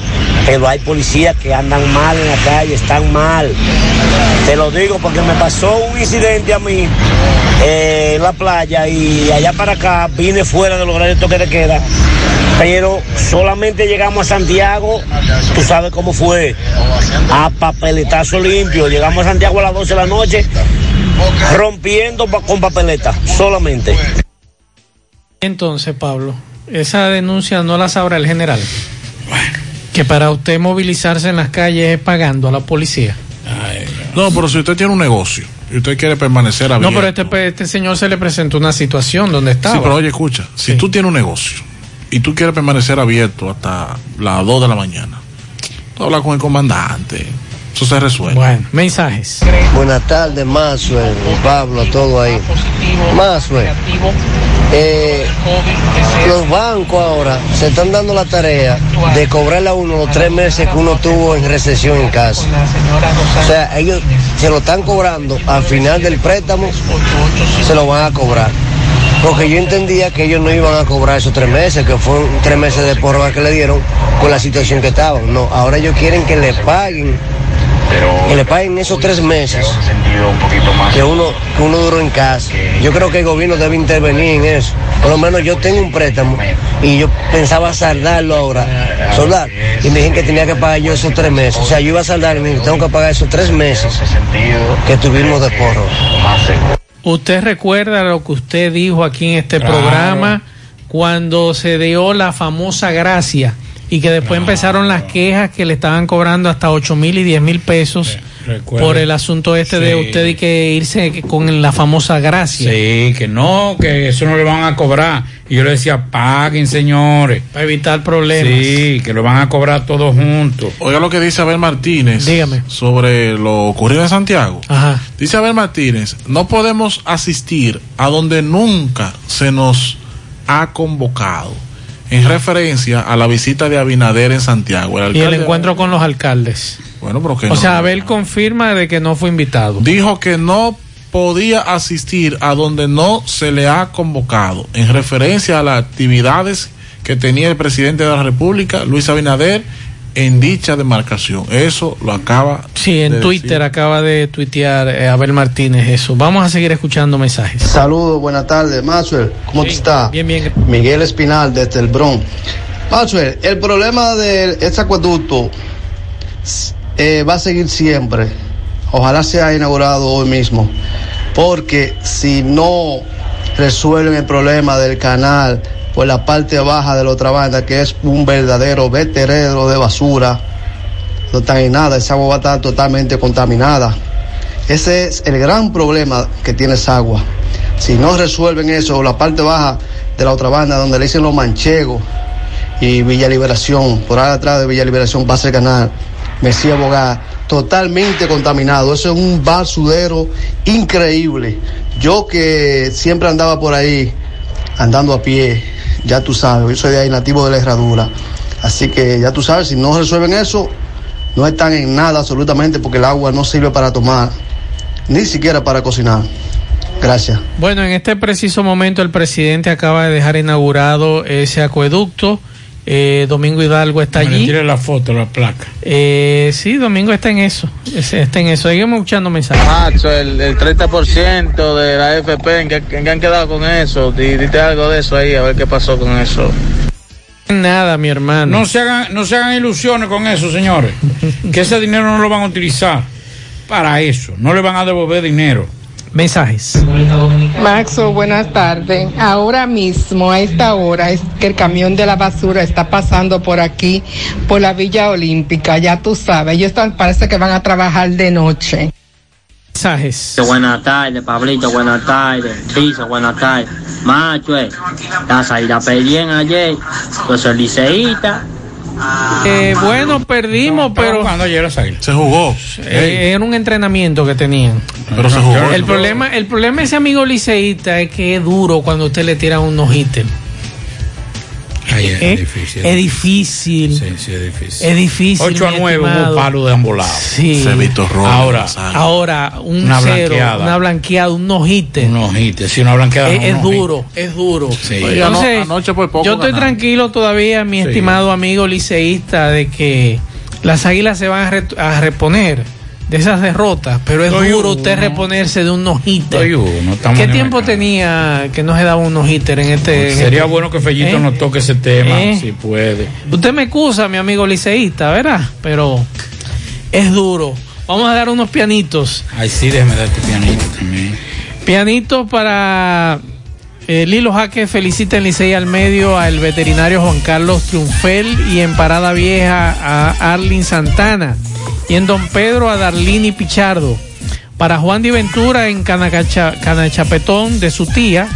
Pero hay policías que andan mal en la calle, están mal. Te lo digo porque me pasó un incidente a mí eh, en la playa y allá para acá vine fuera del horario de toque de queda. Pero solamente llegamos a Santiago, tú sabes cómo fue, a papeletazo limpio. Llegamos a Santiago a las 12 de la noche, rompiendo con papeleta, solamente. Entonces, Pablo, esa denuncia no la sabrá el general. Que para usted movilizarse en las calles es pagando a la policía. No, pero si usted tiene un negocio y usted quiere permanecer abierto. No, pero este, este señor se le presentó una situación donde estaba. Sí, pero oye, escucha, si tú tienes un negocio y tú quieres permanecer abierto hasta las 2 de la mañana, tú hablas con el comandante, eso se resuelve. Bueno, mensajes. Buenas tardes, Maxwell, Pablo, todo ahí. Maxwell, eh, los bancos ahora se están dando la tarea de cobrarle a uno los tres meses que uno tuvo en recesión en casa. O sea, ellos se lo están cobrando al final del préstamo, se lo van a cobrar. Porque yo entendía que ellos no iban a cobrar esos tres meses, que fueron tres meses de prórroga que le dieron con la situación que estaban. No, ahora ellos quieren que le paguen que le paguen esos tres meses que uno, que uno duró en casa. Yo creo que el gobierno debe intervenir en eso. Por lo menos yo tengo un préstamo y yo pensaba saldarlo ahora, soldar, y me dijeron que tenía que pagar yo esos tres meses. O sea, yo iba a saldar y me dijeron, tengo que pagar esos tres meses que tuvimos de porro. ¿Usted recuerda lo que usted dijo aquí en este Claro. programa cuando se dio la famosa gracia y que después empezaron las quejas que le estaban cobrando hasta 8 mil y 10 mil pesos por el asunto este de usted y que irse con la famosa gracia? Sí, que no, que eso no le van a cobrar. Y yo le decía, paguen, señores. Para evitar problemas. Sí, que lo van a cobrar todos juntos. Oiga lo que dice Abel Martínez sobre lo ocurrido en Santiago. Ajá. Dice Abel Martínez, no podemos asistir a donde nunca se nos ha convocado, en referencia a la visita de Abinader en Santiago. Y el encuentro con los alcaldes. Bueno, pero que O no. sea, Abel confirma de que no fue invitado. dijo que no podía asistir a donde no se le ha convocado, en referencia a las actividades que tenía el presidente de la República, Luis Abinader, en dicha demarcación. Eso lo acaba Sí, en de Twitter decir. acaba de tuitear eh, Abel Martínez eso. Vamos a seguir escuchando mensajes. Saludos, buenas tardes. Maxwell, ¿cómo tú estás? Bien, bien. Miguel Espinal, desde el Bronx. Maxwell, el problema de este acueducto eh, va a seguir siempre. Ojalá sea inaugurado hoy mismo. Porque si no resuelven el problema del canal por la parte baja de la otra banda, que es un verdadero vertedero de basura, no está en nada, esa agua estar totalmente contaminada. Ese es el gran problema que tiene esa agua. Si no resuelven eso, la parte baja de la otra banda, donde le dicen los manchegos y Villa Liberación, por ahí atrás de Villa Liberación pasa el canal, Mesía Bogá, totalmente contaminado. Eso es un basudero increíble. Yo que siempre andaba por ahí, andando a pie, ya tú sabes, yo soy de ahí nativo de la herradura. Así que ya tú sabes, si no resuelven eso, no están en nada absolutamente porque el agua no sirve para tomar, ni siquiera para cocinar. Gracias. Bueno, en este preciso momento el presidente acaba de dejar inaugurado ese acueducto Eh, Domingo Hidalgo está allí. tire la foto, la placa. Eh, sí, Domingo está en eso. Está en eso. Seguimos escuchando mensajes. Macho, el, el 30% de la FP, ¿en qué, en qué han quedado con eso? Di- Dite algo de eso ahí, a ver qué pasó con eso. Nada, mi hermano. No se hagan, no se hagan ilusiones con eso, señores. que ese dinero no lo van a utilizar para eso. No le van a devolver dinero. Mensajes. Maxo, buenas tardes. Ahora mismo, a esta hora, es que el camión de la basura está pasando por aquí, por la Villa Olímpica, ya tú sabes. Ellos están, parece que van a trabajar de noche. Mensajes. Buenas tardes, Pablito, buenas tardes. Piso, buenas tardes. Macho, eh, la salida pedían ayer. Pues soy liceísta. Eh, bueno, perdimos, pero. cuando ayer? Se jugó. Eh, era un entrenamiento que tenían. Pero se jugó. El problema, el problema de ese amigo liceísta es que es duro cuando usted le tira un no-hitter. Ay, es, ¿Eh? difícil. Es difícil. Sí, sí, es difícil. Es difícil. 8 a mi 9 hubo estimado. palo de ambolado. Sí. Cebito rojo. Ahora, Ahora, un Una cero, blanqueada. una blanqueada, un no-hitter. un ojite. Si una blanqueada. Es, no, es duro, es duro. Sí. Entonces, anoche por poco yo estoy ganaron. tranquilo todavía, mi Sí. estimado amigo liceísta, de que las águilas se van a, re- a reponer de esas derrotas, pero es duro uno. usted reponerse de un no-hitter. ¿Qué tiempo tenía que no se daba un no-hitter en este? Sería este- bueno que Fellito ¿Eh? nos toque ese tema, ¿Eh? si puede. Usted me excusa, mi amigo liceísta, ¿verdad? Pero es duro. Vamos a dar unos pianitos. Ay, sí, déjeme darte pianito también. Pianito para eh, Lilo Jaque felicita en Licey al medio al veterinario Juan Carlos Triunfel y en Parada Vieja a Arlin Santana y en Don Pedro a Darlini Pichardo. Para Juan Di Ventura en Canachapetón de su tía.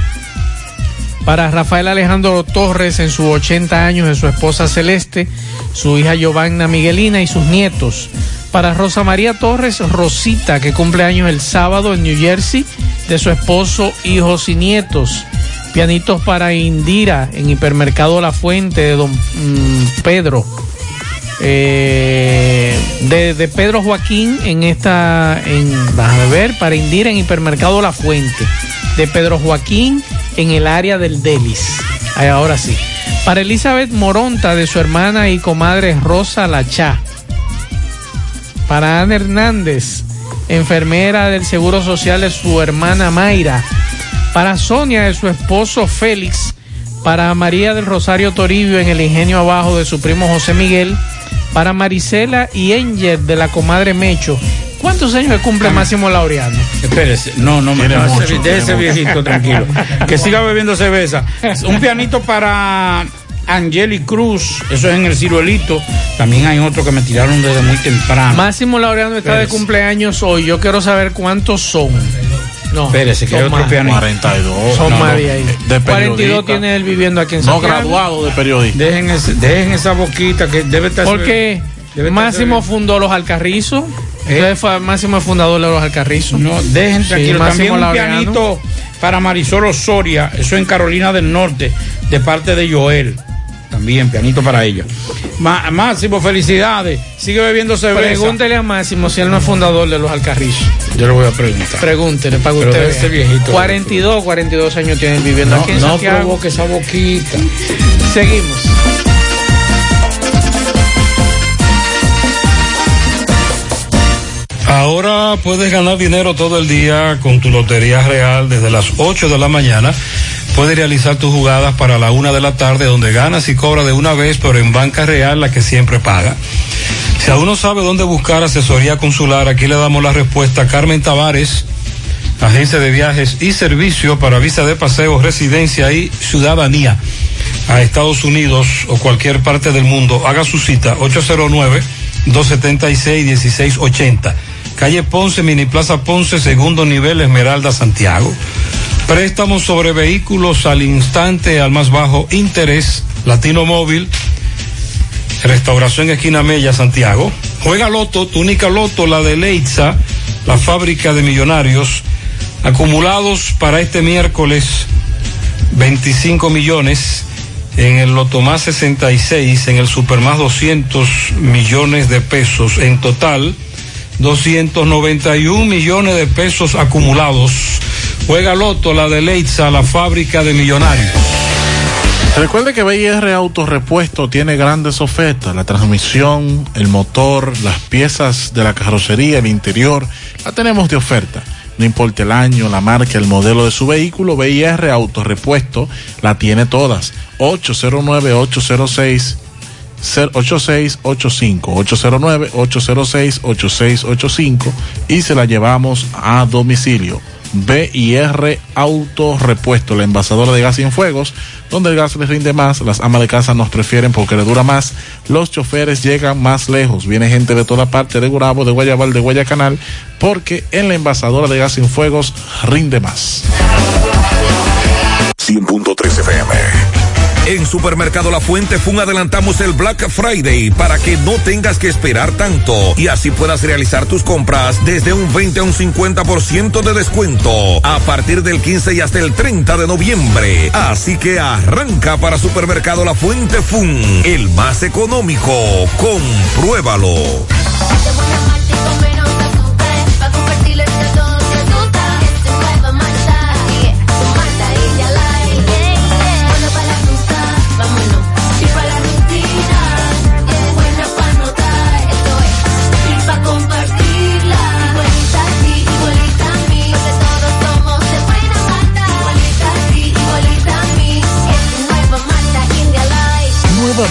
Para Rafael Alejandro Torres en sus 80 años de su esposa Celeste, su hija Giovanna Miguelina y sus nietos. Para Rosa María Torres Rosita, que cumple años el sábado en New Jersey, de su esposo, hijos y nietos. Pianitos para Indira en Hipermercado La Fuente de Don mm, Pedro. Eh, de, Pedro Joaquín en esta, en, a ver, para Indira en Hipermercado La Fuente. De Pedro Joaquín en el área del Delis. Ahí, ahora sí. Para Elizabeth Moronta de su hermana y comadre Rosa Lachá. Para Ana Hernández, enfermera del Seguro Social de su hermana Mayra. Para Sonia de su esposo Félix. Para María del Rosario Toribio en el ingenio abajo de su primo José Miguel. Para Marisela y Enger de la comadre Mecho. ¿Cuántos años le cumple Máximo Laureano? Espérese, no, no, Tiene no, mucho, ese, viejito tranquilo. Que siga bebiendo cerveza. Un pianito para Angeli Cruz, eso es en el ciruelito. También hay otro que me tiraron desde muy temprano. Máximo Laureano está de cumpleaños hoy. Yo quiero saber cuántos son. No, Espérese, que otro más. pianito. 42. Son No, más no, de ahí. de 42 periodista. tiene él viviendo aquí en No Santiago. graduado de periodista. Dejen, ese- dejen esa boquita que debe estar. Porque debe estar- Máximo fundó los Alcarrizos. ¿Eh? Entonces fue Máximo es fundador de los Alcarrizos. No, dejen Sí, tranquilo. Máximo También un Laureano. pianito para Marisol Osoria, eso en Carolina del Norte, de parte de Joel. También, pianito para ella. Ma- Máximo, felicidades. Sigue bebiendo cerveza. Pregúntele a Máximo si él no es fundador de los Alcarrizos. Yo le voy a preguntar. Pregúntele para Pero usted ese viejito. 42, 42 años tiene él viviendo No, aquí en no Santiago. provoque esa boquita. Seguimos. Ahora puedes ganar dinero todo el día con tu Lotería Real desde las 8 de la mañana. Puedes realizar tus jugadas para la una de la tarde donde ganas y cobras de una vez, pero en Banca Real la que siempre paga. Si aún no sabe dónde buscar asesoría consular, aquí le damos la respuesta a Carmen Tavares, agencia de viajes y servicio para visa de paseo, residencia y ciudadanía a Estados Unidos o cualquier parte del mundo. Haga su cita 809-276-1680. Calle Ponce, Mini Plaza Ponce, segundo nivel, Esmeralda, Santiago. Préstamos sobre vehículos al instante, al más bajo interés. Latino Móvil, Restauración Esquina Mella, Santiago. Juega Loto, tu única Loto, la de Leitza, la fábrica de millonarios. Acumulados para este miércoles, 25 millones. En el Loto Más 66, en el Super Más 200 millones de pesos. En total, 291 millones de pesos acumulados. Juega Loto, la de Leitza, la fábrica de millonarios. Recuerde que BIR Autorepuesto tiene grandes ofertas, la transmisión, el motor, las piezas de la carrocería, el interior, la tenemos de oferta. No importa el año, la marca, el modelo de su vehículo, BIR Autorepuesto la tiene todas. 809-806. 8685 809 806 8685 y se la llevamos a domicilio. BIR Auto Repuesto, la envasadora de gas sin fuegos, donde el gas les rinde más, las amas de casa nos prefieren porque le dura más, los choferes llegan más lejos, viene gente de toda parte, de Gurabo, de Guayabal, de Guayacanal, porque en la envasadora de gas sin fuegos rinde más. 100.3 FM. En Supermercado La Fuente Fun adelantamos el Black Friday para que no tengas que esperar tanto y así puedas realizar tus compras desde un 20 a un 50% de descuento a partir del 15 y hasta el 30 de noviembre. Así que arranca para Supermercado La Fuente Fun, el más económico. Compruébalo.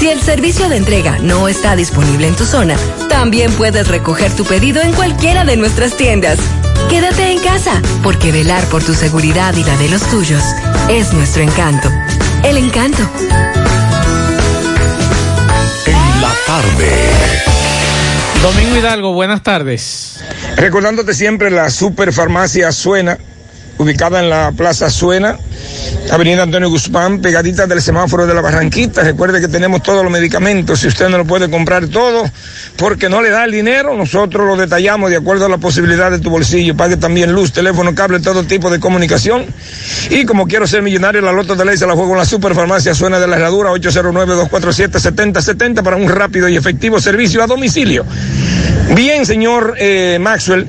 Si el servicio de entrega no está disponible en tu zona, también puedes recoger tu pedido en cualquiera de nuestras tiendas. Quédate en casa, porque velar por tu seguridad y la de los tuyos es nuestro encanto. El encanto. En la tarde. Domingo Hidalgo, buenas tardes. Recordándote siempre la Superfarmacia Suena, ubicada en la Plaza Suena, Avenida Antonio Guzmán, pegadita del semáforo de la Barranquita. Recuerde que tenemos todos los medicamentos. Si usted no lo puede comprar todo porque no le da el dinero, nosotros lo detallamos de acuerdo a la posibilidad de tu bolsillo. Pague también luz, teléfono, cable, todo tipo de comunicación. Y como quiero ser millonario, la loto de ley se la juego en la Superfarmacia Suena de la Herradura, 809-247-7070 para un rápido y efectivo servicio a domicilio. Bien, señor eh, Maxwell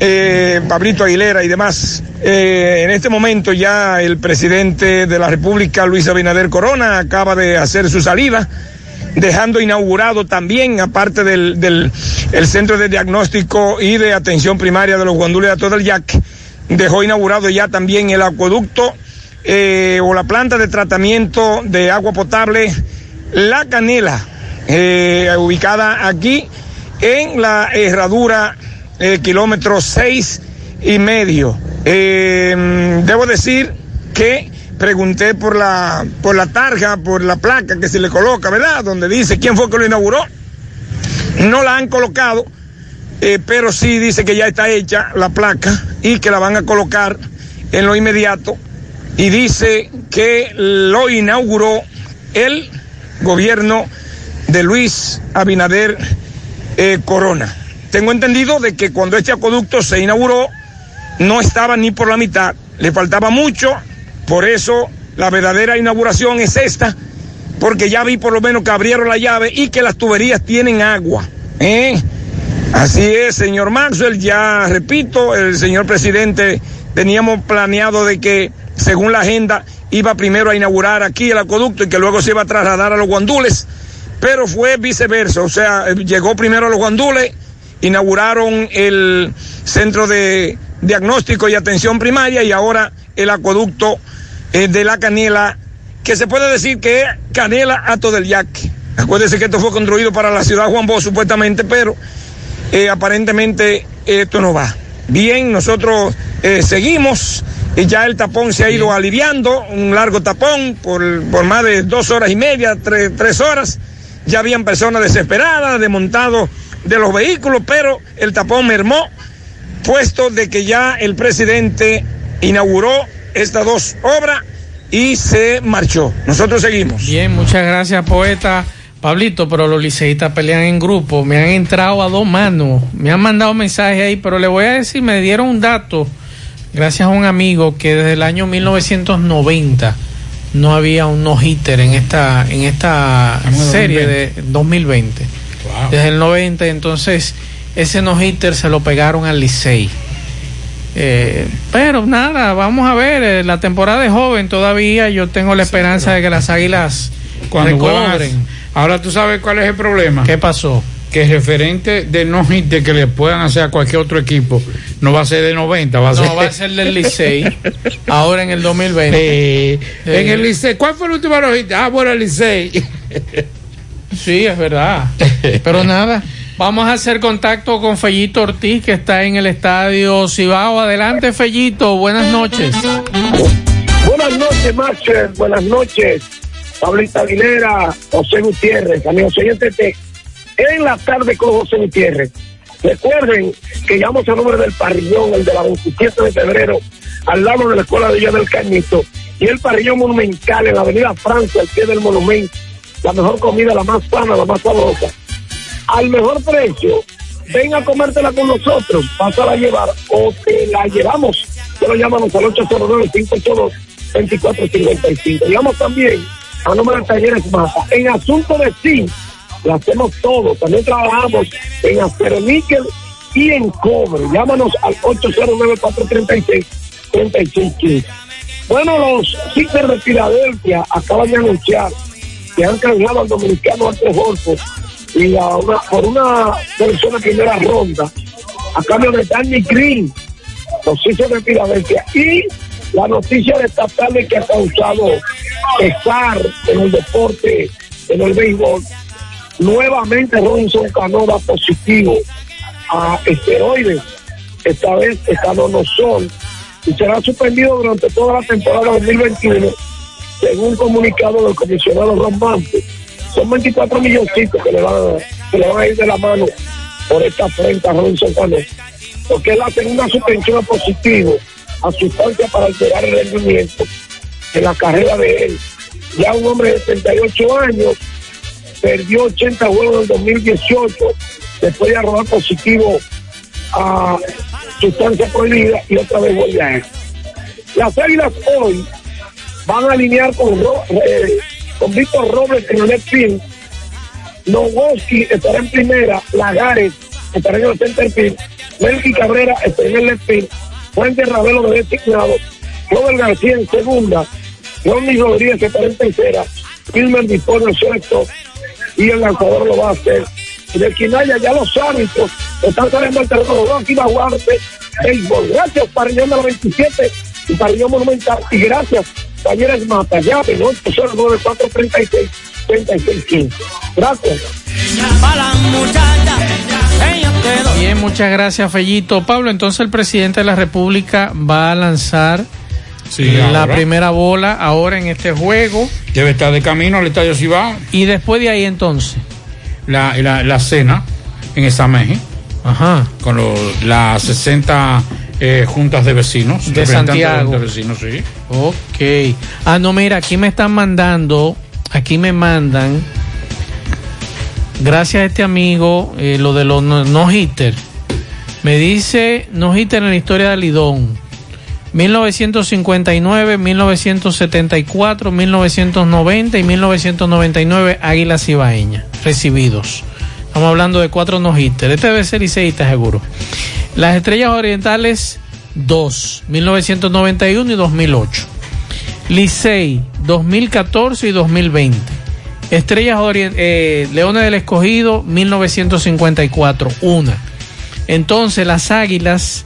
eh, Pablito Aguilera y demás. Eh, en este momento ya el presidente de la República, Luis Abinader Corona, acaba de hacer su salida, dejando inaugurado también, aparte del, del el Centro de Diagnóstico y de Atención Primaria de los Guandules de todo el Yac, dejó inaugurado ya también el acueducto eh, o la planta de tratamiento de agua potable La Canela, eh, ubicada aquí en la herradura kilómetro seis y medio. Eh, debo decir que pregunté por la, por la tarja, por la placa que se le coloca, ¿verdad? Donde dice quién fue que lo inauguró. No la han colocado, eh, pero sí dice que ya está hecha la placa y que la van a colocar en lo inmediato. Y dice que lo inauguró el gobierno de Luis Abinader eh, Corona. Tengo entendido de que cuando este acueducto se inauguró no estaba ni por la mitad, le faltaba mucho, por eso la verdadera inauguración es esta, porque ya vi por lo menos que abrieron la llave y que las tuberías tienen agua. ¿eh? Así es, señor Maxwell, ya repito, el señor presidente teníamos planeado de que, según la agenda, iba primero a inaugurar aquí el acueducto y que luego se iba a trasladar a los guandules, pero fue viceversa, o sea, llegó primero a los guandules, inauguraron el centro de diagnóstico y atención primaria y ahora el acueducto eh, de la Canela, que se puede decir que es Canela Ato del Yaque. Acuérdense que esto fue construido para la ciudad Juan Bosch supuestamente, pero eh, aparentemente esto no va. Bien, nosotros eh, seguimos y ya el tapón se ha ido aliviando, un largo tapón por, por más de dos horas y media, tres, tres horas. Ya habían personas desesperadas, desmontados de los vehículos, pero el tapón mermó, puesto de que ya el presidente inauguró estas dos obras y se marchó. Nosotros seguimos. Bien, muchas gracias, poeta. Pablito, pero los liceístas pelean en grupo. Me han entrado a dos manos. Me han mandado mensajes ahí, pero le voy a decir, me dieron un dato, gracias a un amigo, que desde el año 1990 no había un no-hitter en esta, en esta serie de 2020. Desde el 90, entonces ese no-hitter se lo pegaron al Licey. Eh, pero nada, vamos a ver, eh, la temporada es joven todavía, yo tengo la esperanza de que las águilas Cuando. Ahora tú sabes cuál es el problema. ¿Qué pasó? Que el referente de no hit de que le puedan hacer a cualquier otro equipo no va a ser de 90, va a ser. No, va a ser del Licey, ahora en el 2020. [LAUGHS] Eh, En el Licey, ¿cuál fue el último no hit? Ah, bueno, el Licey. [LAUGHS] Sí, es verdad. Pero [LAUGHS] nada, vamos a hacer contacto con Fellito Ortiz, que está en el estadio Cibao. Adelante, Fellito, buenas noches. Buenas noches, Maxwell. Buenas noches, Pablito Aguilera, José Gutiérrez, amigos oyentes de En la tarde con José Gutiérrez. Recuerden que llamamos el número del parrillón, el de la 27 de febrero, al lado de la Escuela de Villa del Cañito, y el parrillón monumental en la Avenida Francia, al pie del monumento. La mejor comida, la más sana, la más sabrosa. Al mejor precio, ven a comértela con nosotros, pásala a llevar o te la llevamos. Solo llámanos al 809-582-2455. Llamamos también a número de talleres Mata. En asunto de zinc, lo hacemos todo. También trabajamos en níquel y en cobre. Llámanos al 809-436-3615. Bueno, los Sixers de Filadelfia acaban de anunciar que han canjeado al dominicano Arthur Horford y a una, por una de primera ronda a cambio de Danny Green, los Sixers de Filadelfia. Y la noticia destacable que ha causado pesar en el deporte, en el béisbol, nuevamente Robinson Cano da positivo a esteroides. Esta vez escanonosol y será suspendido durante toda la temporada 2021 según un comunicado del comisionado Ron Mante. Son 24 milloncitos que le van a, que le van a ir de la mano por esta afrenta a Robinson Cano, porque es la segunda suspensión a positivo a sustancia para alterar el rendimiento en la carrera de él. Ya un hombre de 38 años perdió 80 juegos en el 2018 después de arrojar positivo a sustancia prohibida y otra vez vuelve a él. Las águilas hoy van a alinear eh, con Víctor Robles en el left field. Nowoski estará en primera, Lagares estará en el center field, Melky Cabrera estará en el left field, Fuente Ravelo de designado, Robert García en segunda, Ronnie Rodríguez estará en tercera, Wilmer dispone el sexto y el lanzador lo va a hacer. De Quinaya ya los árbitros están saliendo al terreno, aquí va a jugarse béisbol. Gracias, Parrillón de la 27 y Parrillón Monumental. Y gracias, Talleres Mata, llave, ¿no? 809 436 Gracias. Bien, muchas gracias, Fellito. Pablo, entonces el presidente de la República va a lanzar Sí, la ahora. primera bola ahora en este juego. Debe estar de camino al Estadio Cibao. Y después de ahí entonces. La, la, la cena en esa. Ajá. Con los- las 60 eh, juntas de vecinos. De Santiago. De vecinos, sí. Ok. Ah, no, mira, aquí me están mandando, aquí me mandan, gracias a este amigo, eh, lo de los no- no-hitter. Me dice no-hitter en la historia de Lidón. 1959, 1974, 1990 y 1999 Águilas Ibaeñas recibidos. Estamos hablando de cuatro no-hitters. Este debe ser liceísta seguro. Las Estrellas Orientales, 2, 1991 y 2008. Licey, 2014 y 2020. Estrellas eh, Leones del Escogido, 1954, una. Entonces, las Águilas,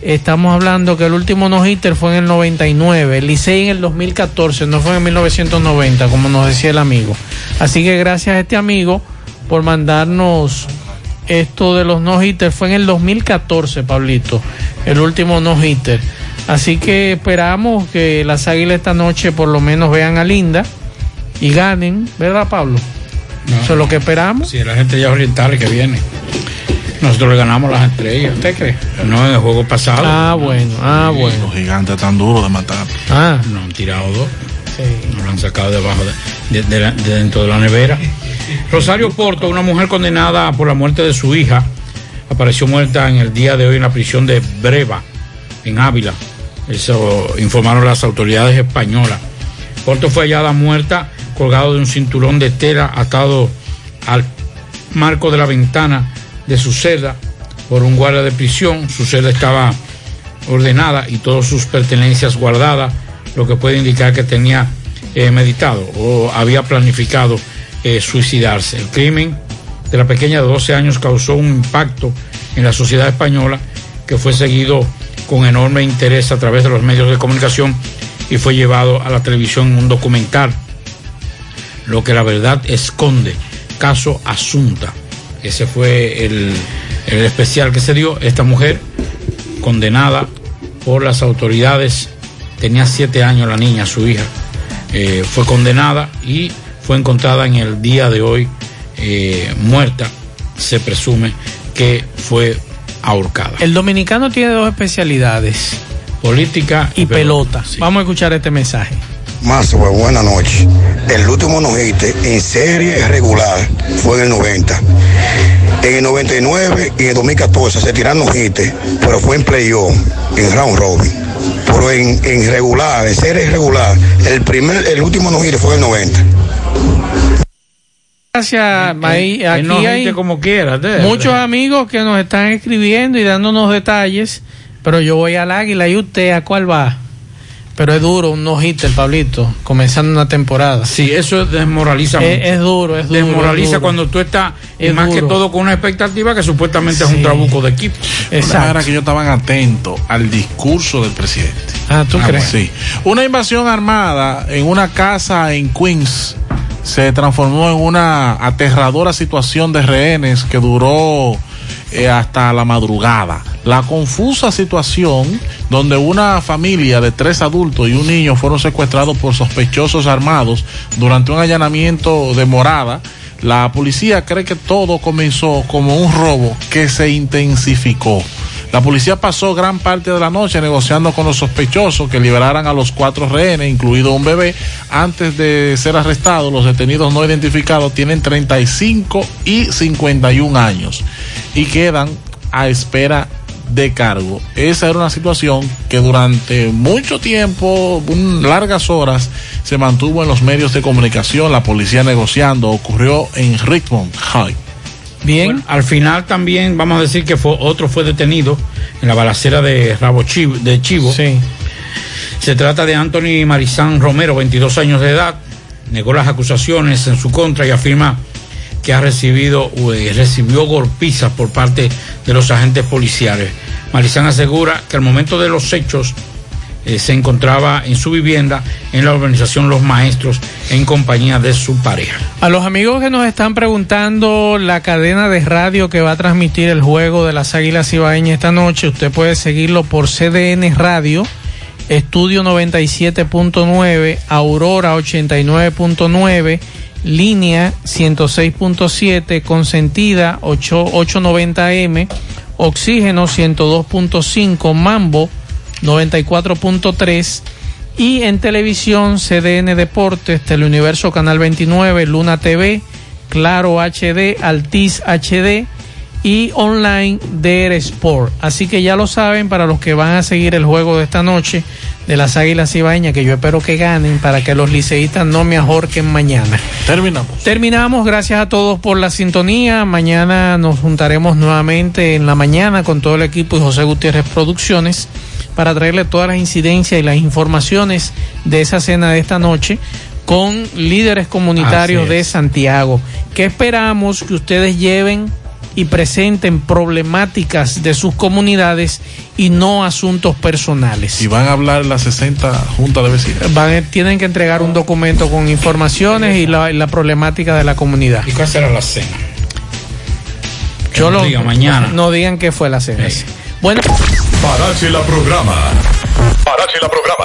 estamos hablando que el último no-hitter fue en el 99, el Licey en el 2014, no fue en 1990, como nos decía el amigo. Así que gracias a este amigo por mandarnos esto de los no-hitters. Fue en el 2014, Pablito, el último no-hitter. Así que esperamos que las Águilas esta noche por lo menos vean a Linda y ganen, ¿verdad, Pablo? Eso es lo que esperamos. Sí, las estrellas orientales que vienen. Nosotros le ganamos las estrellas. ¿Usted cree? No, en el juego pasado. Ah, bueno, ah, bueno. Los gigantes tan duros de matar. Ah. No han tirado dos. Lo han sacado debajo de, de- de la- de dentro de la nevera. Rosario Porto, una mujer condenada por la muerte de su hija, apareció muerta en el día de hoy en la prisión de Breva, en Ávila. Eso informaron las autoridades españolas. Porto fue hallada muerta, colgado de un cinturón de tela atado al marco de la ventana de su celda por un guardia de prisión. Su celda estaba ordenada y todas sus pertenencias guardadas, lo que puede indicar que tenía eh, meditado o había planificado eh, suicidarse. El crimen de la pequeña de 12 años causó un impacto en la sociedad española que fue seguido con enorme interés a través de los medios de comunicación y fue llevado a la televisión en un documental, lo que la verdad esconde, caso Asunta. Ese fue el, el especial que se dio. Esta mujer condenada por las autoridades, tenía siete años la niña, su hija, eh, fue condenada y fue encontrada en el día de hoy eh, muerta, se presume que fue ahorcada. El dominicano tiene dos especialidades. Política y pelota. Vamos a escuchar este mensaje. Más buenas noches. El último nojite en serie regular fue en el 90. En el 99 y en el 2014 se tiraron nojite, pero fue en playoff, en round robin. Pero en, en regular, en serie regular, el primer, el último nojite fue en el 90. Gracias, Maí. Aquí no hay como muchos amigos que nos están escribiendo y dándonos detalles, pero yo voy al águila y usted a cuál va. Pero es duro un no el Pablito, comenzando una temporada. Sí, eso desmoraliza Es, mucho. es duro, es duro. Desmoraliza es duro. cuando tú estás, y más que todo con una expectativa que supuestamente es un trabuco de equipo. Era que ellos estaban atentos al discurso del presidente. Ah, ¿tú crees? Sí. Una invasión armada en una casa en Queens se transformó en una aterradora situación de rehenes que duró eh, hasta la madrugada. La confusa situación donde una familia de tres adultos y un niño fueron secuestrados por sospechosos armados durante un allanamiento de morada. La policía cree que todo comenzó como un robo que se intensificó. La policía pasó gran parte de la noche negociando con los sospechosos que liberaran a los cuatro rehenes, incluido un bebé. Antes de ser arrestados, los detenidos no identificados tienen 35 y 51 años y quedan a espera de cargo. Esa era una situación que durante mucho tiempo, largas horas, se mantuvo en los medios de comunicación, la policía negociando. Ocurrió en Richmond High. Bien. al final también vamos a decir que fue, otro fue detenido en la balacera de Rabo Chivo, de Chivo. Se trata de Anthony Marizán Romero, 22 años de edad. Negó las acusaciones en su contra y afirma que ha recibido eh, recibió golpizas por parte de los agentes policiales. Marizán asegura que al momento de los hechos eh, se encontraba en su vivienda en la organización Los Maestros en compañía de su pareja. A los amigos que nos están preguntando la cadena de radio que va a transmitir el juego de las Águilas Ibaeñas esta noche, usted puede seguirlo por CDN Radio, Estudio 97.9, Aurora 89.9, Línea 106.7, Consentida 8, 890M, Oxígeno 102.5, Mambo 94.3 y en televisión CDN Deportes, Teleuniverso Canal 29, Luna TV, Claro HD, Altiz HD y online DR Sport. Así que ya lo saben para los que van a seguir el juego de esta noche de las Águilas Ibaeñas, que yo espero que ganen para que los liceístas no me ahorquen mañana. Terminamos. Terminamos, gracias a todos por la sintonía. Mañana nos juntaremos nuevamente en la mañana con todo el equipo y José Gutiérrez Producciones para traerle todas las incidencias y las informaciones de esa cena de esta noche con líderes comunitarios de. Santiago. que esperamos que ustedes lleven y presenten problemáticas de sus comunidades y no asuntos personales? Y van a hablar en la 60 Junta de Vecinos. Van, tienen que entregar un documento con informaciones y la, problemática de la comunidad. ¿Y cuál será la cena? Yo lo, diga mañana. No digan que fue la cena. Bueno. Parache la programa. Parache la programa.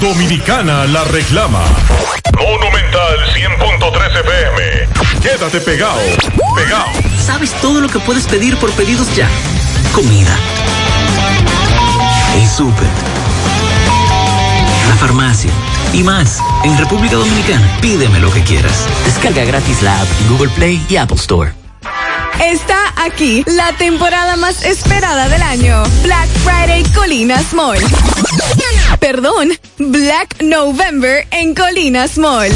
Dominicana la reclama. Monumental 100.13 FM. Quédate pegado. Pegado. ¿Sabes todo lo que puedes pedir por pedidos ya? Comida. El súper. La farmacia. y más. En República Dominicana, pídeme lo que quieras. Descarga gratis la app en Google Play y Apple Store. Está aquí la temporada más esperada del año. Black Friday Colinas Mall. Perdón, Black November en Colinas Mall.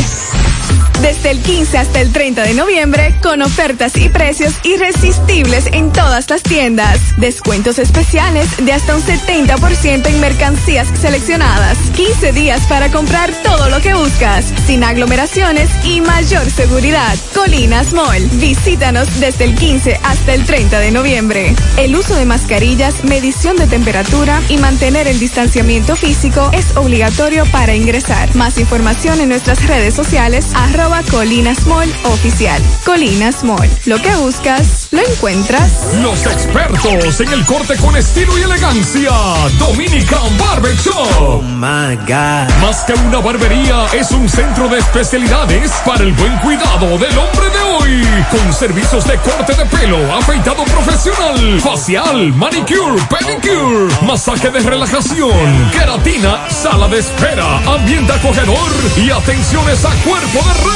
Desde el 15 hasta el 30 de noviembre, con ofertas y precios irresistibles en todas las tiendas. Descuentos especiales de hasta un 70% en mercancías seleccionadas. 15 días para comprar todo lo que buscas, sin aglomeraciones y mayor seguridad. Colinas Mall. Visítanos desde el 15 hasta el 30 de noviembre. El uso de mascarillas, medición de temperatura y mantener el distanciamiento físico es obligatorio para ingresar. Más información en nuestras redes sociales, Colinas Mall Oficial. Colinas Mall. Lo que buscas, lo encuentras. Los expertos en el corte con estilo y elegancia. Dominican Barber Shop. Oh my God. Más que una barbería, es un centro de especialidades para el buen cuidado del hombre de hoy. Con servicios de corte de pelo, afeitado profesional, facial, manicure, pedicure, masaje de relajación, queratina, sala de espera, ambiente acogedor y atenciones a cuerpo de rey.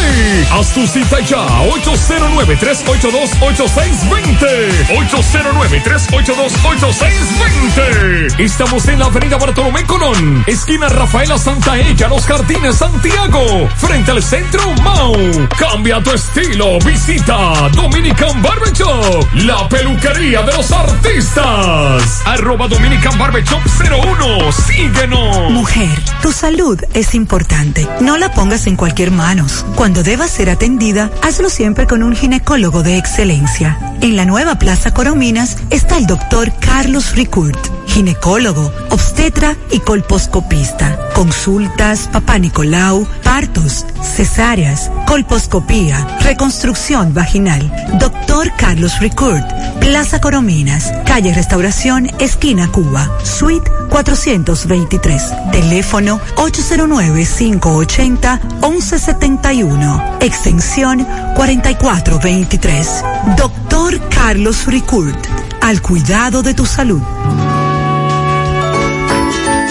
Haz tu cita ya, 809-382-8620. 809-382-8620. Estamos en la avenida Bartolomé Colón, esquina Rafaela Santaella, Los Jardines, Santiago, frente al centro Mau. Cambia tu estilo, visita Dominican Barber Shop, la peluquería de los artistas. Arroba Dominican Barber Shop 01, síguenos. Mujer, tu salud es importante. No la pongas en cualquier manos. Cuando deba ser atendida, hazlo siempre con un ginecólogo de excelencia. En la nueva Plaza Corominas está el doctor Carlos Ricourt, ginecólogo, obstetra y colposcopista. Consultas, papá Nicolau, partos, cesáreas, colposcopía, reconstrucción vaginal. Doctor Carlos Ricourt, Plaza Corominas, calle Restauración, esquina Cuba, suite 423. Teléfono 809-580-1171. Extensión 4423. Doctor Carlos Ricourt. Al cuidado de tu salud.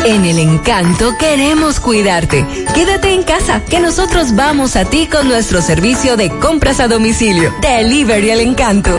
En el encanto queremos cuidarte. Quédate en casa, que nosotros vamos a ti con nuestro servicio de compras a domicilio. Delivery el encanto.